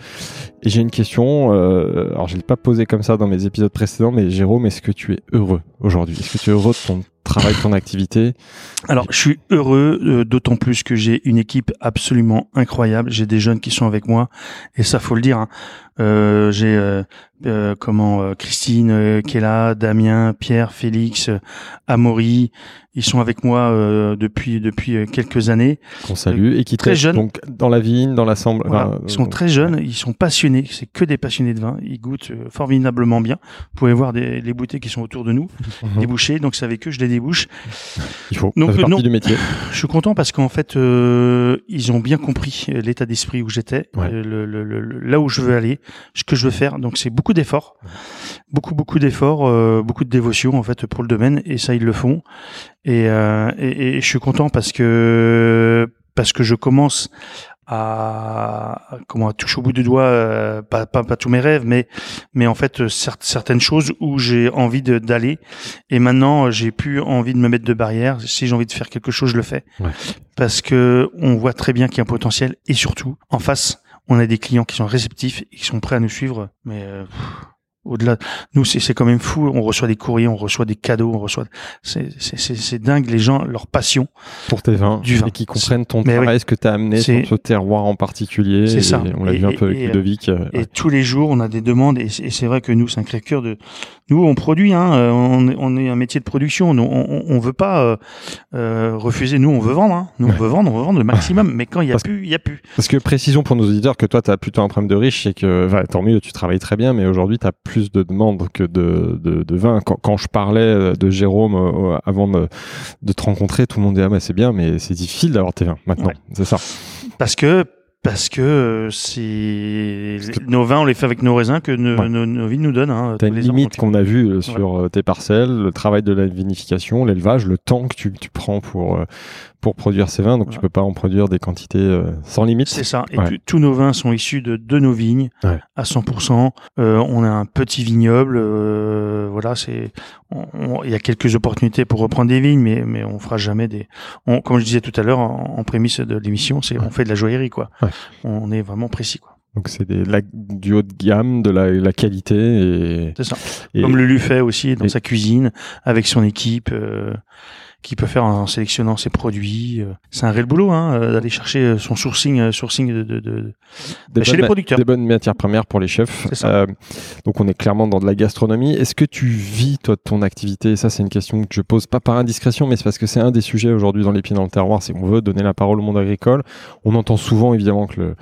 Et j'ai une question, euh, alors je ne l'ai pas posée comme ça dans mes épisodes précédents, mais Jérôme, est-ce que tu es heureux aujourd'hui? Est-ce que tu es heureux de ton travail, de ton activité? Alors, je suis heureux, euh, d'autant plus que j'ai une équipe absolument incroyable. J'ai des jeunes qui sont avec moi, et ça, faut le dire. Hein. Euh, j'ai euh, euh, comment Christine qui est là, Damien, Pierre, Félix, Amaury, ils sont avec moi depuis depuis quelques années. Qu'on salue et qui très jeunes. Donc dans la vigne, dans l'assemblée. ils sont très jeunes, ils sont passionnés. C'est que des passionnés de vin. Ils goûtent formidablement bien. Vous pouvez voir des, les bouteilles qui sont autour de nous, mhm. des bouchées. Donc c'est avec eux je les débouche. Il faut. Donc partie du métier. Je suis content parce qu'en fait ils ont bien compris l'état d'esprit où j'étais, le, le, là où je veux aller que je veux faire. Donc c'est beaucoup d'efforts, beaucoup beaucoup d'efforts, euh, beaucoup de dévotion en fait pour le domaine et ça ils le font. Et, euh, et, et je suis content parce que parce que je commence à comment à toucher au bout du doigt euh, pas, pas, pas tous mes rêves mais mais en fait certaines choses où j'ai envie d'aller et maintenant j'ai plus envie de me mettre de barrières si j'ai envie de faire quelque chose je le fais ouais. parce que on voit très bien qu'il y a un potentiel et surtout en face on a des clients qui sont réceptifs et qui sont prêts à nous suivre. Mais euh, au-delà, nous c'est quand même fou. On reçoit des courriers, on reçoit des cadeaux, on reçoit. C'est dingue les gens, leur passion pour tes vins, du vin. et qui comprennent ton travail, ce que tu as amené sur ce terroir en particulier. C'est ça. On l'a vu un peu avec Ludovic. Euh, et tous les jours, on a des demandes et c'est vrai que nous, c'est un crève-cœur de. Nous, on produit, hein, euh, on, est, on est un métier de production. Nous, on, on veut pas euh, euh, refuser. Nous, on veut vendre. Hein. Nous, on veut vendre, on veut vendre le maximum. mais quand il y a plus, il y a plus. Parce que précision pour nos auditeurs que toi, tu as plutôt un problème de riche, c'est que, enfin, tant mieux, tu travailles très bien, mais aujourd'hui, tu as plus de demandes que de, de, de vin. Quand, quand, je parlais de Jérôme euh, avant de, de, te rencontrer, tout le monde disait ah mais c'est bien, mais c'est difficile d'avoir tes vins maintenant. C'est ça. Parce que parce que euh, c'est nos vins, on les fait avec nos raisins que nos, nos, nos vignes nous donnent. Hein, T'as une limite qu'on a vue euh, sur tes parcelles, le travail de la vinification, l'élevage, le temps que tu, tu prends pour pour produire ces vins, donc tu peux pas en produire des quantités euh, sans limite. C'est ça. Et tous nos vins sont issus de, de nos vignes à 100%. Euh, on a un petit vignoble. Euh, voilà, c'est. Il y a quelques opportunités pour reprendre des vignes, mais mais on fera jamais des. On, comme je disais tout à l'heure en, prémisse de l'émission, c'est on fait de la joaillerie quoi. On est vraiment précis quoi. Donc c'est du haut de gamme, de la, la qualité. Et, c'est ça. Comme Lulu fait aussi dans sa cuisine, avec son équipe. Euh, qui peut faire en sélectionnant ses produits. Euh. C'est un réel boulot hein, euh, d'aller chercher euh, son sourcing, sourcing de, de, de, chez les producteurs. Des bonnes matières premières pour les chefs. Euh, donc on est clairement dans de la gastronomie. Est-ce que tu vis toi ton activité? Ça c'est une question que je pose pas par indiscrétion, mais c'est parce que c'est un des sujets aujourd'hui dans les pieds dans le terroir. C'est qu'on veut donner la parole au monde agricole. On entend souvent évidemment que le,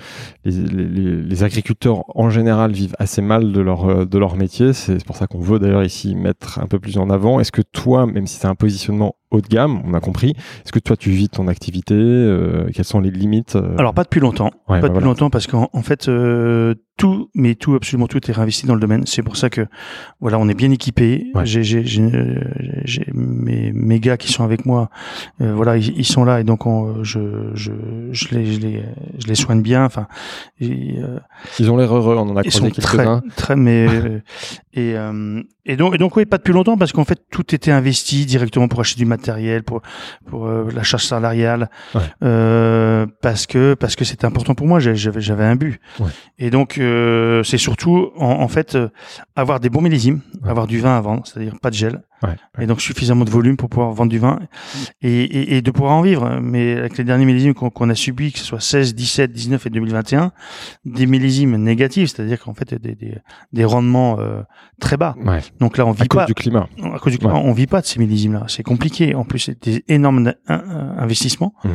les, les, les, agriculteurs en général vivent assez mal de leur de leur métier. C'est pour ça qu'on veut d'ailleurs ici mettre un peu plus en avant. Est-ce que toi, même si c'est un positionnement haut de gamme, on a compris. Est-ce que toi tu vis ton activité euh, Quelles sont les limites euh Alors pas depuis longtemps, pas bah depuis longtemps parce qu'en fait euh, tout, mais tout, absolument tout est réinvesti dans le domaine. C'est pour ça que, voilà, on est bien équipé. J'ai, j'ai, j'ai, mes, mes gars qui sont avec moi, euh, voilà, ils, sont là et donc on, je, je, je les, je les, je les soigne bien. Enfin, euh, ils ont l'air heureux. On en a croisé quelques-uns. Très, très, mais et, euh, et donc, et donc oui, pas depuis longtemps parce qu'en fait tout était investi directement pour acheter du matériel, pour pour euh, la charge salariale, euh, parce que parce que c'était important pour moi. J'avais j'avais un but. Ouais. Et donc c'est surtout en, en, fait euh, avoir des bons millésimes, avoir du vin à vendre, c'est-à-dire pas de gel, et donc suffisamment de volume pour pouvoir vendre du vin et, et, et de pouvoir en vivre. Mais avec les derniers millésimes qu'on a subis, que ce soit 16, 17, 19 et 2021, des millésimes négatifs, c'est-à-dire qu'en fait des, des, des rendements euh, très bas. Donc là, on vit à cause du climat. À cause du climat, on vit pas de ces millésimes-là. C'est compliqué. En plus, c'est des énormes investissements mmh.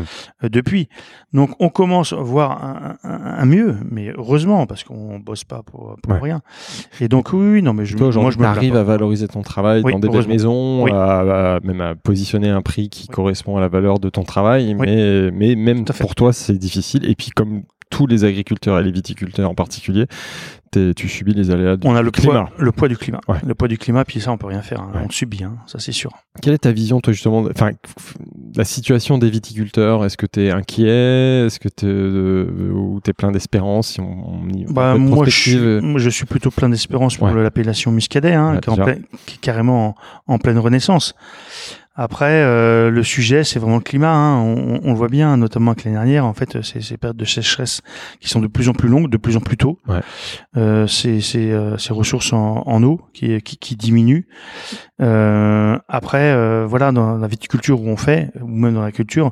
euh, depuis. Donc on commence à voir un, un, un, mieux, mais heureusement parce qu'on bosse pas pour, pour rien. Et donc oui, non, mais je, Toi, moi je m'arrive à valoriser ton travail dans des maisons, à, même à positionner un prix qui correspond à la valeur de ton travail, mais mais même pour toi c'est difficile. Et puis comme tous les agriculteurs et les viticulteurs en particulier, tu subis les aléas du, on a le climat. Poids, le poids du climat. Le poids du climat, puis ça, on peut rien faire. Hein. On le subit, hein, ça c'est sûr. Quelle est ta vision, toi, justement, enfin, la situation des viticulteurs? Est-ce que tu es inquiet? Est-ce que tu euh, ou es plein d'espérance si on, bah, moi, je suis, moi, je suis plutôt plein d'espérance pour l'appellation muscadet, hein, qui, est qui, est carrément en, en pleine renaissance. Après, euh, le sujet, c'est vraiment le climat. Hein. On, on, le voit bien, notamment avec l'année dernière. En fait, c'est ces périodes de sécheresse qui sont de plus en plus longues, de plus en plus tôt. Ouais. Euh, c'est euh, ces ressources en, en eau qui, qui, qui diminuent. Euh, après, euh, voilà, dans la viticulture où on fait, ou même dans la culture,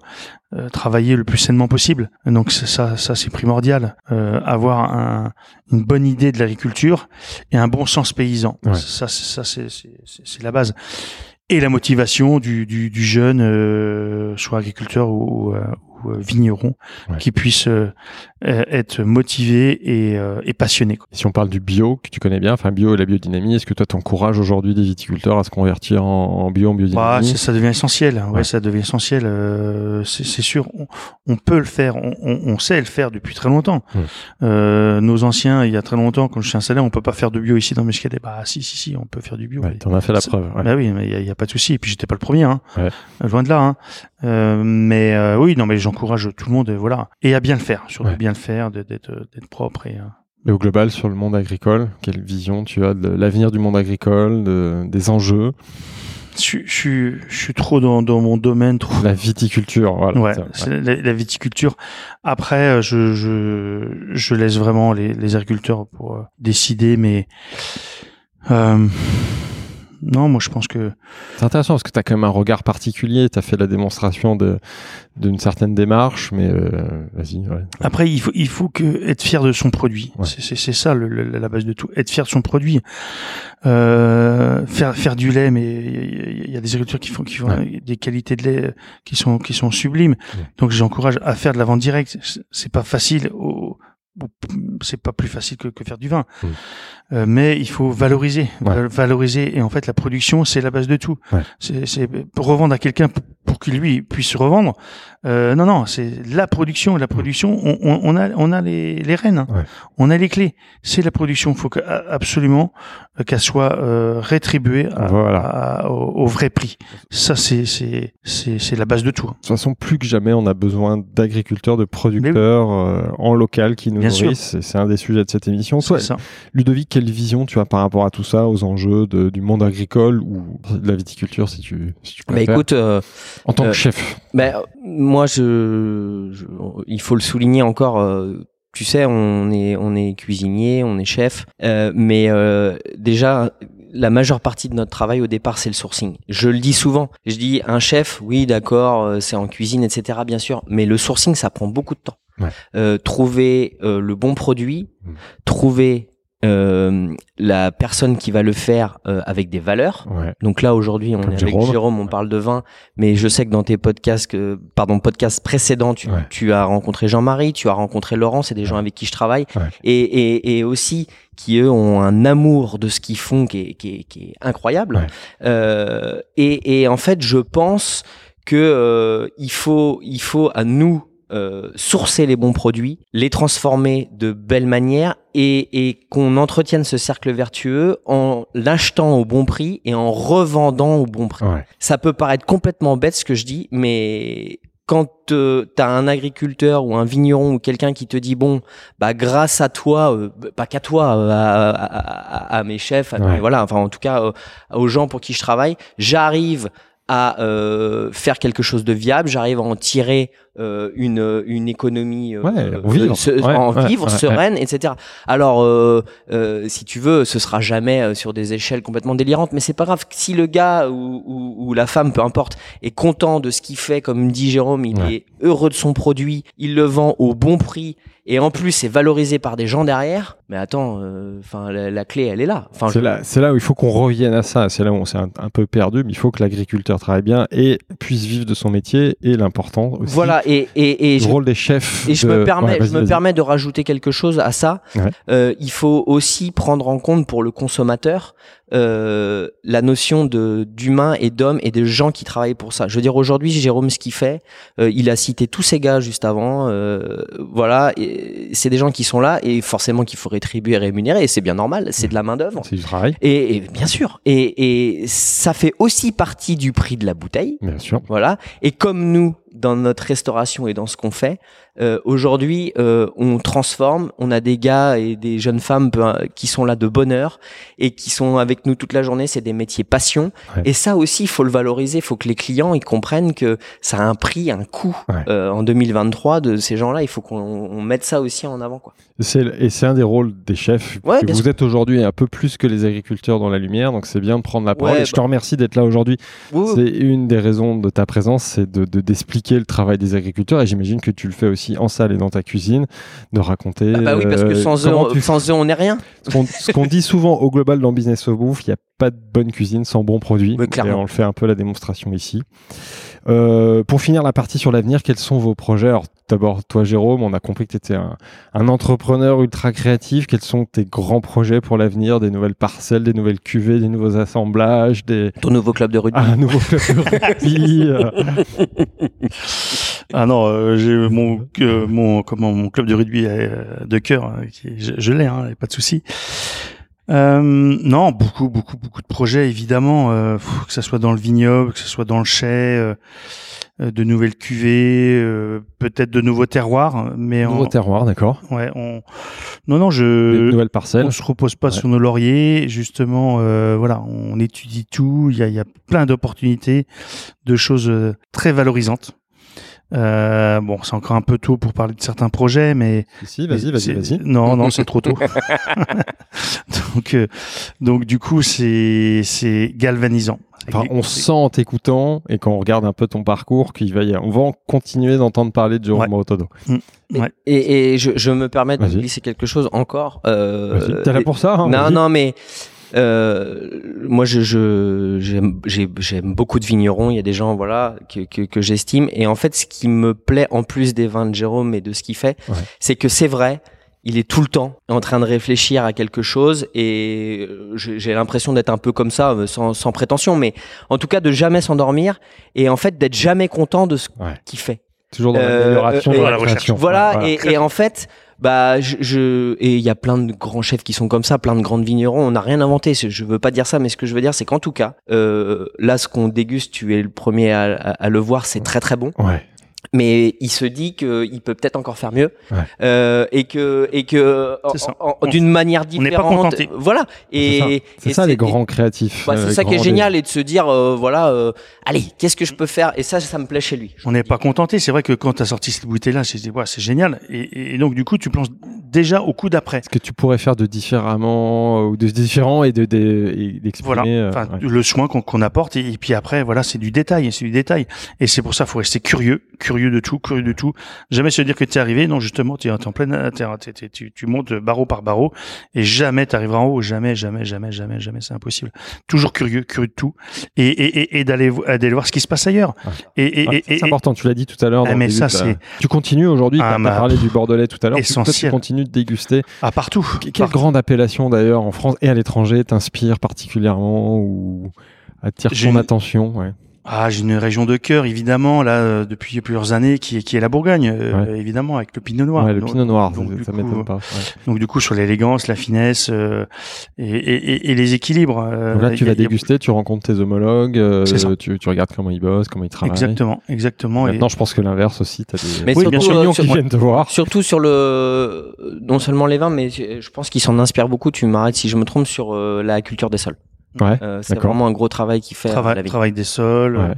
euh, travailler le plus sainement possible. Donc ça, ça c'est primordial. avoir un, une bonne idée de l'agriculture et un bon sens paysan. Ouais. Ça, ça c'est la base et la motivation du, du, du jeune, euh, soit agriculteur ou, euh, ou euh, vignerons qui puissent euh, euh, être motivés et, et passionnés. Si on parle du bio que tu connais bien, enfin bio et la biodynamie, est-ce que toi t'encourages aujourd'hui des viticulteurs à se convertir en, bio, en biodynamie bah, Ça devient essentiel. Ouais, ça devient essentiel. c'est sûr, on, peut le faire, on, on, sait le faire depuis très longtemps. Euh, nos anciens, il y a très longtemps, quand je suis installé, on peut pas faire de bio ici dans Muscadet. Bah si, si, si, on peut faire du bio. Ouais, T'en as fait la preuve. Bah oui, mais il y, a pas de souci. Et puis j'étais pas le premier, hein. loin de là. Hein. Euh, mais euh, oui, non, mais j'encourage tout le monde, voilà, et à bien le faire, surtout bien le faire, d'être propre et. Et au global, sur le monde agricole, quelle vision tu as de l'avenir du monde agricole, de, des enjeux? Je, je, je, suis trop dans, dans mon domaine. Trop... La viticulture, voilà. Ouais, La, la, viticulture. Après, je, je, je laisse vraiment les, les agriculteurs pour euh, décider, mais euh, non, moi je pense que. C'est intéressant parce que tu as quand même un regard particulier, tu as fait la démonstration de d'une certaine démarche, mais euh, vas-y. Ouais. Après, il faut, il faut que être fier de son produit. Ouais. C'est ça le, la base de tout. Être fier de son produit. Euh, faire, faire du lait, mais il y, a des agriculteurs qui font, qui font des qualités de lait qui sont, qui sont sublimes. Donc j'encourage à faire de la vente directe. C'est pas facile. Au, c'est pas plus facile que, que faire du vin. Mmh. Euh, mais il faut valoriser, ouais. valoriser. Et en fait, la production, c'est la base de tout. Ouais. C'est revendre à quelqu'un pour qu'il lui puisse revendre. Euh, non, non, c'est la production. La production, on, on, on, a, on a les, les rênes, hein. ouais. on a les clés. C'est la production. Il faut que, absolument euh, qu'elle soit euh, rétribuée à, voilà. à, au, au, vrai prix. Ça, c'est c'est c'est la base de tout. De toute façon, plus que jamais, on a besoin d'agriculteurs, de producteurs euh, en local qui nous Bien nourrissent. C'est un des sujets de cette émission. Toi, ça. Ludovic, quelle vision tu as par rapport à tout ça, aux enjeux de, du monde agricole ou de la viticulture, si tu, si tu bah écoute, euh, en tant que chef. Bah, moi, je, je, il faut le souligner encore. Euh, tu sais, on est, on est cuisinier, on est chef, euh, mais euh, déjà, la majeure partie de notre travail au départ, c'est le sourcing. Je le dis souvent. Je dis un chef, oui, d'accord, euh, c'est en cuisine, etc. Bien sûr, mais le sourcing, ça prend beaucoup de temps. Ouais. Euh, trouver euh, le bon produit, mmh. trouver euh, la personne qui va le faire euh, avec des valeurs. Ouais. Donc là aujourd'hui, on Comme est Jérôme. avec Jérôme, on ouais. parle de vin, mais je sais que dans tes podcasts, que, pardon, podcasts précédents, tu, ouais. tu as rencontré Jean-Marie, tu as rencontré Laurent, c'est des gens avec qui je travaille, et, et, et aussi qui eux ont un amour de ce qu'ils font qui est, qui est, qui est incroyable. Euh, et, et en fait, je pense que euh, il faut, il faut à nous euh, sourcer les bons produits, les transformer de belle manière et, et qu'on entretienne ce cercle vertueux en l'achetant au bon prix et en revendant au bon prix. Ça peut paraître complètement bête ce que je dis, mais quand euh, tu as un agriculteur ou un vigneron ou quelqu'un qui te dit bon bah grâce à toi euh, pas qu'à toi euh, à, à, à, mes chefs voilà enfin en tout cas aux gens pour qui je travaille j'arrive à euh, faire quelque chose de viable, j'arrive à en tirer euh, une, une économie euh, en vivre sereine, etc. Alors, euh, euh, si tu veux, ce sera jamais euh, sur des échelles complètement délirantes, mais c'est pas grave. Si le gars ou, ou, ou, la femme, peu importe, est content de ce qu'il fait, comme dit Jérôme, il est heureux de son produit, il le vend au bon prix et en plus c'est valorisé par des gens derrière, mais attends, euh, enfin la, clé elle est là. Enfin, c'est là, c'est là où il faut qu'on revienne à ça. C'est là où on s'est un, peu perdu, mais il faut que l'agriculteur travaille bien et puisse vivre de son métier et l'important aussi. Voilà et et, le rôle des chefs. Et je me permets, je me permets de rajouter quelque chose à ça. Euh, il faut aussi prendre en compte pour le consommateur euh, la notion de d'humain et d'homme et de gens qui travaillent pour ça. Je veux dire aujourd'hui Jérôme ce qu'il fait, euh, il a cité tous ces gars juste avant, euh, voilà, c'est des gens qui sont là et forcément qu'il faut rétribuer et rémunérer et c'est bien normal, c'est de la main d'œuvre. C'est du travail. Et, et bien sûr, et, et ça fait aussi partie du prix de la bouteille. Bien sûr. Voilà. Et comme nous dans notre restauration et dans ce qu'on fait, euh, aujourd'hui, euh, on transforme. On a des gars et des jeunes femmes qui sont là de bonne heure et qui sont avec nous toute la journée. C'est des métiers passion. Et ça aussi, il faut le valoriser. Il faut que les clients ils comprennent que ça a un prix, un coût euh, en 2023 de ces gens-là. Il faut qu'on mette ça aussi en avant. Quoi. Et c'est un des rôles des chefs. vous êtes aujourd'hui un peu plus que les agriculteurs dans la lumière, donc c'est bien de prendre la parole. et je te bah remercie d'être là aujourd'hui. c'est une des raisons de ta présence, c'est de d'expliquer le travail des agriculteurs. Et j'imagine que tu le fais aussi en salle et dans ta cuisine, de raconter. Ah bah oui, parce que euh, sans, eux, on, sans eux, on n'est rien. Ce qu'on dit souvent au global dans Business of Bouffe, il n'y a pas de bonne cuisine sans bons produits. et on le fait un peu la démonstration ici. Euh, pour finir la partie sur l'avenir, quels sont vos projets? Alors d'abord, toi Jérôme, on a compris que tu étais un, un, entrepreneur ultra créatif. Quels sont tes grands projets pour l'avenir? Des nouvelles parcelles, des nouvelles cuvées, des nouveaux assemblages des... Ton nouveau club de rugby Un nouveau club de rugby euh. Ah non, euh, j'ai mon, mon, comment, mon club de rugby de cœur, hein, je, je l'ai, hein, pas de souci. Euh, non, beaucoup, beaucoup, beaucoup de projets évidemment, euh, que ce soit dans le vignoble, que ce soit dans le chai, euh, euh de nouvelles cuvées, euh, peut-être de nouveaux terroirs, mais nouveaux terroirs, d'accord. Ouais, on, non, non, je. De nouvelles parcelles. On se repose pas sur nos lauriers, justement. voilà, on étudie tout. Il y a, il y a plein d'opportunités, de choses très valorisantes. Euh, bon, c'est encore un peu tôt pour parler de certains projets, mais si, vas-y, vas-y, vas-y. Non, non, c'est trop tôt. donc, euh, donc du coup, c'est c'est galvanisant. Enfin, on sent en t'écoutant et quand on regarde un peu ton parcours qu'il va y on va continuer d'entendre parler de Jérôme ouais. Mm. Ouais. Et, et je, je, me permets de glisser quelque chose encore. Euh, T'es là pour ça hein, Non, non, mais euh, moi, je, je j'aime beaucoup de vignerons. Il y a des gens, voilà, que, que, que j'estime. Et en fait, ce qui me plaît en plus des vins de Jérôme et de ce qu'il fait, c'est que c'est vrai. Il est tout le temps en train de réfléchir à quelque chose et euh, j'ai l'impression d'être un peu comme ça, euh, sans, sans, prétention, mais en tout cas de jamais s'endormir et en fait d'être jamais content de ce qu'il fait. Toujours dans l'amélioration, euh, la recherche. Voilà, et, en fait, bah je, je et il y a plein de grands chefs qui sont comme ça, plein de grandes vignerons. On n'a rien inventé. Je veux pas dire ça, mais ce que je veux dire, c'est qu'en tout cas, euh, là, ce qu'on déguste, tu es le premier à, à le voir, c'est très très bon. Ouais mais il se dit qu'il peut peut-être encore faire mieux euh, et que et que d'une manière différente voilà. Et c'est ça, les grands créatifs bah, c'est ça qui est génial et de se dire euh, voilà euh, allez qu'est-ce que je peux faire? Et ça ça me plaît chez lui. On n'est pas contenté. C'est vrai que quand tu as sorti cette bouteille là c'est ouais, c'est génial. Et, et, donc du coup tu plonges déjà au coup d'après. Ce que tu pourrais faire de différemment ou de différent et de d'exprimer voilà. enfin, le soin qu'on apporte. Et, puis après voilà c'est du détail c'est du détail. Et c'est pour ça faut rester curieux curieux de tout, curieux de tout. Jamais se dire que tu es arrivé. Non, justement, tu es en pleine, tu, tu montes barreau par barreau et jamais tu arriveras en haut. Jamais, jamais, jamais, jamais, jamais. C'est impossible. Toujours curieux, curieux de tout et, et, et, d'aller d'aller voir ce qui se passe ailleurs. Ah. Et, et, c'est important. Tu l'as dit tout à l'heure. Ah, mais ça, c'est. Tu continues aujourd'hui. Ah, tu as parlé du bordelais tout à l'heure. Essentiel. Tu continues de déguster. À partout. Quelle grande appellation d'ailleurs en France et à l'étranger t'inspire particulièrement ou attire ton attention ouais. Ah, j'ai une région de cœur, évidemment, là, euh, depuis plusieurs années, qui est, qui est la Bourgogne, euh, évidemment, avec le Pinot Noir. Ouais, le Pinot Noir, donc, ça, m'étonne pas. Donc, du coup, sur l'élégance, la finesse euh, et, et, et, les équilibres. donc là, tu vas déguster, tu rencontres tes homologues, tu, tu, regardes comment ils bossent, comment ils travaillent. Exactement, exactement. Maintenant, je pense que l'inverse aussi, tu as des, mais oui, bien sûr, qui viennent te voir. Surtout sur le, non seulement les vins, mais je pense qu'ils s'en inspirent beaucoup. Tu m'arrêtes si je me trompe sur la culture des sols. Ouais, euh, c'est vraiment un gros travail qui fait la vie. travail des sols. Ouais.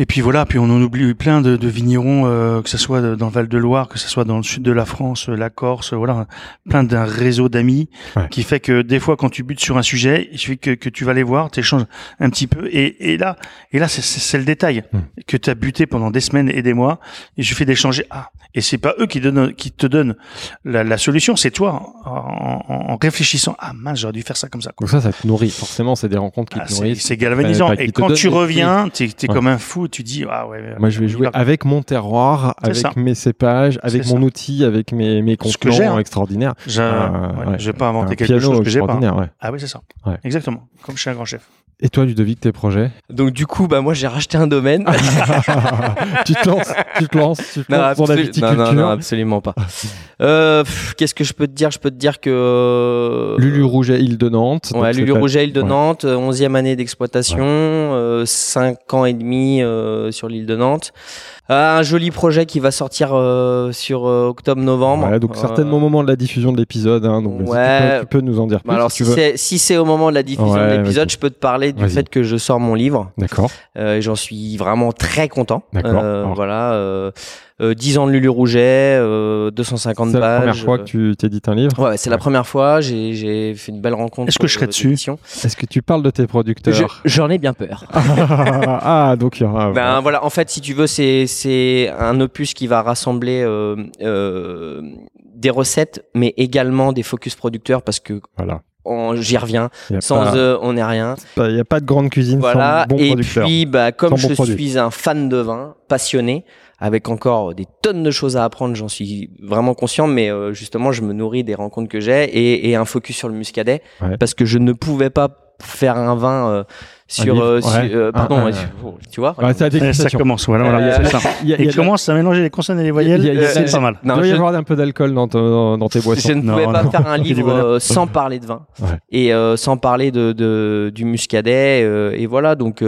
Et puis voilà, puis on en oublie plein de, de vignerons, euh, que ce soit dans le Val-de-Loire, que ce soit dans le sud de la France, euh, la Corse, voilà, plein d'un réseau d'amis qui fait que des fois, quand tu butes sur un sujet, il suffit que, que tu vas les voir, tu échanges un petit peu, et, et là, et là, c'est le détail hmm. que tu as buté pendant des semaines et des mois, et je fais d'échanger. Ah, et c'est pas eux qui donnent, qui te donnent la, la solution, c'est toi en, en, réfléchissant. Ah mince, j'aurais dû faire ça comme ça. Donc ça, ça te nourrit. Forcément, c'est des rencontres qui ah, te nourrissent. C'est galvanisant. et quand tu reviens, t'es es comme un fou tu dis ah ouais. Moi je vais jouer avec mon terroir, avec mes cépages, avec mon outil, avec mes mes contenants extraordinaires. Je euh, vais pas inventer quelque chose que j'ai pas. Ah oui c'est ça. Exactement. Comme chez un grand chef. Et toi, Ludovic, tes projets Donc du coup, bah moi j'ai racheté un domaine. tu te lances, tu te lances, tu te lances dans la viticulture. Non, non, absolument pas. Euh, Qu'est-ce que je peux te dire? Je peux te dire que euh, Lulu Rouget, île de Nantes. Ouais, Lulu Rouget, île de Nantes, 11e année d'exploitation, euh, 5 ans et demi euh, sur l'île de Nantes. Euh, un joli projet qui va sortir euh, sur euh, octobre-novembre. Ouais, donc certainement au moment de la diffusion de l'épisode. Hein, donc ouais. tu, peux, nous en dire plus. Alors si, si c'est au moment de la diffusion de l'épisode, je peux te parler du fait que je sors mon livre. D'accord. et j'en suis vraiment très content. D'accord. voilà. 10 ans de Lulu Rouget, 250 pages. C'est la première fois que tu t'édites un livre Ouais, c'est la première fois. J'ai fait une belle rencontre. Est-ce que je serai dessus Est-ce que tu parles de tes producteurs J'en ai bien peur. ah, donc il y aura. Ben voilà, en fait, si tu veux, c'est c'est un opus qui va rassembler euh, euh, des recettes, mais également des focus producteurs parce que voilà. J'y reviens. Sans eux, on n'est rien. Il n'y a pas de grande cuisine voilà. sans bon Et puis, bah, comme je suis un fan de vin, passionné, avec encore des tonnes de choses à apprendre, j'en suis vraiment conscient, mais euh, justement, je me nourris des rencontres que j'ai et, et, un focus sur le muscadet, parce que je ne pouvais pas faire un vin euh, sur, euh, euh, pardon, tu vois. ça commence, voilà, voilà ça. Il, commence à mélanger les consonnes et les voyelles, c'est pas mal. il doit y avoir un peu d'alcool dans, dans, tes boissons. Je ne pouvais pas faire un livre sans parler de vin et sans parler de, de du muscadet et voilà. Donc,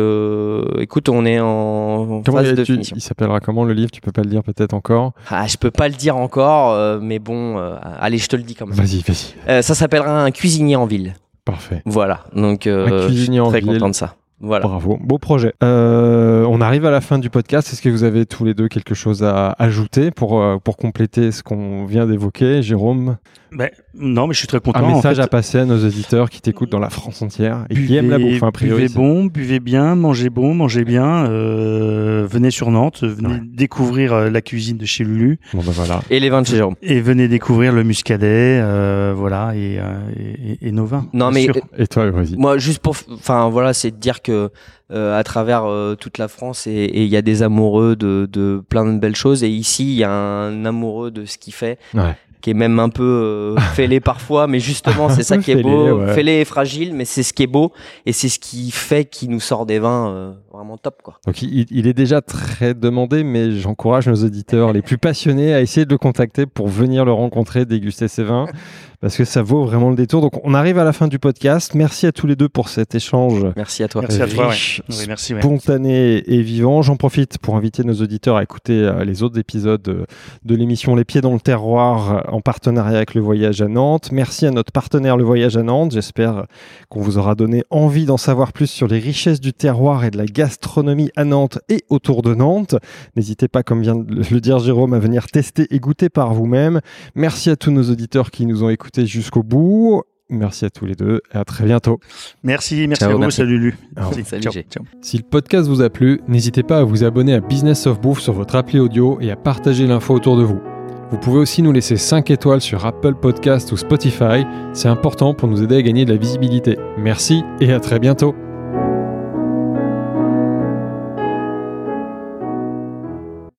écoute, on est en phase de finition. Il s'appellera comment le livre? Tu peux pas le dire peut-être encore? Ah, je peux pas le dire encore, mais bon, allez, je te le dis quand même. Vas-y, vas-y. ça s'appellera un cuisinier en ville. Parfait. Voilà, donc euh, je suis très content de ça. Voilà. Bravo, beau projet. Euh, on arrive à la fin du podcast. Est-ce que vous avez tous les deux quelque chose à ajouter pour, euh, pour compléter ce qu'on vient d'évoquer, Jérôme? Ben, non, mais je suis très content. Un message à passer à nos auditeurs qui t'écoutent dans la France entière et qui aiment la bouffe. Hein, buvez bon, buvez bien, mangez bon, mangez bien. Euh, venez sur Nantes, venez découvrir euh, la cuisine de chez Lulu. Bon ben voilà. Et les vins de chez Jérôme. Et venez découvrir le muscadet, euh, voilà, et, euh, et, et, nos vins. Non mais sûr. et toi, vas-y. Moi, juste pour, enfin voilà, c'est de dire que euh, à travers toute la France et il y a des amoureux de, de plein de belles choses et ici il y a un amoureux de ce qu'il fait ouais qui est même un peu euh, fêlé parfois, mais justement c'est ça qui est beau, fêlé et fragile, mais c'est ce qui est beau. Et c'est ce qui fait qu'il nous sort des vins euh, vraiment top quoi. Donc il, il, est déjà très demandé, mais j'encourage nos auditeurs les plus passionnés à essayer de le contacter pour venir le rencontrer, déguster ses vins parce que ça vaut vraiment le détour. Donc on arrive à la fin du podcast. Merci à tous les deux pour cet échange. Merci à toi. Merci à toi. Oui, merci, spontané et vivant. J'en profite pour inviter nos auditeurs à écouter euh, les autres épisodes de l'émission Les Pieds dans le terroir euh, en partenariat avec le Voyage à Nantes. Merci à notre partenaire Le Voyage à Nantes. J'espère qu'on vous aura donné envie d'en savoir plus sur les richesses du terroir et de la gastronomie à Nantes et autour de Nantes. N'hésitez pas, comme vient de le dire Jérôme, à venir tester et goûter par vous-même. Merci à tous nos auditeurs qui nous ont écoutés jusqu'au bout. Merci à tous les deux et à très bientôt. Merci, merci à vous. Salut Lulu. Si le podcast vous a plu, n'hésitez pas à vous abonner à Business of Bouffe sur votre appli audio et à partager l'info autour de vous. Vous pouvez aussi nous laisser 5 étoiles sur Apple Podcast ou Spotify, c'est important pour nous aider à gagner de la visibilité. Merci et à très bientôt.